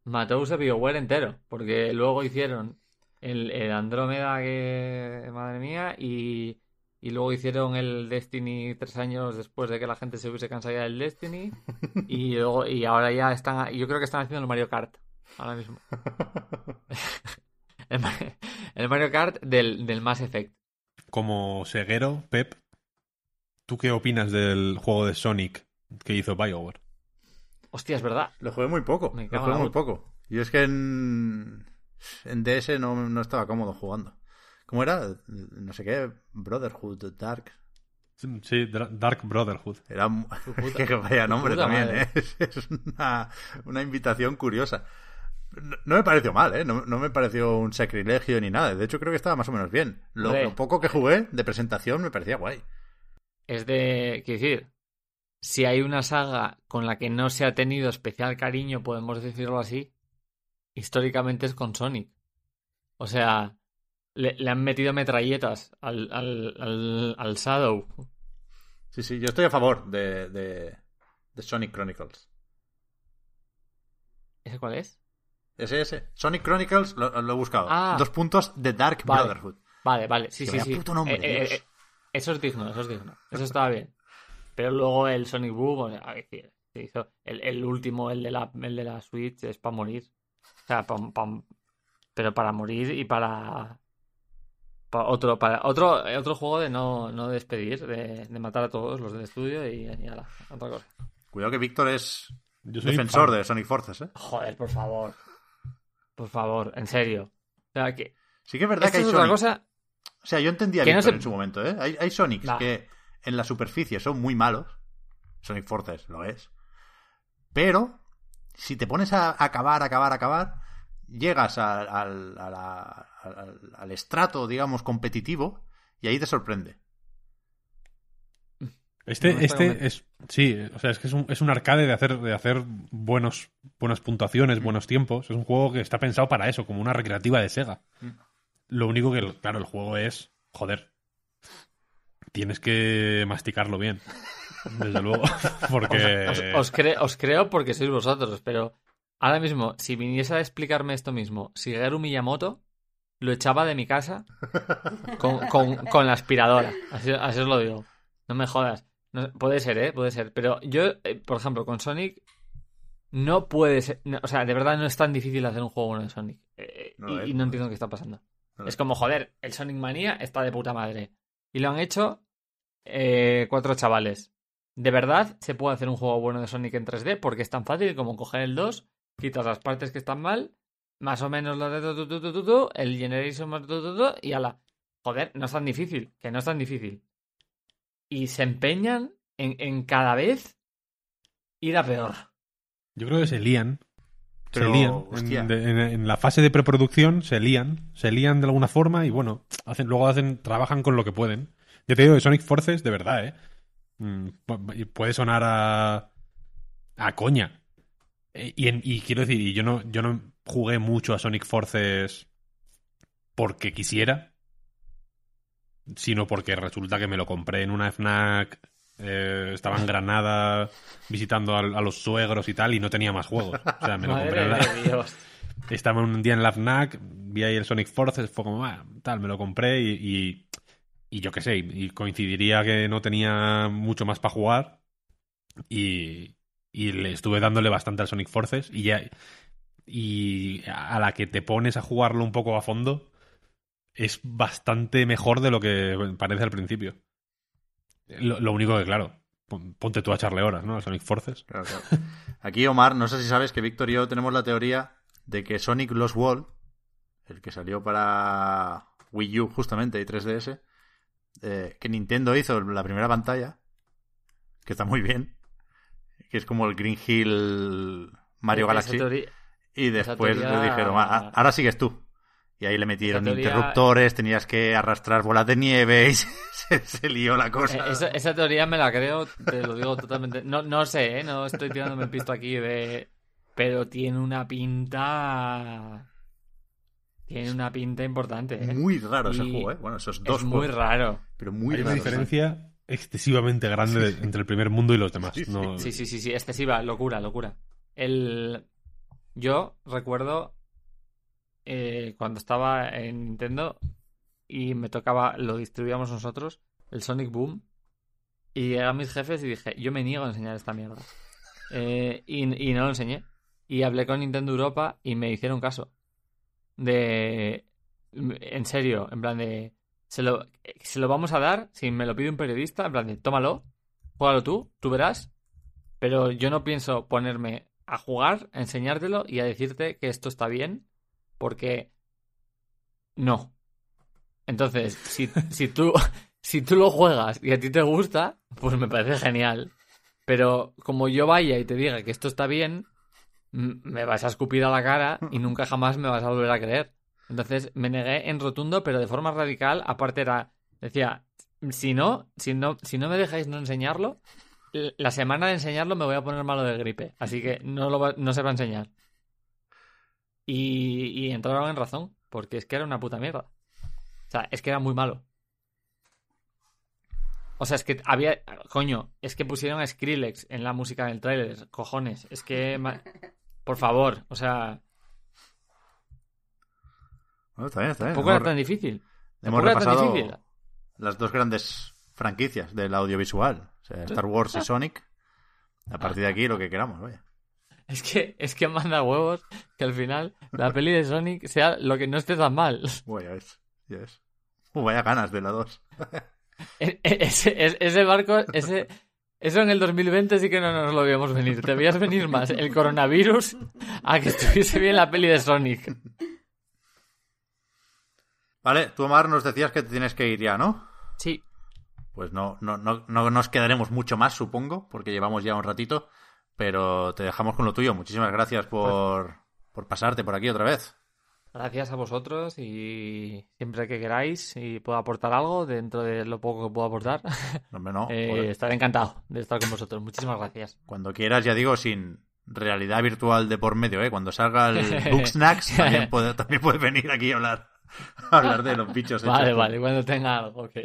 matóuse BioWare entero. Porque luego hicieron el, el Andrómeda, que. Madre mía, y. Y luego hicieron el Destiny tres años después de que la gente se hubiese cansado ya del Destiny. Y luego, y ahora ya están. Yo creo que están haciendo el Mario Kart. Ahora mismo. el, Ma- el Mario Kart del, del Mass Effect. Como ceguero, Pep, ¿tú qué opinas del juego de Sonic que hizo BioWare? Hostia, es verdad. Lo jugué muy poco. Me Lo jugué muy poco. Y es que en, en DS no, no estaba cómodo jugando. ¿Cómo era? No sé qué. Brotherhood, Dark. Sí, Dark Brotherhood. Era que vaya nombre puta también, madre. ¿eh? Es, una, una invitación curiosa. No, no me pareció mal, ¿eh? No, no me pareció un sacrilegio ni nada. De hecho, creo que estaba más o menos bien. Lo, lo poco que jugué de presentación me parecía guay. Es de. Quiero decir, si hay una saga con la que no se ha tenido especial cariño, podemos decirlo así, históricamente es con Sonic. O sea, le, le han metido metralletas al, al, al, al Shadow. Sí, sí, yo estoy a favor de, de, de Sonic Chronicles. ¿Ese cuál es? Ese, ese. Sonic Chronicles lo, lo he buscado. Ah. Dos puntos de Dark Vale. Brotherhood. Vale, vale, sí, sí, sí. puto nombre, Eh, eh, eh, eso es digno, eso es digno. Eso estaba bien. Pero luego el Sonic Boom, o sea, se hizo el, el último, el de la, el de la Switch, es para morir. O sea, pa- pa- pero para morir y para otro, para otro, otro juego de no, no despedir, de, de matar a todos los del estudio y, y ala, otra cosa. Cuidado que Víctor es Yo soy defensor fan. de Sonic Forces, ¿eh? Joder, por favor. Por favor, en serio. O sea, que Sí que es verdad esto que hay es otra Sonic. cosa. O sea, yo entendía a que no Víctor se- en su momento, ¿eh? Hay, hay Sonics que en la superficie son muy malos. Sonic Forces lo es. Pero, si te pones a acabar, acabar, acabar, llegas al, a la- al- al estrato, digamos, competitivo y ahí te sorprende. Este, No este es. Sí, o sea, es que es un, es un arcade de hacer, de hacer buenos, buenas puntuaciones, buenos tiempos. Es un juego que está pensado para eso, como una recreativa de Sega. Lo único que, claro, el juego es. Joder. Tienes que masticarlo bien. Desde luego. Porque. Os, os cre- os creo porque sois vosotros, pero ahora mismo, si viniese a explicarme esto mismo, Shigeru Miyamoto lo echaba de mi casa con, con- con la aspiradora. Así, así os lo digo. No me jodas. No- puede ser, ¿eh? Puede ser. Pero yo, eh, por ejemplo, con Sonic, no puede ser. no, o sea, de verdad no es tan difícil hacer un juego bueno de Sonic. Eh, No lo y, es, y no no entiendo qué está pasando. No Es es. como, joder, el Sonic Manía está de puta madre. Y lo han hecho eh, cuatro chavales. De verdad, se puede hacer un juego bueno de Sonic en 3D porque es tan fácil como coger el 2, quitas las partes que están mal, más o menos lo de tu, tu, tu, tu, tu, tu, el Generation más tu, tu, tu, y ala. Joder, no es tan difícil, que no es tan difícil. Y se empeñan en, en cada vez ir a peor. Yo creo que se lían. Pero, se lían. En, de- en- en la fase de preproducción se lían. Se lían de alguna forma y bueno, hacen, luego hacen, trabajan con lo que pueden. Yo te digo de Sonic Forces, de verdad, ¿eh? Mm, puede sonar a, a coña. Eh, Y, en- y quiero decir, y yo no, yo no jugué mucho a Sonic Forces porque quisiera, sino porque resulta que me lo compré en una FNAC, eh, estaba en Granada visitando a, los suegros y tal, y no tenía más juegos. O sea, me lo compré en la- Dios. estaba un día en la FNAC, vi ahí el Sonic Forces, fue como, ah, tal, me lo compré y, y, y yo qué sé, y coincidiría que no tenía mucho más para jugar y, y le estuve dándole bastante al Sonic Forces y ya y a la que te pones a jugarlo un poco a fondo es bastante mejor de lo que parece al principio. Lo, lo único que, claro, pon- ponte tú a echarle horas, ¿no? Al Sonic Forces. Claro, claro. Aquí, Omar, no sé si sabes que Víctor y yo tenemos la teoría de que Sonic Lost World, el que salió para Wii U justamente y 3DS, eh, que Nintendo hizo la primera pantalla, que está muy bien, que es como el Green Hill Mario Galaxy, y después teoría- le dijeron, "Ah, ahora sigues tú. Y ahí le metieron teoría- interruptores, tenías que arrastrar bolas de nieve y se, se lió la cosa. Eh, Esa, esa teoría me la creo, te lo digo totalmente. No, no sé, ¿eh? no estoy tirándome el pisto aquí de. Pero tiene una pinta. Tiene una pinta importante. ¿eh? Muy raro ese Y juego, ¿eh? Bueno, esos dos es muy juegos, raro. pero muy Hay una raros, ¿eh? diferencia excesivamente grande de- entre el primer mundo y los demás. Sí, sí. No- Sí, sí, sí, sí, excesiva, locura, locura. El... Yo recuerdo eh, cuando estaba en Nintendo y me tocaba, lo distribuíamos nosotros, el Sonic Boom, y llegué a mis jefes y dije, yo me niego a enseñar esta mierda. Eh, y, y no lo enseñé. Y hablé con Nintendo Europa y me hicieron caso. De... En serio, en plan de... Se lo, se lo vamos a dar, si me lo pide un periodista, en plan de, tómalo, juégalo tú, tú verás, pero yo no pienso ponerme a jugar, a enseñártelo y a decirte que esto está bien, porque no. Entonces, si, si, tú, si tú lo juegas y a ti te gusta, pues me parece genial. Pero como yo vaya y te diga que esto está bien, me vas a escupir a la cara y nunca jamás me vas a volver a creer. Entonces me negué en rotundo, pero de forma radical. Aparte era, decía, si no, si no, si no me dejáis no enseñarlo, la semana de enseñarlo me voy a poner malo de gripe. Así que no, lo va- no se va a enseñar. Y, y entraron en razón, porque es que era una puta mierda. O sea, es que era muy malo. O sea, es que había. Coño, es que pusieron a Skrillex en la música del tráiler. Cojones. Es que. Por favor, o sea. Bueno, está bien, está bien. Tampoco era Hemos- tan difícil. Hemos era tan repasado difícil. las dos grandes franquicias del audiovisual, o sea, Star Wars y Sonic. A partir de aquí lo que queramos, vaya. Es que, es que manda huevos que al final la peli de Sonic sea lo que no esté tan mal. Bueno, ya ves, ya ves. Uh, vaya ganas de la 2. E- e- Ese, es- ese barco, ese, eso en el 2020 sí que no nos lo veíamos venir. Te veías venir más el coronavirus a que estuviese bien la peli de Sonic. Vale, tú Omar nos decías que te tienes que ir ya, ¿no? Sí, Pues no, no, no, no nos quedaremos mucho más, supongo, porque llevamos ya un ratito, pero te dejamos con lo tuyo. Muchísimas gracias por, por pasarte por aquí otra vez. gracias a vosotros y siempre que queráis y puedo aportar algo dentro de lo poco que puedo aportar, No, no, eh, estaré encantado de estar con vosotros. Muchísimas gracias. Cuando quieras, ya digo, sin realidad virtual de por medio, ¿eh? Cuando salga el Book Snacks, también puede, también puede venir aquí a hablar, hablar de los bichos. Vale, hechos. vale, cuando tenga algo, ok.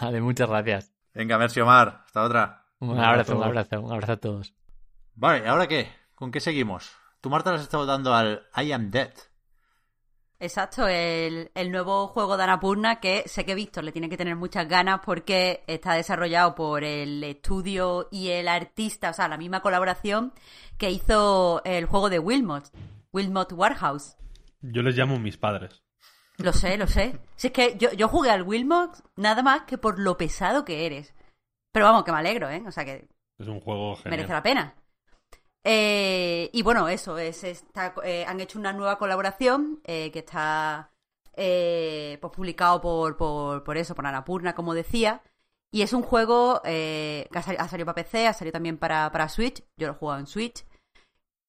Vale, muchas gracias. Venga, merci Omar. Hasta otra. Un abrazo, un abrazo, un abrazo a todos. Vale, ¿ahora qué? ¿Con qué seguimos? Tú, Marta, le has estado dando al I Am Dead. Exacto, el, el nuevo juego de Annapurna que sé que Víctor le tiene que tener muchas ganas porque está desarrollado por el estudio y el artista, o sea, la misma colaboración que hizo el juego de Wilmot, Wilmot Warehouse. Yo les llamo mis padres. Lo sé, lo sé. Si es que yo, yo jugué al Wilmot nada más que por lo pesado que eres. Pero vamos, que me alegro, ¿eh? O sea, que Es un juego genial. merece la pena. Eh, y bueno, eso, es está, eh, han hecho una nueva colaboración eh, que está eh, pues publicado por, por, por eso, por Annapurna, como decía. Y es un juego eh, que ha sali- ha salido para PC, ha salido también para, para Switch. Yo lo he jugado en Switch.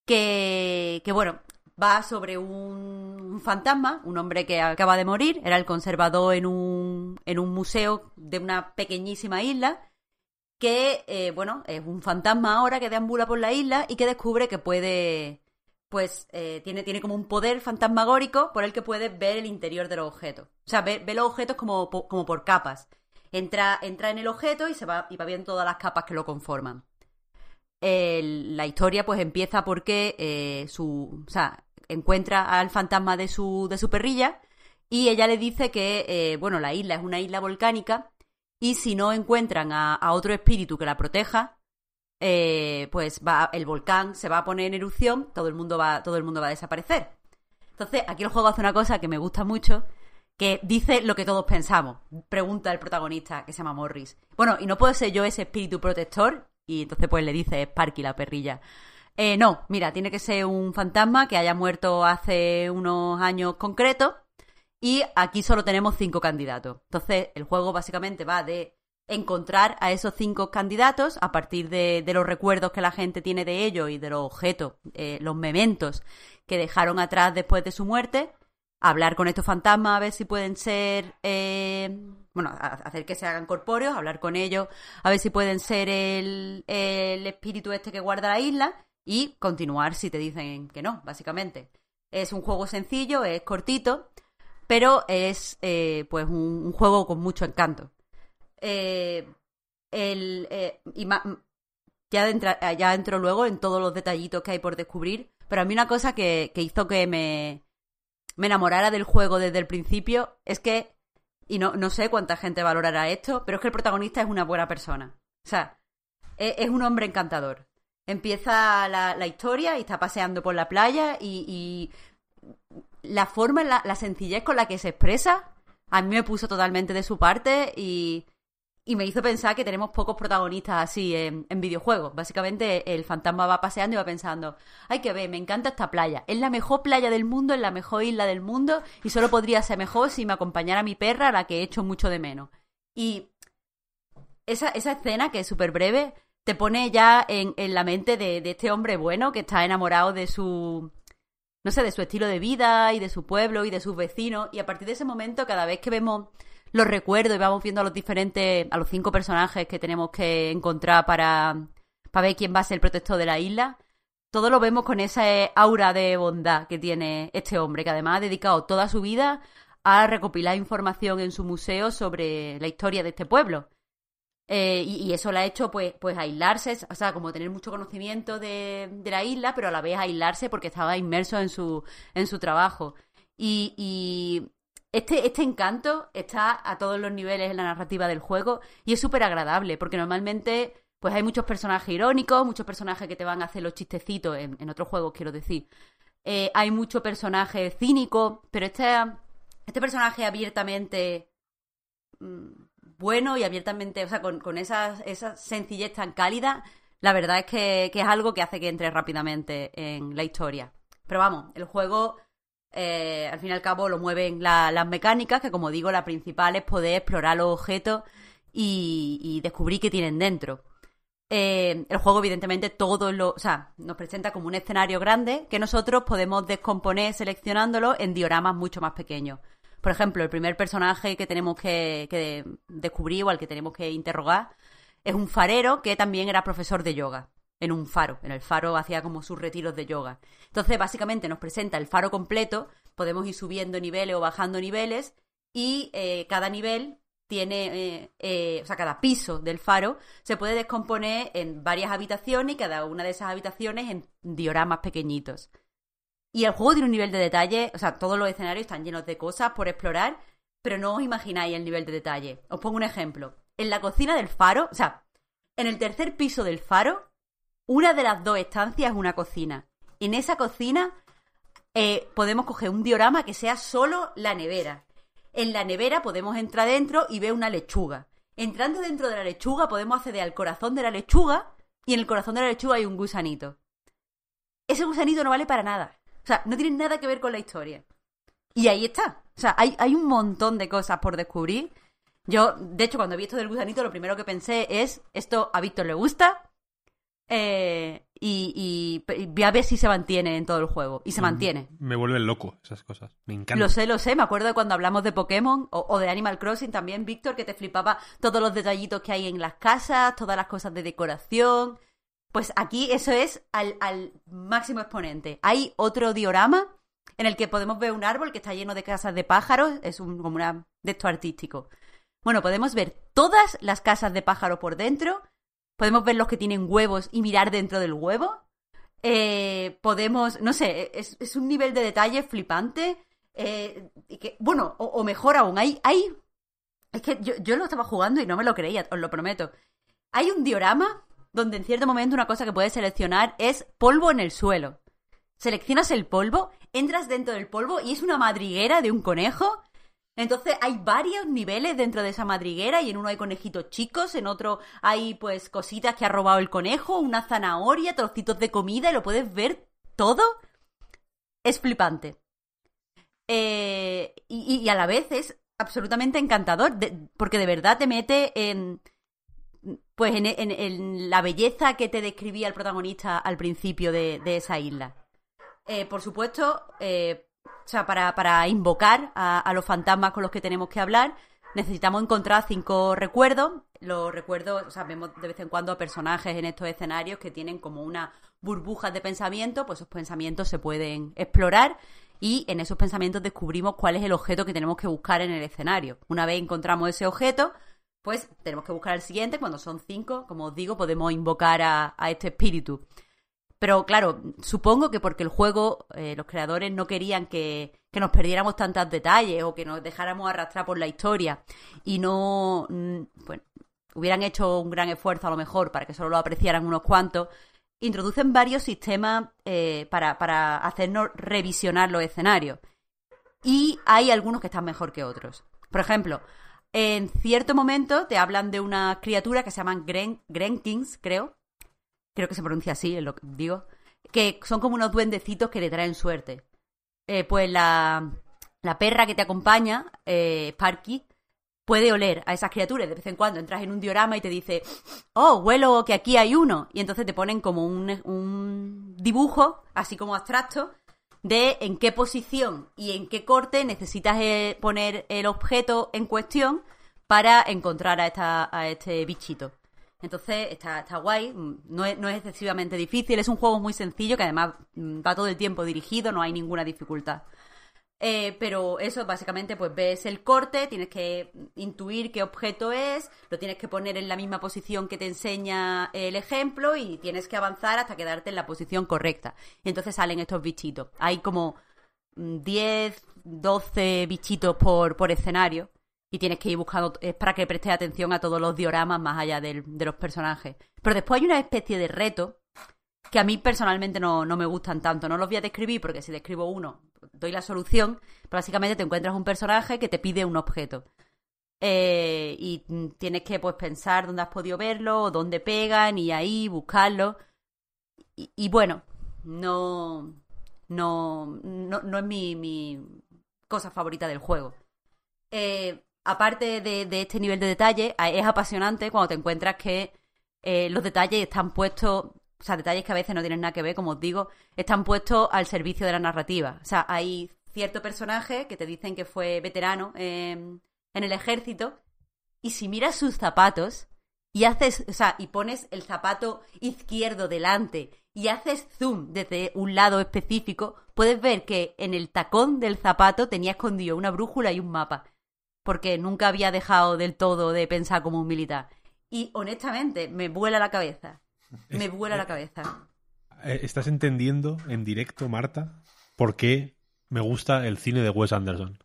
Que, que bueno, va sobre un, fantasma, un hombre que acaba de morir. Era el conservador en un, en un museo de una pequeñísima isla. que, eh, bueno, es un fantasma ahora que deambula por la isla y que descubre que puede, pues, eh, tiene, tiene como un poder fantasmagórico por el que puede ver el interior de los objetos. O sea, ve, los objetos como, como por capas. Entra, entra en el objeto y se va, y va viendo todas las capas que lo conforman. La historia pues empieza porque eh, su, o sea, encuentra al fantasma de su, de su perrilla y ella le dice que, eh, bueno, la isla es una isla volcánica y si no encuentran a, otro espíritu que la proteja, eh, pues va, el volcán se va a poner en erupción, todo el mundo va, todo el mundo va a desaparecer. Entonces, aquí el juego hace una cosa que me gusta mucho, que dice lo que todos pensamos. Pregunta el protagonista, que se llama Morris. Bueno, ¿y no puedo ser yo ese espíritu protector? Y entonces pues le dice Sparky, la perrilla. Eh, no, mira, tiene que ser un fantasma que haya muerto hace unos años concretos y aquí solo tenemos cinco candidatos. Entonces, el juego básicamente va de encontrar a esos cinco candidatos a partir de, de los recuerdos que la gente tiene de ellos y de los objetos, eh, los mementos que dejaron atrás después de su muerte, hablar con estos fantasmas a ver si pueden ser, eh, bueno, hacer que se hagan corpóreos, hablar con ellos a ver si pueden ser el, el espíritu este que guarda la isla y continuar si te dicen que no, básicamente. Es un juego sencillo, es cortito, pero es eh, pues un, juego con mucho encanto. Eh, el, eh, y ya, ya entro luego en todos los detallitos que hay por descubrir, pero a mí una cosa que, que hizo que me, me enamorara del juego desde el principio es que, y no, no sé cuánta gente valorará esto, pero es que el protagonista es una buena persona. O sea, es, es un hombre encantador. Empieza la, historia y está paseando por la playa y, la forma, la, sencillez con la que se expresa, a mí me puso totalmente de su parte y, y me hizo pensar que tenemos pocos protagonistas así en, en videojuegos. Básicamente el fantasma va paseando y va pensando, hay que ver, me encanta esta playa. Es la mejor playa del mundo, es la mejor isla del mundo y solo podría ser mejor si me acompañara mi perra, a la que he hecho mucho de menos. Y esa, esa escena, que es súper breve, te pone ya en, en la mente de, de este hombre bueno que está enamorado de su, no sé, de su estilo de vida y de su pueblo y de sus vecinos. Y a partir de ese momento, cada vez que vemos los recuerdos y vamos viendo a los diferentes, a los cinco personajes que tenemos que encontrar para, para ver quién va a ser el protector de la isla, todo lo vemos con esa aura de bondad que tiene este hombre, que además ha dedicado toda su vida a recopilar información en su museo sobre la historia de este pueblo. Eh, y, eso le ha hecho pues, pues aislarse, o sea, como tener mucho conocimiento de, la isla, pero a la vez aislarse porque estaba inmerso en su, en su trabajo. Y, este, este encanto está a todos los niveles en la narrativa del juego y es súper agradable, porque normalmente pues hay muchos personajes irónicos, muchos personajes que te van a hacer los chistecitos, en, en otros juegos quiero decir. Eh, hay mucho personaje cínico, pero este, este personaje abiertamente mm, bueno y abiertamente, o sea, con, con esa, esa sencillez tan cálida, la verdad es que, que es algo que hace que entre rápidamente en la historia. Pero vamos, el juego, eh, al fin y al cabo, lo mueven la- las mecánicas, que como digo, la principal es poder explorar los objetos y, descubrir qué tienen dentro. Eh, el juego, evidentemente, todo lo. O sea, nos presenta como un escenario grande que nosotros podemos descomponer seleccionándolo en dioramas mucho más pequeños. Por ejemplo, el primer personaje que tenemos que, que descubrir o al que tenemos que interrogar es un farero que también era profesor de yoga en un faro. En el faro hacía como sus retiros de yoga. Entonces, básicamente nos presenta el faro completo, podemos ir subiendo niveles o bajando niveles y eh, cada nivel tiene, eh, eh, o sea, cada piso del faro se puede descomponer en varias habitaciones y cada una de esas habitaciones en dioramas pequeñitos. Y el juego tiene un nivel de detalle, o sea, todos los escenarios están llenos de cosas por explorar, pero no os imagináis el nivel de detalle. Os pongo un ejemplo. En la cocina del faro, o sea, en el tercer piso del faro, una de las dos estancias es una cocina. En esa cocina eh, podemos coger un diorama que sea solo la nevera. En la nevera podemos entrar dentro y ver una lechuga. Entrando dentro de la lechuga podemos acceder al corazón de la lechuga y en el corazón de la lechuga hay un gusanito. Ese gusanito no vale para nada. O sea, no tiene nada que ver con la historia. Y ahí está. O sea, hay, hay un montón de cosas por descubrir. Yo, de hecho, cuando vi esto del gusanito, lo primero que pensé es, esto a Víctor le gusta. Eh, y, y, y voy a ver si se mantiene en todo el juego. Y se mantiene. Me vuelven loco esas cosas. Me encanta. Lo sé, lo sé. Me acuerdo de cuando hablamos de Pokémon o, o de Animal Crossing también, Víctor, que te flipaba todos los detallitos que hay en las casas, todas las cosas de decoración. Pues aquí eso es al, máximo exponente. Hay otro diorama en el que podemos ver un árbol que está lleno de casas de pájaros. Es un, como una de esto artístico. Bueno, podemos ver todas las casas de pájaros por dentro. Podemos ver los que tienen huevos y mirar dentro del huevo. Eh, podemos, no sé, es, es, un nivel de detalle flipante. Eh, que, bueno, o, o, mejor aún, hay, hay. Es que yo, yo lo estaba jugando y no me lo creía, os lo prometo. Hay un diorama donde en cierto momento una cosa que puedes seleccionar es polvo en el suelo. Seleccionas el polvo, entras dentro del polvo y es una madriguera de un conejo entonces hay varios niveles dentro de esa madriguera y en uno hay conejitos chicos, en otro hay pues cositas que ha robado el conejo, una zanahoria, trocitos de comida y lo puedes ver todo. Es flipante. Eh, y, a la vez es absolutamente encantador porque de verdad te mete en pues en, en, en, la belleza que te describía el protagonista al principio de, esa isla. Eh, por supuesto, eh, o sea, para, para invocar a, a, los fantasmas con los que tenemos que hablar, necesitamos encontrar cinco recuerdos. Los recuerdos, o sea, vemos de vez en cuando a personajes en estos escenarios que tienen como una burbujas de pensamiento, pues esos pensamientos se pueden explorar y en esos pensamientos descubrimos cuál es el objeto que tenemos que buscar en el escenario. Una vez encontramos ese objeto, pues tenemos que buscar el siguiente. Cuando son cinco, como os digo, podemos invocar a, este espíritu. Pero claro, supongo que porque el juego, eh, los creadores no querían que, que, nos perdiéramos tantos detalles o que nos dejáramos arrastrar por la historia y no, bueno, hubieran hecho un gran esfuerzo a lo mejor para que solo lo apreciaran unos cuantos, introducen varios sistemas eh, para, para hacernos revisionar los escenarios. Y hay algunos que están mejor que otros. Por ejemplo, en cierto momento te hablan de una criatura que se llaman Gren creo, creo que se pronuncia así, lo que digo, que son como unos duendecitos que le traen suerte. Eh, pues la, la, perra que te acompaña, eh, Sparky, puede oler a esas criaturas. De vez en cuando entras en un diorama y te dice, oh, huelo que aquí hay uno. Y entonces te ponen como un, un dibujo, así como abstracto, de en qué posición y en qué corte necesitas eh, poner el objeto en cuestión para encontrar a, esta, a este bichito. Entonces está, está guay, no es, no es, excesivamente difícil, es un juego muy sencillo que además mm, va todo el tiempo dirigido, no hay ninguna dificultad. Eh, pero eso básicamente pues ves el corte, tienes que intuir qué objeto es, lo tienes que poner en la misma posición que te enseña el ejemplo y tienes que avanzar hasta quedarte en la posición correcta. Y entonces salen estos bichitos. Hay como 10, mm, 12 bichitos por, por escenario y tienes que ir buscando, es para que prestes atención a todos los dioramas más allá de, de los personajes. Pero después hay una especie de reto que a mí personalmente no, no, me gustan tanto. No los voy a describir porque si describo uno, doy la solución. Básicamente te encuentras un personaje que te pide un objeto. Eh, y tienes que pues pensar dónde has podido verlo, o dónde pegan, y ahí buscarlo. Y, y bueno, no, no, no, no es mi, mi cosa favorita del juego. Eh, aparte de, de, este nivel de detalle, es apasionante cuando te encuentras que eh, los detalles están puestos, o sea, detalles que a veces no tienen nada que ver, como os digo, están puestos al servicio de la narrativa. O sea, hay cierto personaje que te dicen que fue veterano en el ejército, y si miras sus zapatos y haces, o sea, y pones el zapato izquierdo delante y haces zoom desde un lado específico, puedes ver que en el tacón del zapato tenía escondido una brújula y un mapa porque nunca había dejado del todo de pensar como un militar. Y honestamente, me vuela la cabeza. Me vuela la cabeza. Eh, ¿Estás entendiendo en directo, Marta, por qué me gusta el cine de Wes Anderson?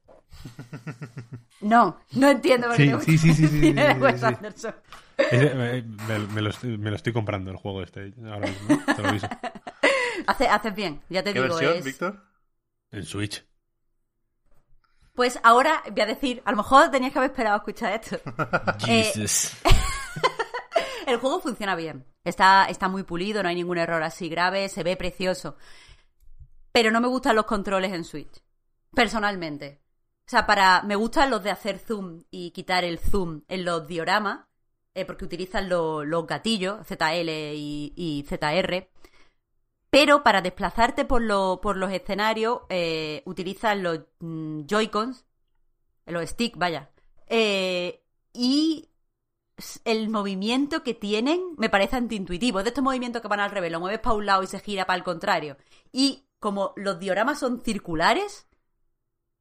No, no entiendo por qué sí, te gusta sí, sí, sí, el sí, cine sí, de sí, Wes sí. Anderson. Ese, me, me, me lo estoy, me, lo estoy, comprando el juego este ahora mismo, te lo aviso. Haces, bien, ya te ¿Qué digo. versión, es... Víctor? En Switch. Pues ahora voy a decir, a lo mejor tenías que haber esperado a escuchar esto. Eh, Jesus. El juego funciona bien. Está, está muy pulido, no hay ningún error así grave, se ve precioso. Pero no me gustan los controles en Switch. Personalmente. O sea, para. Me gustan los de hacer zoom y quitar el zoom en los dioramas. Eh, porque utilizan lo- los gatillos, ZL y, ZR. Pero para desplazarte por, lo- por los escenarios, eh, utilizas los mm, Joy-Cons, los stick, vaya. Eh, y el movimiento que tienen me parece antiintuitivo. De estos movimientos que van al revés, lo mueves para un lado y se gira para el contrario. Y como los dioramas son circulares,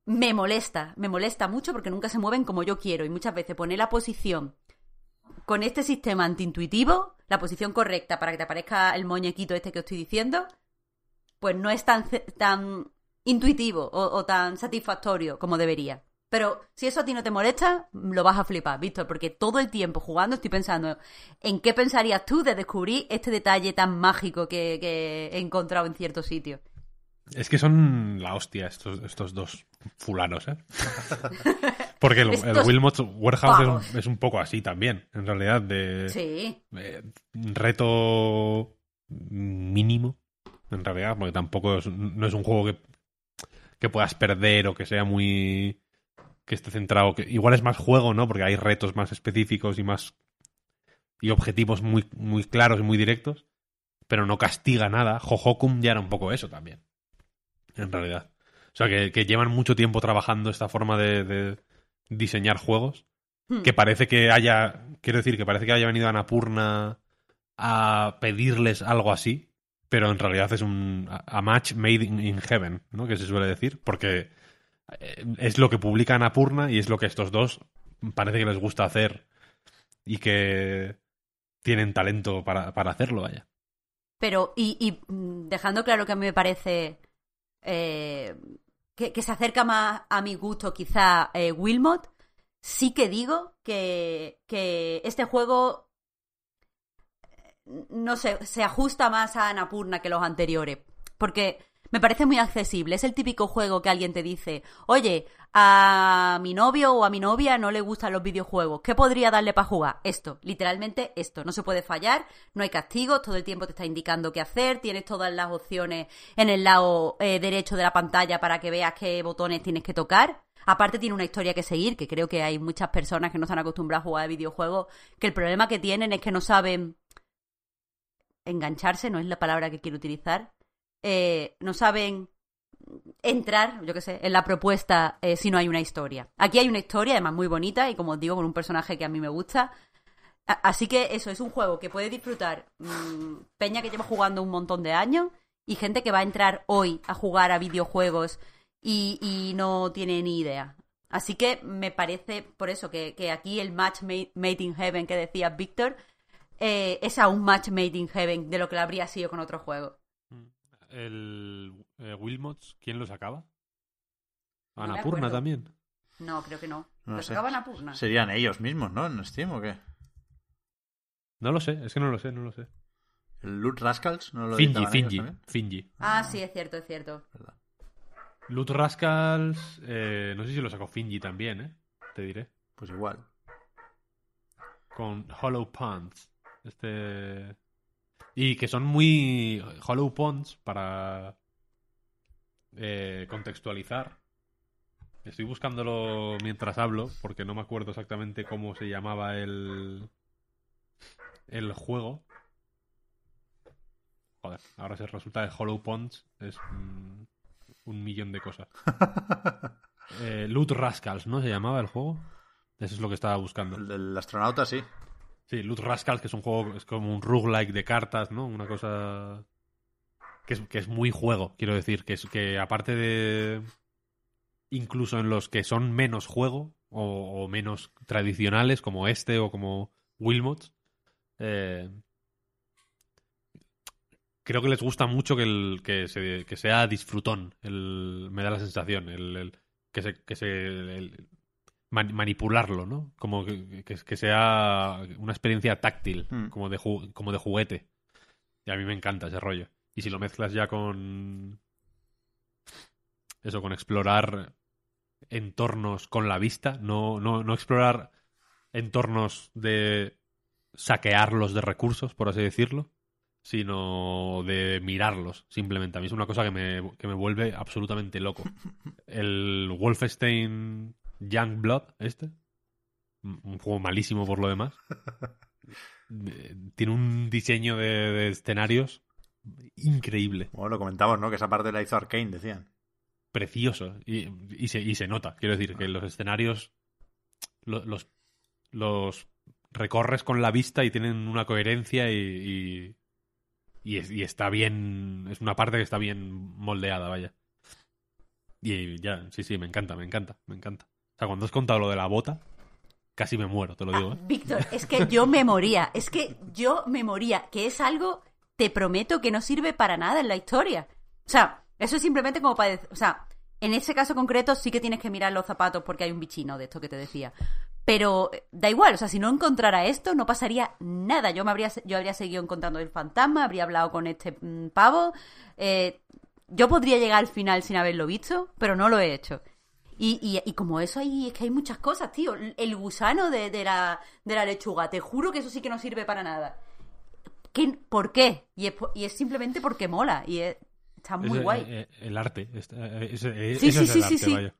me molesta, me molesta mucho porque nunca se mueven como yo quiero. Y muchas veces poner la posición con este sistema antiintuitivo, la posición correcta para que te aparezca el muñequito este que estoy diciendo, pues no es tan, tan intuitivo o tan satisfactorio como debería. Pero si eso a ti no te molesta, lo vas a flipar, Víctor, porque todo el tiempo jugando estoy pensando en qué pensarías tú de descubrir este detalle tan mágico que, que he encontrado en cierto sitio. Es que son la hostia estos, estos dos fulanos, ¿eh? Porque el, el Wilmot Warehouse es pavos. un, es un poco así también, en realidad, de Sí. eh, reto mínimo, en realidad, porque tampoco es, no es un juego que, que puedas perder o que sea muy... que esté centrado, que igual es más juego, ¿no? Porque hay retos más específicos y más... y objetivos muy, muy claros y muy directos, pero no castiga nada. Jojokum ya era un poco eso también, en realidad. O sea, que, que llevan mucho tiempo trabajando esta forma de, de diseñar juegos Hmm. que parece que haya, quiero decir, que parece que haya venido Anapurna a pedirles algo así, pero en realidad es un a match made in, in heaven, ¿no? Que se suele decir, porque es lo que publica Anapurna y es lo que estos dos parece que les gusta hacer y que tienen talento para, para hacerlo, vaya. Pero, y, mm, dejando claro que a mí me parece eh, que, se acerca más a mi gusto quizá eh, Wilmot, sí que digo que, que este juego eh, no se ajusta más a Annapurna que los anteriores. Porque me parece muy accesible. Es el típico juego que alguien te dice, oye, a mi novio o a mi novia no le gustan los videojuegos. ¿Qué podría darle para jugar? Esto, literalmente esto. No se puede fallar, no hay castigos, todo el tiempo te está indicando qué hacer, tienes todas las opciones en el lado eh, derecho de la pantalla para que veas qué botones tienes que tocar. Aparte tiene una historia que seguir, que creo que hay muchas personas que no están acostumbradas a jugar a videojuegos, que el problema que tienen es que no saben engancharse, no es la palabra que quiero utilizar, eh, no saben entrar, yo qué sé, en la propuesta eh, si no hay una historia. Aquí hay una historia, además muy bonita, y como os digo, con un personaje que a mí me gusta. A- Así que eso, es un juego que puede disfrutar mm, Peña que lleva jugando un montón de años y gente que va a entrar hoy a jugar a videojuegos y, no tiene ni idea. Así que me parece, por eso, que, aquí el match made, in heaven que decía Víctor eh, es aún match made in heaven de lo que habría sido con otro juego. El eh, Wilmots, ¿quién lo sacaba? Anapurna también. No, creo que no. No ¿Lo sé. sacaban a Purna? Serían ellos mismos, ¿no? ¿En Steam o qué? No lo sé, es que no lo sé, no lo sé. ¿El Loot Rascals? ¿No lo Finji, Finji? Finji. Ah, sí, es cierto, es cierto. Verdad. Loot Rascals, eh, no sé si lo sacó Finji también, ¿eh? Te diré. Pues igual. Con Hollow Ponds. Este. Y que son muy. Hollow Ponds, para. eh, contextualizar. Estoy buscándolo mientras hablo, porque no me acuerdo exactamente cómo se llamaba el. El juego. Joder, ahora se resulta que Hollow Ponds es mm, un millón de cosas. Eh, Loot Rascals, ¿no? Se llamaba el juego. Eso es lo que estaba buscando. El del astronauta sí. Sí, Loot Rascals, que es un juego, es como un roguelike de cartas, ¿no? Una cosa que es, que es muy juego, quiero decir, que es que aparte de incluso en los que son menos juego o, menos tradicionales, como este o como Wilmots, eh, creo que les gusta mucho que, el, que, se- que sea disfrutón, el, me da la sensación, el, que se, que se man- manipularlo, ¿no? Como que, que- que sea una experiencia táctil, Hmm. como, de ju- como de juguete. Y a mí me encanta ese rollo. Y si lo mezclas ya con... Eso, con explorar entornos con la vista, no, no, no explorar entornos de saquearlos de recursos, por así decirlo, sino de mirarlos, simplemente. A mí es una cosa que me, que me vuelve absolutamente loco. El Wolfenstein Young Blood, este, un un juego malísimo por lo demás, eh, tiene un diseño de, de escenarios increíble, Bueno, lo comentamos, ¿no? Que esa parte la hizo Arkane, decían. precioso. Y, y se, y se nota. Quiero decir que los escenarios lo- los, los recorres con la vista y tienen una coherencia y está bien. Es una parte que está bien moldeada, vaya. Y ya, sí, sí, me encanta, me encanta, me encanta. O sea, cuando has contado lo de la bota, casi me muero, te lo digo, Ah, ¿eh? Víctor, es que yo me moría, es que yo me moría, que es algo, te prometo, que no sirve para nada en la historia. O sea, eso es simplemente como para decir, o sea, en ese caso concreto sí que tienes que mirar los zapatos porque hay un bichino de esto que te decía. Pero eh, da igual, o sea, si no encontrara esto, no pasaría nada. Yo me habría, yo habría seguido encontrando el fantasma, habría hablado con este mm, pavo. eh, yo podría llegar al final sin haberlo visto, pero no lo he hecho. Y, y, y como eso hay, es que hay muchas cosas, tío. El gusano de, de la, de la lechuga, te juro que eso sí que no sirve para nada. ¿Qué- ¿Por qué? Y es, po- y es simplemente porque mola. Y es- está muy Es, guay. eh, eh, el arte. es- eh, es- Sí, eso sí, es sí, el sí, arte, sí. vaya.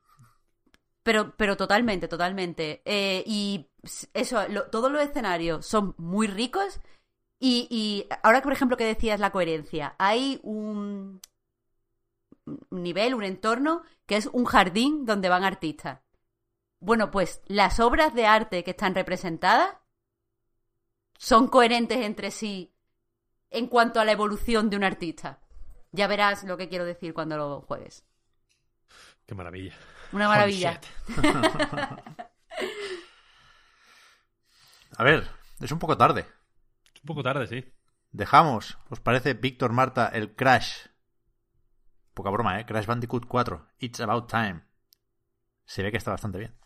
Pero, pero totalmente, totalmente. Eh, y eso, lo- todos los escenarios son muy ricos. Y, y ahora, por ejemplo, que decías la coherencia, hay un nivel, un entorno, que es un jardín donde van artistas. Bueno, pues las obras de arte que están representadas son coherentes entre sí en cuanto a la evolución de un artista. Ya verás lo que quiero decir cuando lo juegues. Qué maravilla. Una maravilla. A ver, es un poco tarde. Es un poco tarde, sí. Dejamos, ¿os parece, Víctor Marta, el Crash? Poca broma, ¿eh? Crash Bandicoot 4. It's About Time. Se ve que está bastante bien.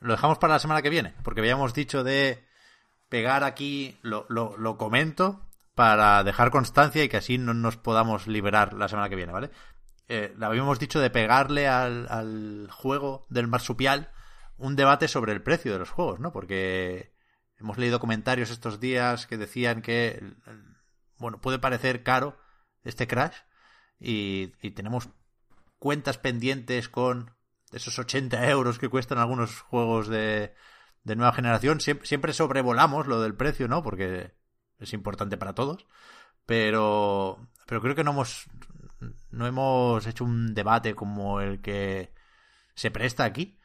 Lo dejamos para la semana que viene, porque habíamos dicho de pegar aquí, lo, lo, lo comento, para dejar constancia y que así no nos podamos liberar la semana que viene, ¿vale? Eh, habíamos dicho de pegarle al, al juego del marsupial un debate sobre el precio de los juegos, ¿no? Porque hemos leído comentarios estos días que decían que, bueno, puede parecer caro este Crash y, y tenemos cuentas pendientes con esos 80 euros que cuestan algunos juegos de, de nueva generación. Siempre, siempre sobrevolamos lo del precio, ¿no? Porque es importante para todos. Pero, pero creo que no hemos, no hemos hecho un debate como el que se presta aquí.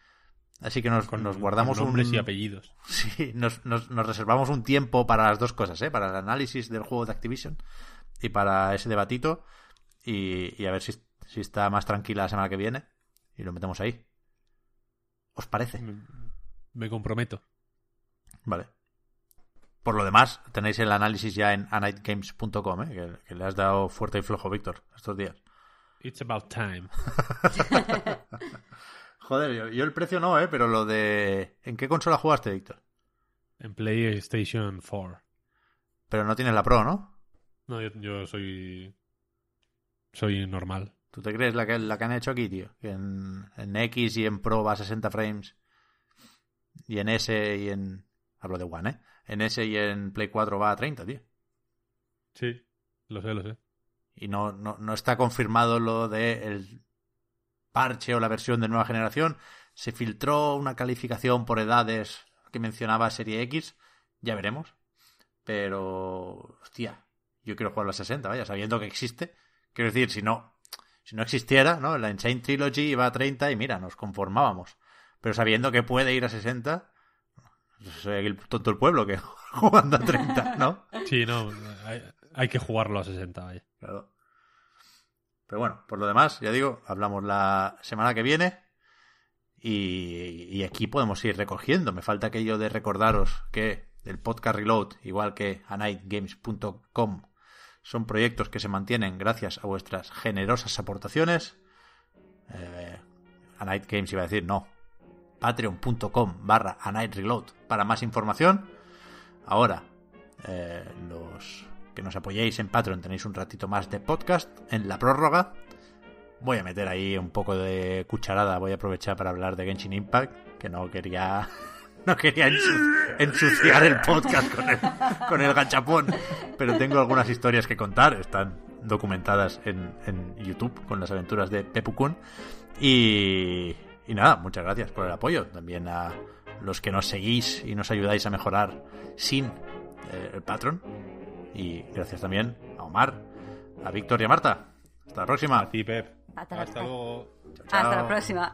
Así que nos, Con, nos guardamos con nombres un... y apellidos. Sí, nos, nos, nos reservamos un tiempo para las dos cosas, ¿eh? Para el análisis del juego de Activision y para ese debatito. Y, y a ver si, si está más tranquila la semana que viene. Y lo metemos ahí. ¿Os parece? Me, me comprometo. Vale. Por lo demás, tenéis el análisis ya en anightgames.com, ¿eh? que, que le has dado fuerte y flojo, Víctor, estos días. It's about time. Joder, yo, yo el precio no, ¿eh? Pero lo de... ¿En qué consola jugaste, Víctor? En PlayStation 4. Pero no tienes la Pro, ¿no? No, yo, yo soy. Soy normal. ¿Tú te crees la que, la que han hecho aquí, tío? Que en, en X y en Pro va a 60 frames. Y en S y en... Hablo de One, ¿eh? En S y en Play 4 va a 30, tío. Sí, lo sé, lo sé. Y no, no, no está confirmado lo de el parche o la versión de nueva generación. Se filtró una calificación por edades que mencionaba Serie X. Ya veremos. Pero, hostia, yo quiero jugarlo a 60, vaya, sabiendo que existe. Quiero decir, si no, si no existiera, ¿no? La Insane Trilogy iba a 30 y mira, nos conformábamos. Pero sabiendo que puede ir a 60, soy el tonto del pueblo que jugando a 30, ¿no? Sí, no, hay, hay que jugarlo a 60, vaya. Claro. Pero bueno, por lo demás, ya digo, hablamos la semana que viene y, y aquí podemos ir recogiendo. Me falta aquello de recordaros que el podcast Reload, igual que anightgames.com, son proyectos que se mantienen gracias a vuestras generosas aportaciones. Eh, a Night Games iba a decir, no. Patreon.com barra a Night Reload para más información. Ahora, eh, los que nos apoyéis en Patreon tenéis un ratito más de podcast en la prórroga. Voy a meter ahí un poco de cucharada, voy a aprovechar para hablar de Genshin Impact, que no quería no quería ensu- ensuciar el podcast con el, con el gachapón, pero tengo algunas historias que contar, están documentadas en, en YouTube con las aventuras de Pepu-kun. Y, y nada, muchas gracias por el apoyo, también a los que nos seguís y nos ayudáis a mejorar sin eh, el patrón. Y gracias también a Omar, a Víctor y a Marta. Hasta la próxima. A ti, Pep. Hasta Hasta luego. Hasta Chao. la próxima.